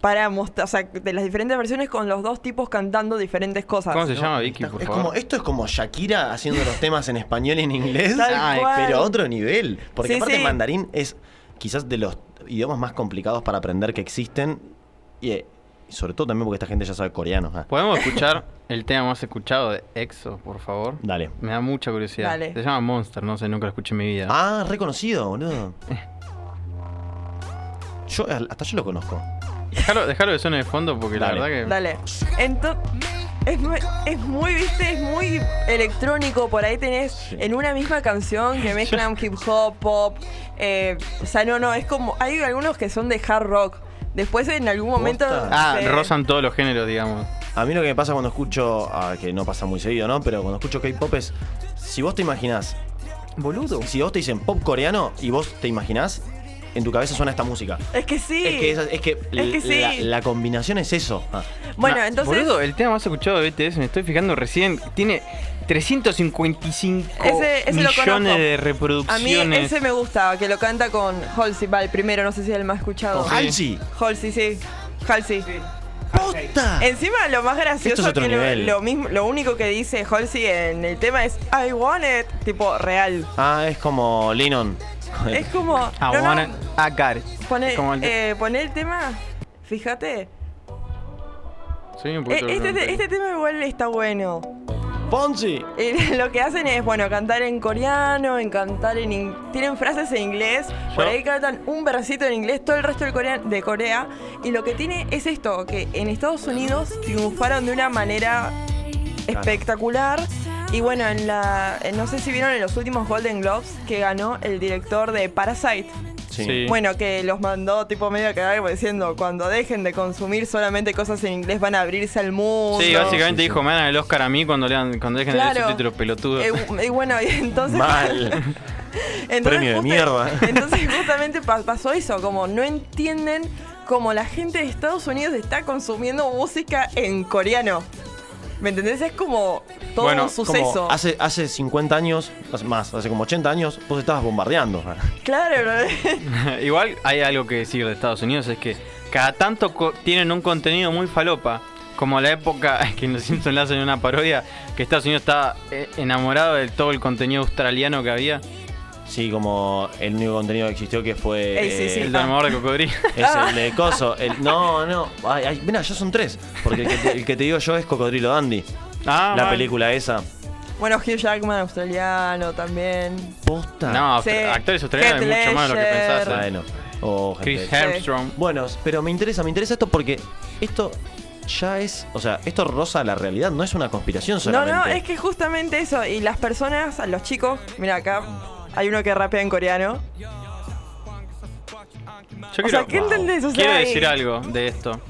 D: para mostrar, o sea, de las diferentes versiones con los dos tipos cantando diferentes cosas.
B: ¿Cómo se llama, Vicky, por
C: es
B: favor?
C: como, esto es como Shakira haciendo los temas en español y en inglés.
D: Tal
C: Ay,
D: cual.
C: pero a otro nivel. Porque
D: Sí,
C: aparte
D: sí.
C: mandarín es quizás de los idiomas más complicados para aprender que existen. Y, eh, y sobre todo también porque esta gente ya sabe coreano. Ah,
B: ¿Podemos escuchar el tema más escuchado de EXO, por favor?
C: Dale.
B: Me da mucha curiosidad.
D: Dale.
B: Se llama Monster, no sé, nunca lo escuché en mi vida.
C: Ah, reconocido, boludo. Yo, hasta yo lo conozco.
B: Déjalo, déjalo que suene de fondo porque
C: Dale.
B: la verdad que...
D: Dale. Entonces, es, muy- es muy, viste, es muy electrónico. Por ahí tenés en una misma canción que (laughs) mezclan hip hop, pop. eh, o sea, no, no, es como. Hay algunos que son de hard rock. Después en algún momento.
B: Ah,
D: se-
B: rozan todos los géneros, digamos.
C: A mí lo que me pasa cuando escucho, ah, que no pasa muy seguido, ¿no? Pero cuando escucho K-pop es, si vos te imaginás,
B: Boludo.
C: si vos te dicen pop coreano y vos te imaginás, en tu cabeza suena esta música.
D: Es que sí.
C: Es que, es, es que,
D: Es que sí.
C: la, la combinación es eso. Ah.
D: Bueno,
B: Ma-
D: entonces.
B: Boludo, el tema más escuchado de BTS, me estoy fijando recién, tiene 355
D: Ese- ese lo
B: millones de
D: A mí
B: reproducciones.
D: ese me gusta, que lo canta con Halsey, va, el primero, no sé si es el más escuchado.
C: Con Halsey.
D: Halsey, sí. Halsey.
C: ¡Posta!
D: Encima lo más gracioso
C: es otro
D: que lo,
C: nivel.
D: lo mismo, lo único que dice Halsey en el tema es I want it, tipo real.
C: Ah, es como Lennon.
D: Es como (laughs)
B: I
D: no, no,
B: want it, I got it.
D: pone,
B: Como el de-
D: eh, pone el tema, fíjate.
B: Un
D: Eh,
B: poquito
D: este,
B: ignorante.
D: este tema igual está bueno.
C: Fonsi.
D: Y (laughs) lo que hacen es, bueno, cantar en coreano, en cantar en... in- Tienen frases en inglés, por ahí cantan un versito en inglés, todo el resto del corea- de Corea. Y lo que tiene es esto, que en Estados Unidos triunfaron de una manera espectacular. Y bueno, en la, no sé si vieron en los últimos Golden Globes que ganó el director de Parasite.
C: Sí.
D: Bueno, que los mandó tipo medio a cagar como diciendo, cuando dejen de consumir solamente cosas en inglés van a abrirse al mundo.
B: Sí, básicamente
C: Sí, sí.
B: dijo, me dan el Oscar a mí cuando, lean, cuando dejen de leer subtítulos pelotudos.
D: Eh, y bueno, y entonces...
C: Mal. (laughs)
D: Entonces,
C: Premio de
D: justa-
C: mierda. (laughs)
D: Entonces justamente pa- pasó eso, como no entienden cómo la gente de Estados Unidos está consumiendo música en coreano. ¿Me entendés? Es como todo
B: Bueno,
D: un suceso.
C: Como hace, hace 50 años, hace más, hace como 80 años, vos estabas bombardeando. (laughs)
D: Claro, ¿no? (laughs)
B: Igual hay algo que decir de Estados Unidos, es que cada tanto co- tienen un contenido muy falopa. Como la época (laughs) que en Los Simpsons le hacen una parodia, que Estados Unidos estaba eh, enamorado de todo el contenido australiano que había.
C: Sí, como el único contenido que existió que fue.
D: Ey, sí, sí.
C: eh,
B: El domador de cocodrilo. (laughs)
C: Es el de Coso. El, no, no. Ay, ay, mira, ya son tres. Porque el que, te, el que te digo yo es Cocodrilo Dandy.
B: Ah,
C: la
B: mal.
C: película esa.
D: Bueno, Hugh Jackman, australiano también.
C: Posta.
B: No,
D: Sí.
B: actores australianos hay mucho más de lo que pensás.
C: Bueno. Oh.
B: Chris Armstrong.
C: Bueno, pero me interesa, me interesa esto porque esto ya es. O sea, esto roza la realidad, no es una conspiración
D: No,
C: solamente.
D: no, es que justamente eso. Y las personas, los chicos, mira acá, hay uno que rapea en coreano.
B: Yo
D: O sea, ¿qué entendés? O sea,
B: quiero
D: y-
B: decir algo de esto.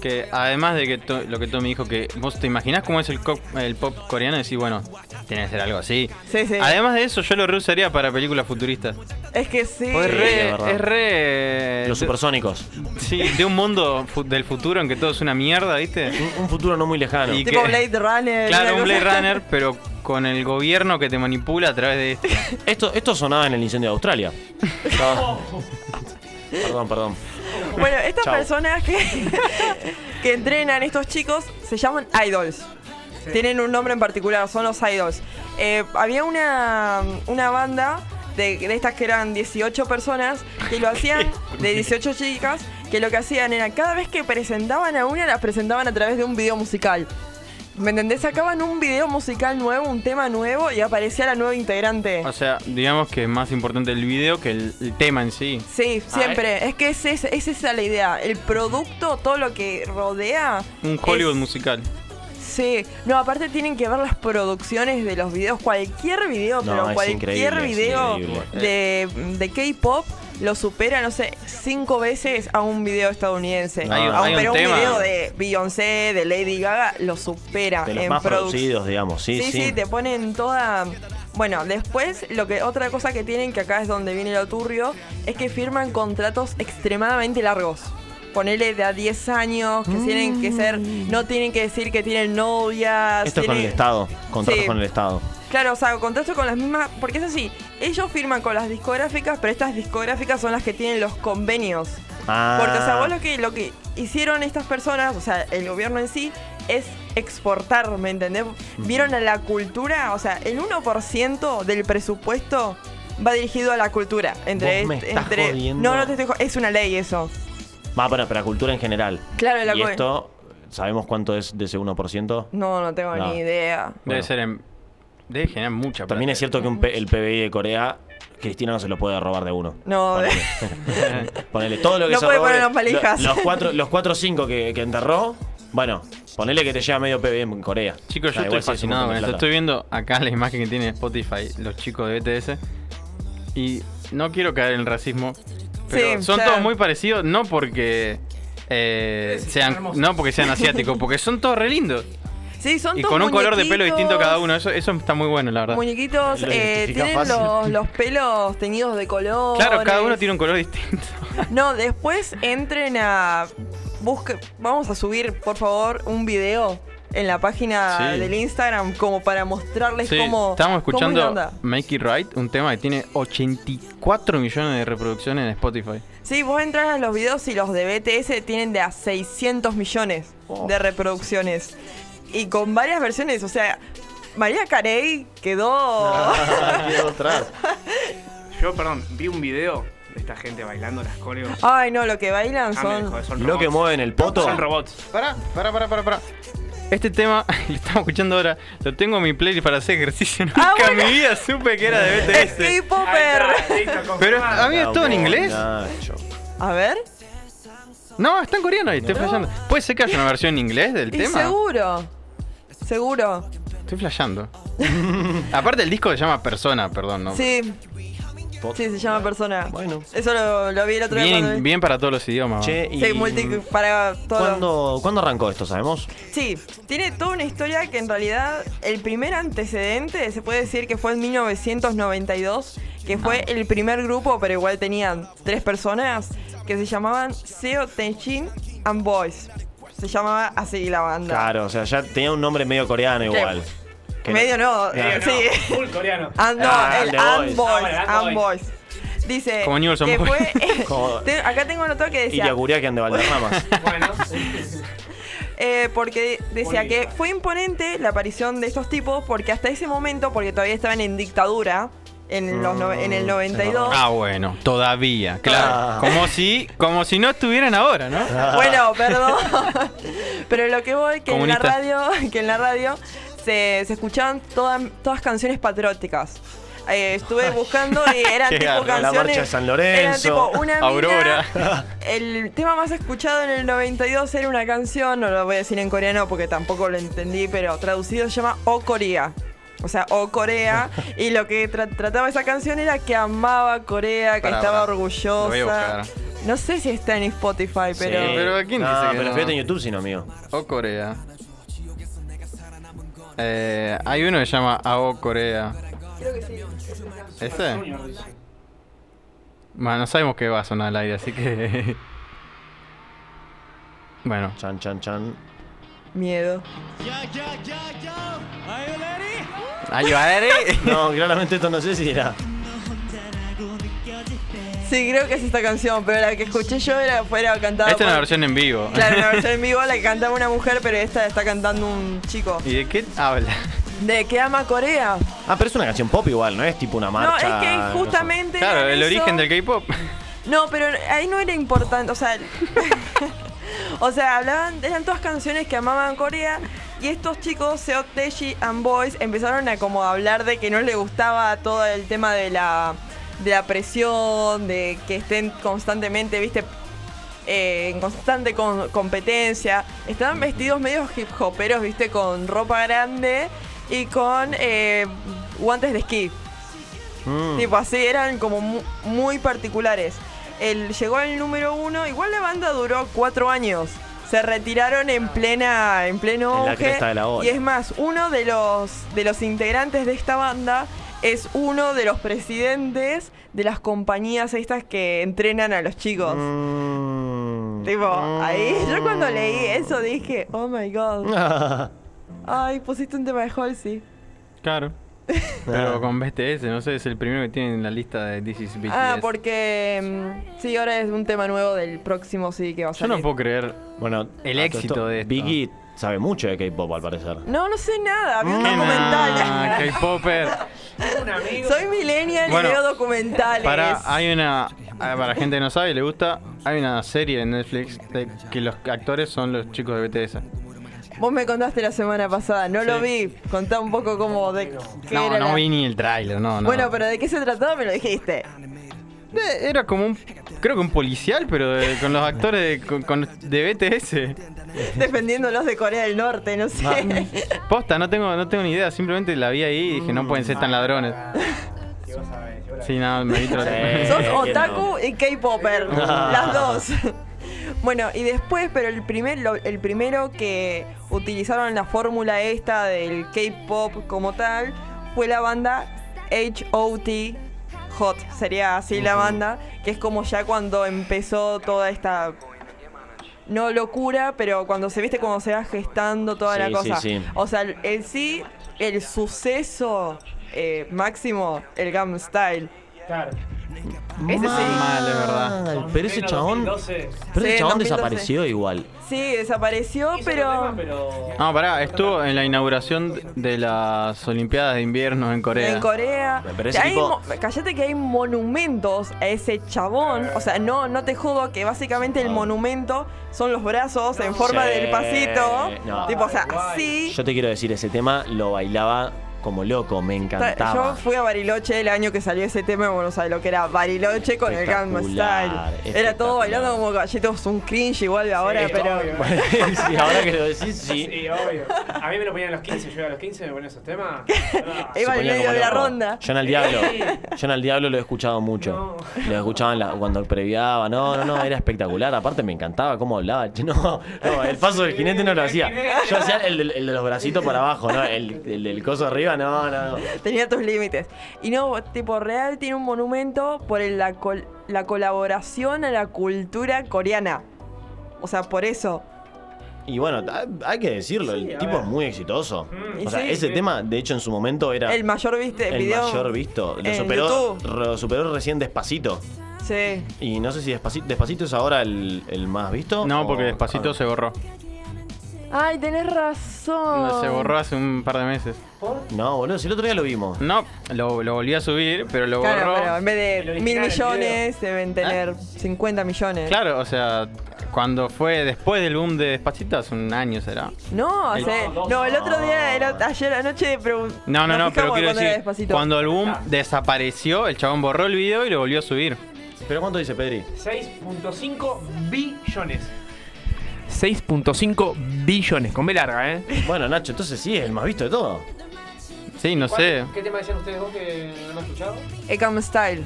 B: Que además de que to- lo que Tommy dijo, que vos te imaginás cómo es el, pop coreano, y decís, bueno, tiene que ser algo así.
D: Sí, sí.
B: Además de eso, yo lo reusaría para películas futuristas.
D: Es que sí.
B: Es
C: Sí,
B: re.
C: Es Los
B: de-
C: supersónicos.
B: Sí, de un mundo fu- del futuro en que todo es una mierda, ¿viste?
C: Un, un futuro no muy lejano.
B: Y
D: Tipo
B: que-
D: Blade Runner.
B: Claro, un Blade. Runner, pero con el gobierno que te manipula a través de esto.
C: Esto, esto sonaba en el incendio de Australia. (laughs) (laughs) Perdón, perdón.
D: Bueno, estas
C: Chau.
D: personas que, (laughs) que entrenan estos chicos se llaman idols. Tienen un nombre en particular, son los idols. Eh, había una, una banda de, de estas que eran 18 personas, que lo (laughs) hacían, de 18 chicas, que lo que hacían era cada vez que presentaban a una, las presentaban a través de un video musical. ¿Me entendés? Sacaban un video musical nuevo, un tema nuevo y aparecía la nueva integrante.
B: O sea, digamos que es más importante el video que el, el tema en sí.
D: Sí, siempre. Es que es, es, es esa la idea. El producto, todo lo que rodea.
B: Un Hollywood
D: es-
B: musical.
D: Sí, no, aparte tienen que ver las producciones de los videos. Cualquier video,
C: No,
D: pero cualquier video de, de K-pop lo supera, no sé, cinco veces a un video estadounidense. A un- pero un, video de Beyoncé, de Lady Gaga, lo supera
C: De los
D: en
C: más
D: produc-
C: producidos, digamos. Sí,
D: sí,
C: sí.
D: sí, te ponen toda. Bueno, después lo que otra cosa que tienen que acá es donde viene lo turbio es que firman contratos extremadamente largos. Ponele de a 10 años, que tienen que ser, no tienen que decir que tienen novias.
C: Esto es con el
D: tienen-
C: Estado. Contratos
D: Sí.
C: con el Estado.
D: Claro, o sea, contratos con las mismas, porque es así, ellos firman con las discográficas, pero estas discográficas son las que tienen los convenios.
C: Ah.
D: Porque, o sea, vos lo que, lo que hicieron estas personas, o sea, el gobierno en sí, es exportar, ¿me entendés? Vieron a la cultura, o sea, el 1% del presupuesto va dirigido a la cultura. Entre,
C: Vos me estás
D: entre
C: jodiendo.
D: No, no te estoy es una ley eso.
C: Va, bueno, pero la cultura en general.
D: Claro, la
C: y esto, ¿sabemos cuánto es de ese 1%?
D: No, no tengo
C: No.
D: ni idea.
B: Debe
C: Bueno.
B: ser en. Debe generar mucha plata.
C: También es cierto que un P- el PBI de Corea, Cristina no se lo puede robar de uno.
D: No,
C: Ponele (laughs) todo lo que
D: No
C: se
D: puede
C: robe,
D: poner las valijas.
C: lo- Los cuatro, los cuatro o cinco que, que enterró, bueno, ponele que te lleva medio PBI en Corea.
B: Chicos, yo estoy fascinado con
C: de
B: esto. Estoy viendo acá la imagen que tiene Spotify los chicos de BTS. Y no quiero caer en el racismo. Pero
D: Sí,
B: son todos muy parecidos, no porque eh, sean, no porque sean asiáticos, porque son todos re lindos.
D: Sí, son
B: Y
D: todos
B: con un color de pelo distinto cada uno. Eso, eso está muy bueno, la verdad.
D: Muñequitos, eh, tienen los, los pelos teñidos de color.
B: Claro, cada uno tiene un color distinto. (laughs)
D: No, después entren a. Busque, vamos a subir, por favor, un video en la página
B: Sí.
D: del Instagram como para mostrarles
B: Sí,
D: cómo.
B: estamos
D: cómo es
B: escuchando. Make It Right, un tema que tiene 84 millones de reproducciones en Spotify.
D: Sí, vos entras a los videos y los de BTS tienen de a 600 millones
C: Oh.
D: de reproducciones. Y con varias versiones, o sea, María Carey quedó.
C: Quedó atrás. (laughs)
E: Yo, perdón, vi un video de esta gente bailando las coreos.
D: Ay, no, lo que bailan
E: Ah,
D: son.
E: son
C: Lo
E: robots.
C: que mueven el poto.
E: Son robots.
B: Pará, pará, pará, pará, pará. Este tema, (laughs) lo estamos escuchando ahora, lo tengo en mi playlist para hacer ejercicio. (laughs) Nunca
D: Ah, bueno.
B: en mi vida supe que era de BTS. Pero a mí es todo en inglés.
C: Nacho.
D: A ver.
B: No, está en coreano ahí, estoy flasheando. ¿Puede ser que haya una versión en inglés del
D: Y
B: tema?
D: seguro. Seguro.
B: Estoy flasheando. (laughs) Aparte el disco se llama Persona, perdón, ¿no?
D: Sí. Sí, se llama persona.
C: Bueno.
D: Eso lo, lo vi el otro día
B: Bien, bien para todos los idiomas.
C: Che, y
D: Sí, multi para todo.
C: ¿cuándo, ¿cuándo arrancó esto, sabemos?
D: Sí, tiene toda una historia que en realidad el primer antecedente se puede decir que fue en 1992, que fue
C: Ah.
D: el primer grupo, pero igual tenían tres personas, que se llamaban Seo Tenchin and Boys. Se llamaba así la banda.
C: Claro, o sea, ya tenía un nombre medio coreano igual. Que
D: Medio no, eh, sí.
E: Full coreano.
D: And, no,
C: Ah,
D: el
C: The
D: And
C: Boys.
E: Ah, And Boys.
D: Dice
B: Como Newell's
D: que
B: Boys.
D: fue... (laughs) (laughs)
C: Como-
D: acá tengo anotado que
C: Y
D: decía...
C: Yaguriakian de Valderramas. (laughs)
E: Bueno,
D: Eh, porque decía que fue imponente la aparición de estos tipos porque hasta ese momento, porque todavía estaban en dictadura, en, los no- en el 92.
B: Ah, bueno, todavía, claro.
C: Ah.
B: Como si, como si no estuvieran ahora, ¿no?
D: Bueno, perdón. Pero lo que voy, que en la radio, que en la radio se, se escuchaban todas, todas canciones patrióticas. Eh, estuve buscando y (laughs) eran tipo canciones.
C: La marcha de San
D: Eran
C: Lorenzo.
D: tipo una mina-
B: Aurora. (laughs)
D: El tema más escuchado en el 92 era una canción, no lo voy a decir en coreano porque tampoco lo entendí, pero traducido se llama O Corea. O sea, O Corea. (laughs) y lo que tra- trataba esa canción era que amaba Corea, que estaba
B: pará. Lo voy a
D: orgullosa. No sé si está en Spotify, pero.
C: Sí.
B: Pero ¿quién
C: no,
B: dice que
C: pero
B: no?
C: fíjate en YouTube si no, amigo.
B: O Corea. Eh, hay uno que se llama AO Corea. ¿Ese?
E: Junior dice.
B: Bueno, no sabemos qué va a sonar al aire, así que. (laughs) bueno,
C: Chan, chan, chan.
D: Miedo.
B: ayudaré. (laughs)
C: No, claramente esto no sé si era.
D: Sí, creo que es esta canción, pero la que escuché yo era fuera cantada.
B: Esta es una versión en vivo.
D: Claro, una (laughs) versión en vivo la que cantaba una mujer, pero esta está cantando un chico.
B: ¿Y de qué habla?
D: De que ama Corea.
C: Ah, pero es una canción pop igual, no es tipo una marcha.
D: no, es que
C: no sé.
D: justamente.
B: Claro, el
D: eso.
B: origen del K-pop.
D: No, pero ahí no era importante, o sea, (laughs) o sea, hablaban, eran todas canciones que amaban Corea y estos chicos, Seo Taeji and Boys, empezaron a como a hablar de que no les gustaba todo el tema de la de la presión, de que estén constantemente, viste, eh, en constante con- competencia. Estaban vestidos medio hip hoperos, viste, con ropa grande y con eh, guantes de esquí.
C: Mm.
D: Tipo así, eran como mu- muy particulares. El, llegó al número uno, igual la banda duró cuatro años. Se retiraron en plena, en pleno
C: En la
D: auge.
C: cresta de la ola.
D: Y es más, uno de los, de los integrantes de esta banda es uno de los presidentes de las compañías estas que entrenan a los chicos.
C: Mm.
D: Tipo, ahí yo cuando leí eso dije, oh my god. (laughs) Ay, pusiste un tema de Halsey.
B: Claro. (laughs) Pero con BTS, no sé, es el primero que tiene en la lista de This is BTS.
D: Ah, porque mm, sí, ahora es un tema nuevo del próximo sí que va a
B: Yo
D: salir.
B: no puedo creer
C: Bueno,
B: el éxito
C: esto,
B: de esto.
C: Biggie sabe mucho de K-pop al parecer.
D: No, no sé nada, vi un
B: ¿Qué
D: documental.
B: nada, K-Popper.
E: Un amigo.
D: Soy millennial
B: Bueno,
D: y veo documentales.
B: Para, hay una. ah, Para la gente que no sabe y le gusta, hay una serie en Netflix de que los actores son los chicos de BTS.
D: Vos me contaste la semana pasada, no lo vi. Contá un poco como de qué
B: No,
D: era
B: no
D: la-
B: vi ni el tráiler, no, no.
D: Bueno, pero de qué se trataba me lo dijiste.
B: Eh, Era como un. Creo que un policial, pero de- con los actores de, con- con- de BTS.
D: Defendiéndolos de Corea del Norte, no sé.
B: Ah. Posta, no tengo, no tengo ni idea, simplemente la vi ahí y dije, no pueden ser tan ladrones. Sí, no, me vi
D: Sos
C: Eh,
D: otaku y K-popper,
C: Ah.
D: las dos. Bueno, y después, pero el, primer, lo- el primero que utilizaron la fórmula esta del K-pop como tal fue la banda H.O.T. Hot, sería así la banda, que es como ya cuando empezó toda esta no locura, pero cuando se viste como se va gestando toda
C: Sí,
D: la cosa.
C: sí.
D: O sea, el, el sí, el suceso eh, máximo, el Gangnam Style.
E: Claro.
D: Ese sí.
B: Mal, de verdad.
C: Pero ese chabón.
E: 2012.
C: Pero ese
D: Sí,
C: chabón
D: 2012.
C: desapareció igual.
D: Sí, desapareció, pero...
B: No, pará, estuvo en la inauguración de las Olimpiadas de Invierno en Corea.
D: En Corea.
C: Pero ese
D: Hay
C: tipo-
D: mo- Cállate que hay monumentos a ese chabón. O sea, no, no te jodo que básicamente el monumento son los brazos en forma
C: Sí,
D: del pasito.
C: no.
D: Tipo, o sea, así.
C: Yo te quiero decir, ese tema lo bailaba como loco, me
D: Yo
C: encantaba.
D: fui a Bariloche el año que salió ese tema, bueno, no sabes lo que era Bariloche con el Gangnam Style. Era todo bailando como gallitos, un cringe igual ahora,
E: Sí,
D: pero... (laughs)
E: obvio.
C: sí, ahora que lo decís, sí.
E: Sí, obvio. A mí me lo ponían a los 15, yo iba a los 15 me ponían esos temas. Ah,
D: Iba
C: ponía
D: medio de la ronda.
C: Yo en el diablo. Yo en el diablo lo he escuchado mucho. Lo escuchaba en la- cuando previaba. No, no, no, era espectacular. Aparte me encantaba cómo hablaba. (laughs) No, no, el paso del jinete no lo hacía. Yo hacía el, del- el de los bracitos para abajo, ¿no? El, el del coso arriba, no, no, no. (laughs)
D: Tenía tus límites. Y no, tipo, Real tiene un monumento por el- la, col- la colaboración a la cultura coreana. O sea, por eso.
C: Y bueno, ha- hay que decirlo, el tipo
E: ver.
C: es muy exitoso.
D: Y
C: O sea,
D: sí,
C: ese
E: sí.
C: tema, de hecho, en su momento era
D: El mayor, viste,
C: el
D: video.
C: mayor visto. Lo superó, lo superó recién Despacito.
D: Sí.
C: Y no sé si Despacito, Despacito es ahora el, el más visto.
B: No,
C: o-
B: porque despacito
C: ah.
B: se borró.
D: Ay, tenés razón.
B: Se borró hace un par de meses.
C: No, boludo, si el otro día lo vimos.
B: No, lo, lo volví a subir, pero lo
D: Claro,
B: borró.
D: pero en vez
E: El
D: de mil
E: el
D: millones deben tener 50 millones.
B: Claro, o sea, cuando fue después del boom de Despacito, hace un año será.
D: No,
B: El-
D: no, el otro día era ayer anoche, pero
B: No, no, no, pero quiero decir, cuando el boom desapareció, el chabón borró el video y lo volvió a subir.
C: ¿Pero cuánto dice Pedri?
E: 6.5 billones. 6.5 billones, con B larga, ¿eh?
C: Bueno, Nacho, entonces sí, es el más visto de todo.
B: Sí, no sé.
E: ¿Qué tema decían ustedes dos que no han escuchado?
D: Ecam Style.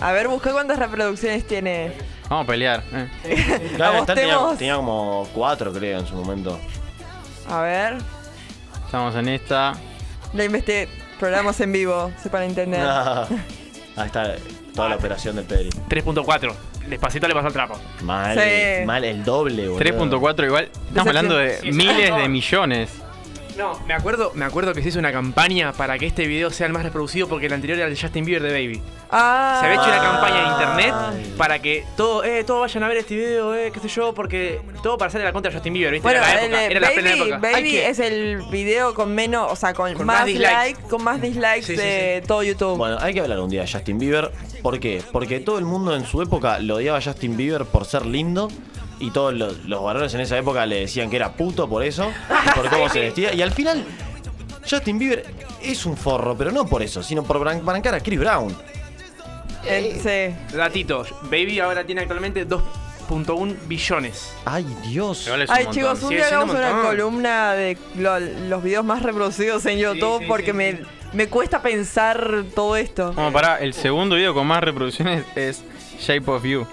D: A ver, busqué cuántas reproducciones tiene.
B: Vamos a pelear. eh.
C: Claro, Star tenía,
D: Apostemos.
C: tenía como cuatro, creo, en su momento.
D: A ver.
B: Estamos en esta.
D: La investigué. Programas en vivo, sepan entender. (laughs)
C: Ahí está toda la operación del Pedri.
E: 3.4. Despacito le pasó el trapo.
C: Mal,
D: Sí.
C: mal, el doble, boludo.
B: 3.4 igual. Estamos
D: Decepción.
B: hablando de miles de millones.
E: No, me acuerdo, me acuerdo que se hizo una campaña para que este video sea el más reproducido porque el anterior era el de Justin Bieber de Baby.
D: Ah.
E: Se había hecho una campaña en internet para que todo, eh, todos vayan a ver este video, eh, qué sé yo, porque todo para hacerle la contra a Justin Bieber, ¿viste?
D: Bueno,
E: era la
D: el
E: época,
D: de
E: era la plena
D: Baby,
E: época.
D: Baby
E: que-
D: es el video con menos, o sea, con,
E: Con
D: más,
E: más dislikes.
D: likes, con más dislikes
E: Sí, sí,
D: de todo YouTube.
C: Bueno, hay que hablar un día de Justin Bieber. ¿Por qué? Porque todo el mundo en su época lo odiaba a Justin Bieber por ser lindo. Y todos los, los varones en esa época le decían que era puto por eso, por cómo se vestía. Y al final, Justin Bieber es un forro, pero no por eso, sino por bancar a Chris Brown.
D: Eh, sí.
E: Datito, Baby ahora tiene actualmente 2.1 billones.
C: Ay, Dios.
D: Ay, chicos, un día
E: siendo
D: hagamos
E: un
D: una columna de lo- los videos más reproducidos en YouTube
E: sí,
D: porque
E: sí,
D: me, me cuesta pensar todo esto.
B: Como para el segundo video con más reproducciones es Shape of You.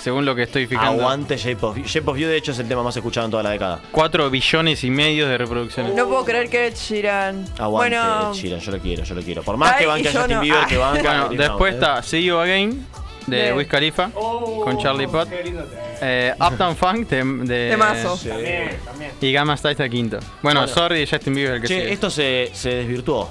B: Según lo que estoy fijando.
C: Aguante Shape of. Shape of You, de hecho, es el tema más escuchado en toda la década.
B: 4 billones y medio de reproducciones.
D: No puedo creer que Ed Sheeran.
C: Aguante,
D: bueno,
C: Ed Sheeran, yo lo quiero, yo lo quiero. Por más
D: Ay,
C: que banque a Justin
D: no.
C: Bieber, que (laughs) banque a
B: Bueno, después
C: Brown,
B: está See You Again de
D: De-
B: Wiz Khalifa con Charlie Puth. Eh, Uptown Funk de, de
D: Temazo.
E: También, también.
B: y Gamma Style está quinto. Bueno,
C: Bueno.
B: Sorry Justin Bieber el que
C: Che,
B: sigue.
C: esto se, se desvirtuó.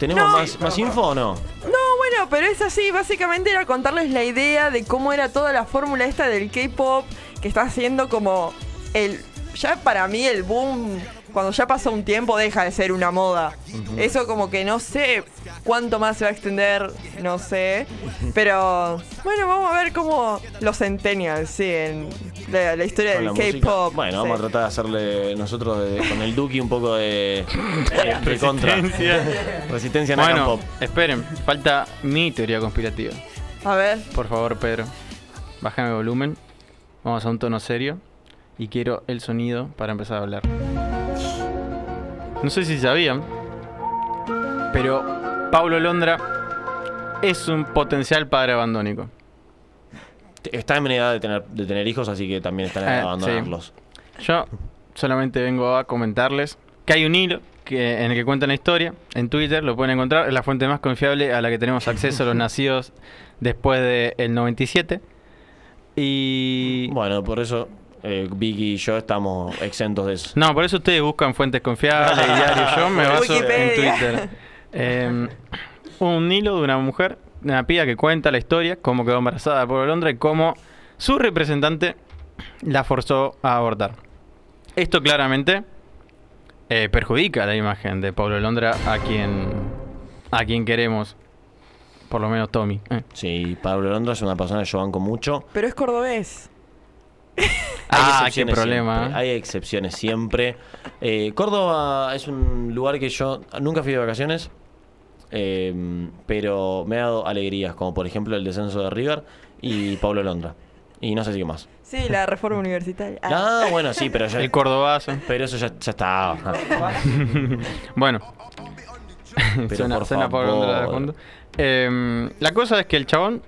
C: ¿Tenemos
D: No.
C: más, más info o no?
D: No, bueno, pero es así. Básicamente era contarles la idea de cómo era toda la fórmula esta del K-pop que está haciendo como el. Ya para mí el boom, cuando ya pasa un tiempo, deja de ser una moda. Eso como que no sé cuánto más se va a extender, no sé. Pero bueno, vamos a ver cómo los centennials siguen la, la historia
C: Con
D: del. K-pop.
C: Bueno,
D: sí.
C: vamos a tratar de hacerle nosotros de- con el Duki un poco de, (laughs) de, de contra.
B: Resistencia.
C: Resistencia Nakan
B: Bueno,
C: Pop.
B: esperen, falta mi teoría conspirativa.
D: A ver.
B: Por favor, Pedro, bájame el volumen. Vamos a un tono serio. Y quiero el sonido para empezar a hablar. No sé si sabían, pero Paulo Londra es un potencial padre abandónico.
C: Está en edad de tener, de tener hijos, así que también está en edad de
B: Eh,
C: abandonarlos.
B: Yo solamente vengo a comentarles que hay un hilo que, en el que cuentan la historia. En Twitter lo pueden encontrar. Es la fuente más confiable a la que tenemos acceso los (laughs) nacidos después del 97. Y.
C: Bueno, por eso eh, Vicky y yo estamos exentos de eso.
B: No, por eso ustedes buscan fuentes confiables y diario. Yo me (laughs) baso en. Twitter. Eh, un hilo de una mujer, de una piba que cuenta la historia, cómo quedó embarazada por Londra y cómo su representante la forzó a abortar. Esto claramente eh, perjudica la imagen de Pablo Londra a quien, a quien queremos. Por lo menos Tommy. eh.
C: Sí, Pablo Londra es una persona que yo banco mucho.
D: Pero es cordobés.
C: Hay
B: Ah, qué
C: excepciones
B: problema.
C: siempre. Hay excepciones siempre. Eh, Córdoba es un lugar que yo nunca fui de vacaciones, eh, pero me ha dado alegrías, como por ejemplo el descenso de River y Pablo Londra. Y no sé si qué más.
D: Sí, la reforma universitaria. (laughs) Ah.
C: Bueno, sí, pero ya,
B: El cordobazo.
C: pero eso ya, ya está. (laughs)
B: Bueno.
C: Pero
B: suena,
C: por
B: suena Pablo Londra de
C: favor.
B: fondo. Eh, la cosa es que el chabón,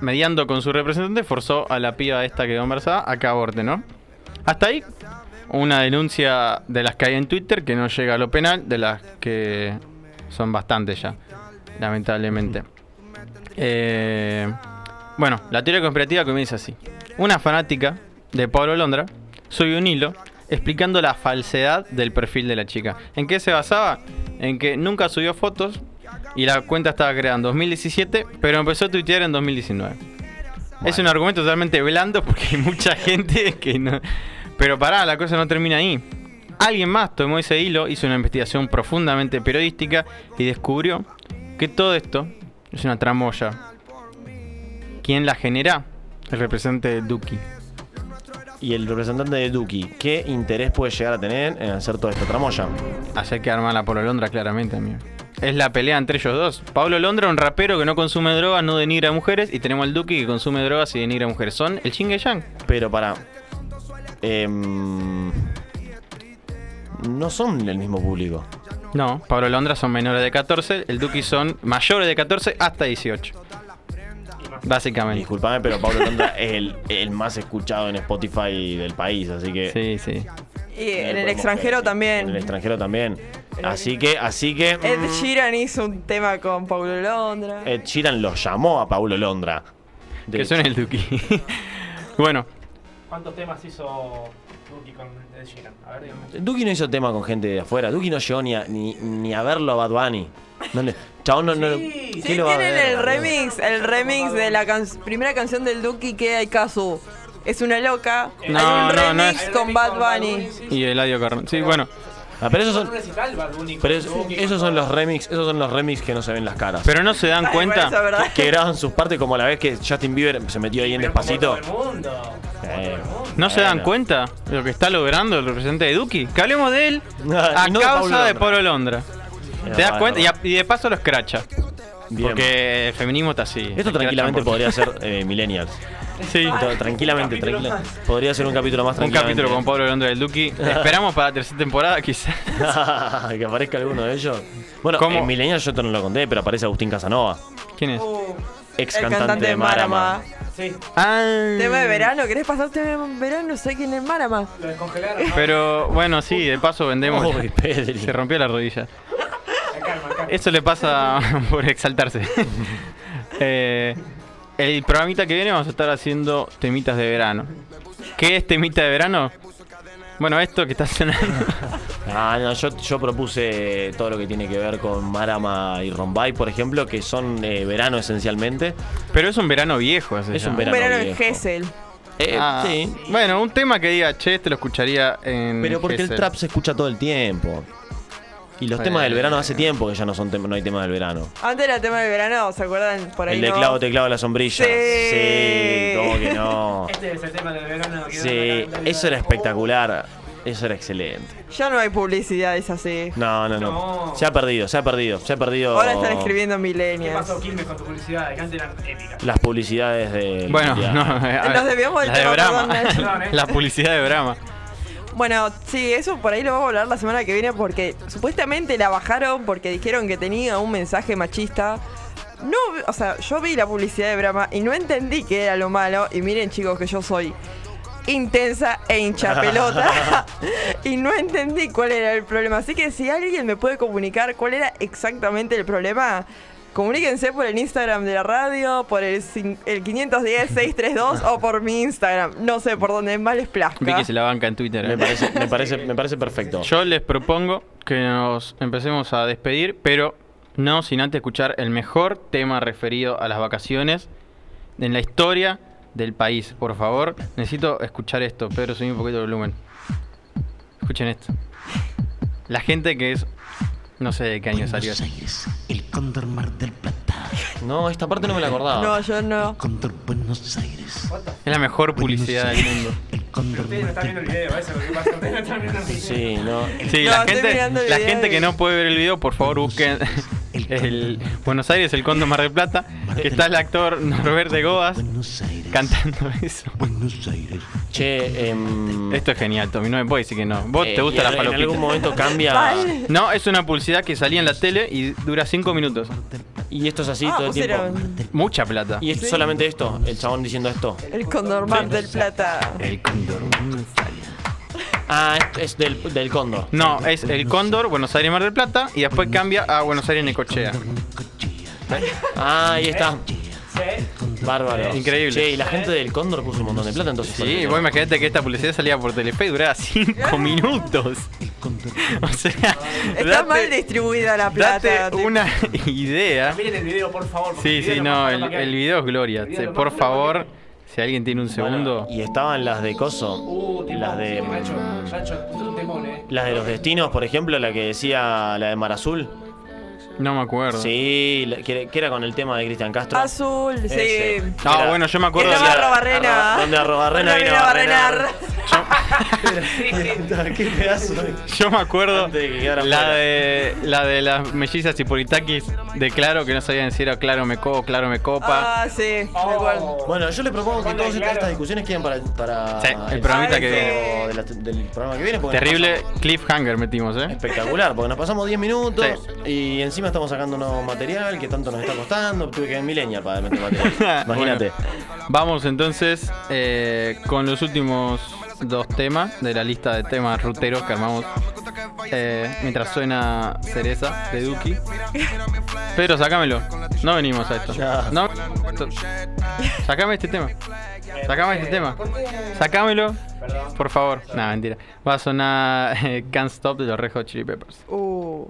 B: mediando con su representante, forzó a la piba esta que embarazada a que aborte, ¿no? Hasta ahí, una denuncia de las que hay en Twitter que no llega a lo penal, de las que son bastantes ya, lamentablemente. Eh, bueno, la teoría conspirativa comienza así. Una fanática de Pablo Londra subió un hilo explicando la falsedad del perfil de la chica. ¿En qué se basaba? En que nunca subió fotos y la cuenta estaba creada en 2017, pero empezó a tuitear en 2019. Es un argumento totalmente blando porque hay mucha (laughs) gente que no... Pero pará, la cosa no termina ahí. Alguien más tomó ese hilo, hizo una investigación profundamente periodística y descubrió que todo esto es una tramoya. ¿Quién la genera? El representante de Duki.
C: Y el representante de Duki, ¿qué interés puede llegar a tener en hacer toda esta tramoya?
B: Hacer quedar mal a Pablo Londra, claramente, amigo. Es la pelea entre ellos dos. Pablo Londra, un rapero que no consume drogas, no denigra a mujeres. Y tenemos al Duki que consume drogas y denigra a mujeres. Son el chingue yang.
C: Pero para. em, no son el mismo público.
B: No, Pablo Londra son menores de 14. El Duki son mayores de 14 hasta 18. Básicamente.
C: Disculpame, pero Pablo Londra es el, el más escuchado en Spotify del país, así que.
B: Sí, sí.
D: Y en el
C: podemos
D: extranjero
C: En el
D: también.
C: extranjero también. Así que, así que.
D: Ed
C: mm,
D: Sheeran hizo un tema con Paulo Londra.
C: Ed Sheeran lo llamó a Paulo Londra. De
B: Que
C: hecho.
B: el Duki. (laughs) bueno,
E: ¿Cuántos temas hizo Duki con Ed Sheeran. A ver, dígame.
C: Duki no hizo tema con gente de afuera. Duki no llegó ni a, ni, ni a verlo a Bad Bunny. No le- chabón, no, no,
D: Sí,
C: ¿quién lo va a
D: tienen
C: ver,
D: el remix, el remix de la can- primera canción del Duki que hay Kazu. Es una loca.
B: No,
D: hay un
B: no, no
D: remix
B: es-
D: con Bad Bunny.
B: Y Eladio Carrón. Sí, bueno.
C: Ah, pero esos son, pero es- esos son los remix, esos son los remix que no se ven las caras.
B: Pero no se dan
D: Ay,
B: cuenta.
D: bueno, verdad.
C: que graban sus partes como la vez que Justin Bieber se metió ahí en despacito.
E: todo el mundo.
C: Eh,
B: ¿No se dan
C: bueno.
B: cuenta de lo que está logrando el representante de Duki? Que hablemos de él (laughs) a
C: y no de
B: causa
C: Pablo
B: de
C: Londra.
B: Pablo Londra. ¿Te das cuenta? Y, a-
C: verdad.
B: y de paso lo escracha.
C: Bien.
B: Porque el feminismo está así.
C: Esto tranquilamente podría ser eh, Millennials. (laughs)
B: Sí.
C: Tranquilamente, tranquila. Podría ser un capítulo más
B: Un
C: tranquilamente.
B: capítulo con Pablo Londra del Duki. (laughs) Esperamos para la tercera temporada, quizás. (laughs)
C: que aparezca alguno de ellos. Bueno,
B: ¿Cómo?
C: en Millennials yo no lo conté, pero aparece Agustín Casanova,
B: ¿Quién es?
C: ex
D: El
C: cantante, de Marama.
E: Sí,
B: Ah,
D: Tema de verano, ¿querés pasar tema de verano? Sé quién es Marama.
E: lo descongelaron.
B: Pero bueno, sí, de paso vendemos. Se rompió la rodilla.
E: Calma, calma.
B: Eso le pasa (laughs) por exaltarse. Eh, el programita que viene vamos a estar haciendo temitas de verano. ¿Qué es temita de verano? Bueno, esto que está sonando. (laughs)
C: Ah, no, yo, yo propuse todo lo que tiene que ver con Marama y Rombay, por ejemplo, que son eh, verano esencialmente.
B: Pero es un verano viejo.
C: Es un verano,
D: Un verano en
C: viejo.
D: Gessel.
C: Eh,
B: Ah,
C: sí,
B: Bueno, un tema que diga, che, este lo escucharía en.
C: pero porque el trap se escucha todo el tiempo. Y los
B: Eh.
C: temas del verano hace tiempo que ya no son tem- no hay temas del verano.
D: Antes era tema de verano, ¿se acuerdan? Por ahí
C: El de
D: no.
C: clavo te clavo la sombrilla.
D: Sí.
C: Sí, ¿cómo que no? (laughs)
E: Este es el tema del verano. que
C: Sí,
E: no me
C: eso era espectacular. Eso era excelente.
D: Ya no hay publicidades así.
C: No, no, no.
E: No.
C: Se ha perdido, se ha perdido, se ha perdido.
D: Ahora están escribiendo
E: ¿Qué
D: millennials.
E: pasó, Quilmes, con tu publicidad? Que antes eran épicas.
C: Las publicidades de.
B: Bueno, no. eh, a ver,
D: Nos desviamos del
B: la de
D: tema,
B: Brahma.
D: perdón, Nacho.
E: Perdón, eh.
B: la publicidad de Brahma.
D: Bueno, sí, eso por ahí lo vamos a hablar la semana que viene porque supuestamente la bajaron porque dijeron que tenía un mensaje machista. No, o sea, yo vi la publicidad de Brahma y no entendí qué era lo malo. Y miren, chicos, que yo soy intensa e hincha (laughs) pelota. (laughs) y no entendí cuál era el problema. Así que si alguien me puede comunicar cuál era exactamente el problema, comuníquense por el Instagram de la radio, por el, el 510-632 o por mi Instagram. No sé por dónde más les plazca.
B: Vi que se la banca en Twitter.
C: Me
B: eh.
C: parece, me parece, me parece perfecto.
B: Yo les propongo que nos empecemos a despedir, pero no sin antes escuchar el mejor tema referido a las vacaciones en la historia del país. Por favor, necesito escuchar esto. Pedro, subí un poquito el volumen. Escuchen esto. La gente que es... No sé de qué año salió. esto.
K: el Cóndor Mar del Plata,
C: No, esta parte no me la acordaba.
D: No, yo no.
K: Cóndor Buenos Aires,
B: Es la mejor publicidad del mundo.
K: el Cóndor
E: Ustedes no están viendo el video, eso es lo que pasa. Ustedes no están viendo el video.
C: Sí, no.
B: Sí,
D: No,
B: la,
D: estoy
B: gente,
D: mirando el
B: la
D: video
B: gente
D: y-
B: que no puede ver el video, por favor busquen (laughs) el Buenos Aires, el Condo Mar del Plata, que está el actor Norberto Goas
K: Buenos Aires,
B: cantando (laughs) eso.
K: Buenos Aires.
C: Che, em,
B: Esto es genial, Tommy, no me puedes decir que no. ¿Vos
C: eh,
B: te gusta
C: y
B: la
C: en- En algún momento (laughs) cambia.
B: No, es una publicidad que salía en la tele y dura 5 minutos.
C: Y esto es así
D: Ah,
C: todo el tiempo.
B: Mucha plata.
C: Y es solamente esto, el chabón diciendo esto.
D: el Condor Mar del Plata.
B: El Cóndor.
C: Ah, es, es del, del cóndor.
B: No, es el Cóndor, Buenos Aires Mar del Plata, y después cambia a Buenos Aires Necochea.
C: Ah, ahí está. Bárbaro.
B: Increíble.
C: Che, y la gente del cóndor puso un montón de plata, entonces.
B: Sí, vos imaginate que esta publicidad salía por Telefe y duraba 5 (laughs) minutos. (laughs) O sea,
D: Está
B: date-
D: mal distribuida la plata.
B: Date una (laughs) idea.
E: Miren el video, por favor.
B: Sí,
E: el video
B: sí, no, el, video es gloria.
E: Video
B: Por favor,
E: que
B: si alguien tiene un segundo.
C: Y estaban las de Coso.
E: Uh,
C: las de.
E: Esto es un temón, eh.
C: Las de los destinos, por ejemplo, la que decía la de Mar Azul.
B: No me acuerdo.
C: Sí, la- que, que era con el tema de Cristian Castro.
D: Azul, sí.
B: Ah,
C: Era-
B: bueno, yo me acuerdo
D: Que
B: de
D: no
B: la-
D: arroba Barrena.
C: Arro- donde Arrobarrena
D: Donde
C: vino
D: vino
C: a
D: a
C: barrenar. (laughs) Qué pedazo de-
B: Yo me acuerdo
C: Antes de que quedara
B: la
C: fuera.
B: de la de las mellizas y politakis de Claro que no sabían si era Claro me copo, Claro me copa.
D: Ah, sí, me
E: Oh.
D: acuerdo.
C: Bueno, yo le propongo que todas estas,
E: claro.
C: estas discusiones queden para, para
B: Sí, el programita que-
C: de la- del programa que viene. porque nos
B: Terrible cliffhanger metimos, ¿eh?
C: Espectacular, porque nos pasamos 10 minutos y encima estamos sacando nuevo material que tanto nos está costando. Tuve que ir en Millennial para meter este material. (laughs) Imagínate.
B: Vamos entonces eh, con los últimos dos temas de la lista de temas ruteros que armamos eh, mientras suena Cereza de Duki. Pedro, sácamelo. No venimos a esto. Ya. No. Sácame este tema. Sácame este tema. Sácamelo. Por favor. Nada, mentira. Va a sonar eh, Can't Stop de los Red Hot Chili Peppers.
K: Uh.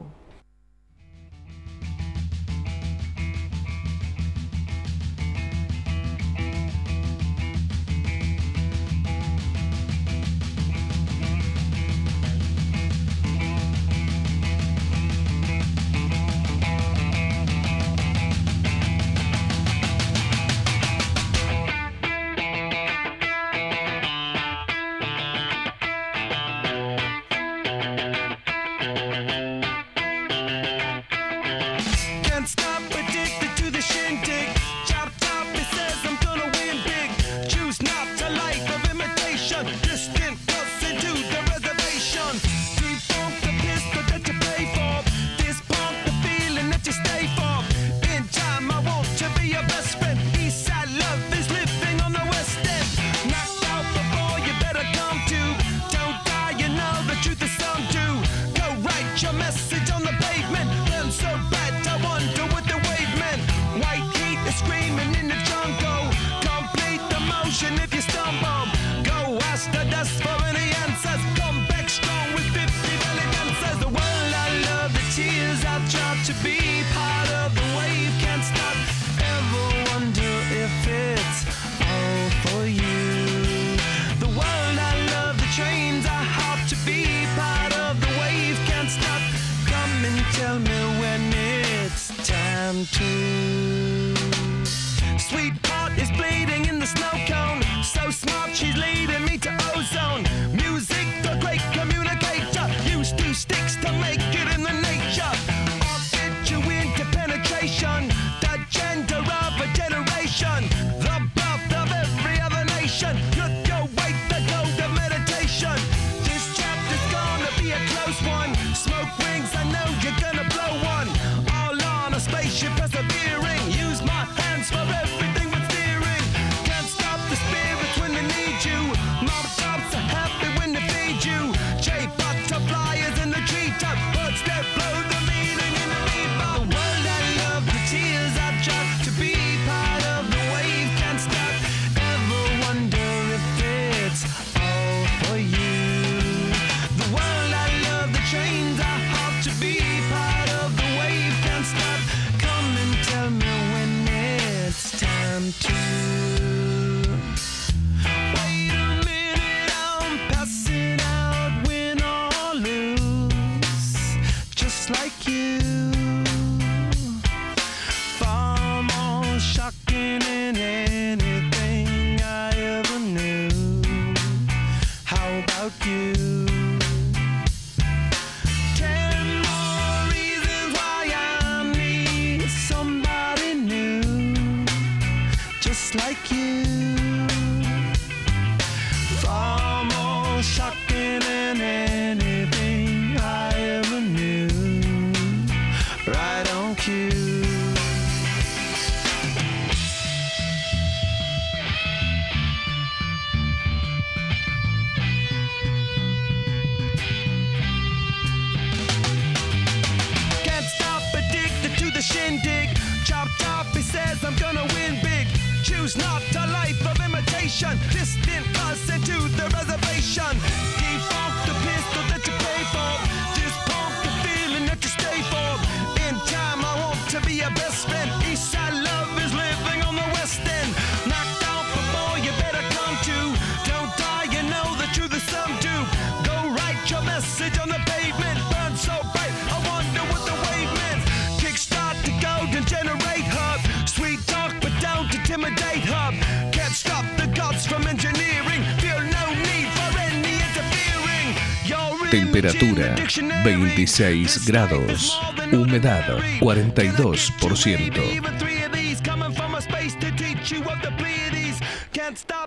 A: 26 grados, humedad 42%.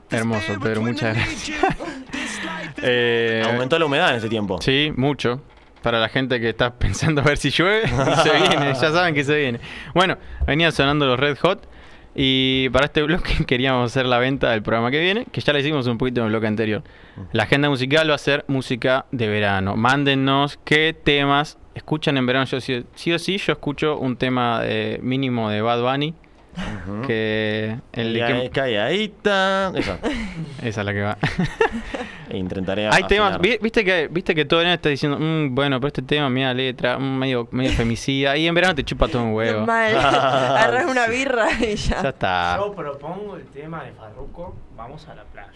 B: Hermoso, Pedro, muchas gracias. (laughs) Eh,
C: Aumentó la humedad en este tiempo.
B: Sí, mucho. Para la gente que está (laughs) pensando a ver si llueve, (laughs) se viene, ya saben que se viene. Bueno, venía sonando los Red Hot. Y para este bloque (laughs) queríamos hacer la venta del programa que viene, que ya la hicimos un poquito en el bloque anterior. La agenda musical va a ser música de verano. Mándennos qué temas escuchan en verano. Yo sí, sí o sí, yo escucho un tema de- mínimo de Bad Bunny. Que el de
C: eh, calladita. Esa. (laughs)
B: esa es la que va. (laughs)
C: E intentaré
B: Hay temas, vi- viste que viste que todo el año está diciendo, "Mm, bueno, pero este tema, mira letra, mm, medio, medio femicida. Y en verano te chupa todo un huevo.
D: Mal. (laughs) Agarras una birra y
B: Ya
D: ya.
B: está.
L: Yo propongo el tema de Farruko, vamos a la playa.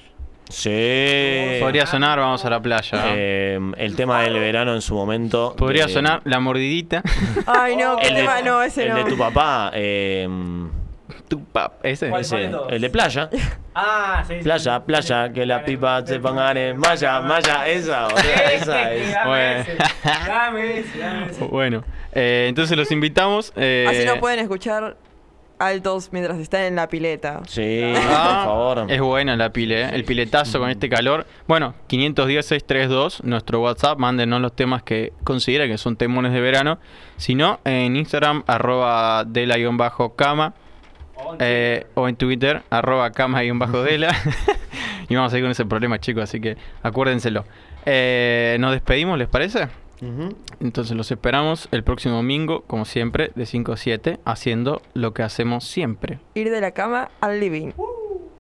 C: Sí.
B: Podría sonar, vamos a la playa.
C: Eh, el tema del verano en su momento.
B: Podría
C: de-
B: sonar la mordidita.
D: Ay, no, qué
C: El de,
D: tema, no, ese
C: el
D: no.
C: de tu papá. eh,
B: Tu pap, ese.
L: ¿Cuál?
C: ese,
L: de
C: el de playa.
L: Ah, sí. sí,
C: Playa,
L: sí.
C: playa, que la pipa se pongan en malla, malla. Esa, boludo, esa es.
L: Dame
B: Bueno.
L: ese, dame ese, dame ese.
B: Bueno, eh, entonces los invitamos. eh,
D: Así no pueden escuchar altos mientras están en la pileta.
C: Sí,
B: Ah,
C: por favor.
B: Es buena la pile, ¿eh? el piletazo con este calor. Bueno, 510-632, nuestro WhatsApp, mándenos los temas que considera que son temones de verano. Si no, en Instagram, arroba dela-cama. Eh, o en Twitter, arroba cama-dela. (laughs) y vamos a ir con ese problema, chicos, así que acuérdenselo. Eh, Nos despedimos, ¿les parece? Entonces los esperamos el próximo domingo, como siempre, de 5 a 7, haciendo lo que hacemos siempre.
D: Ir de la cama al living.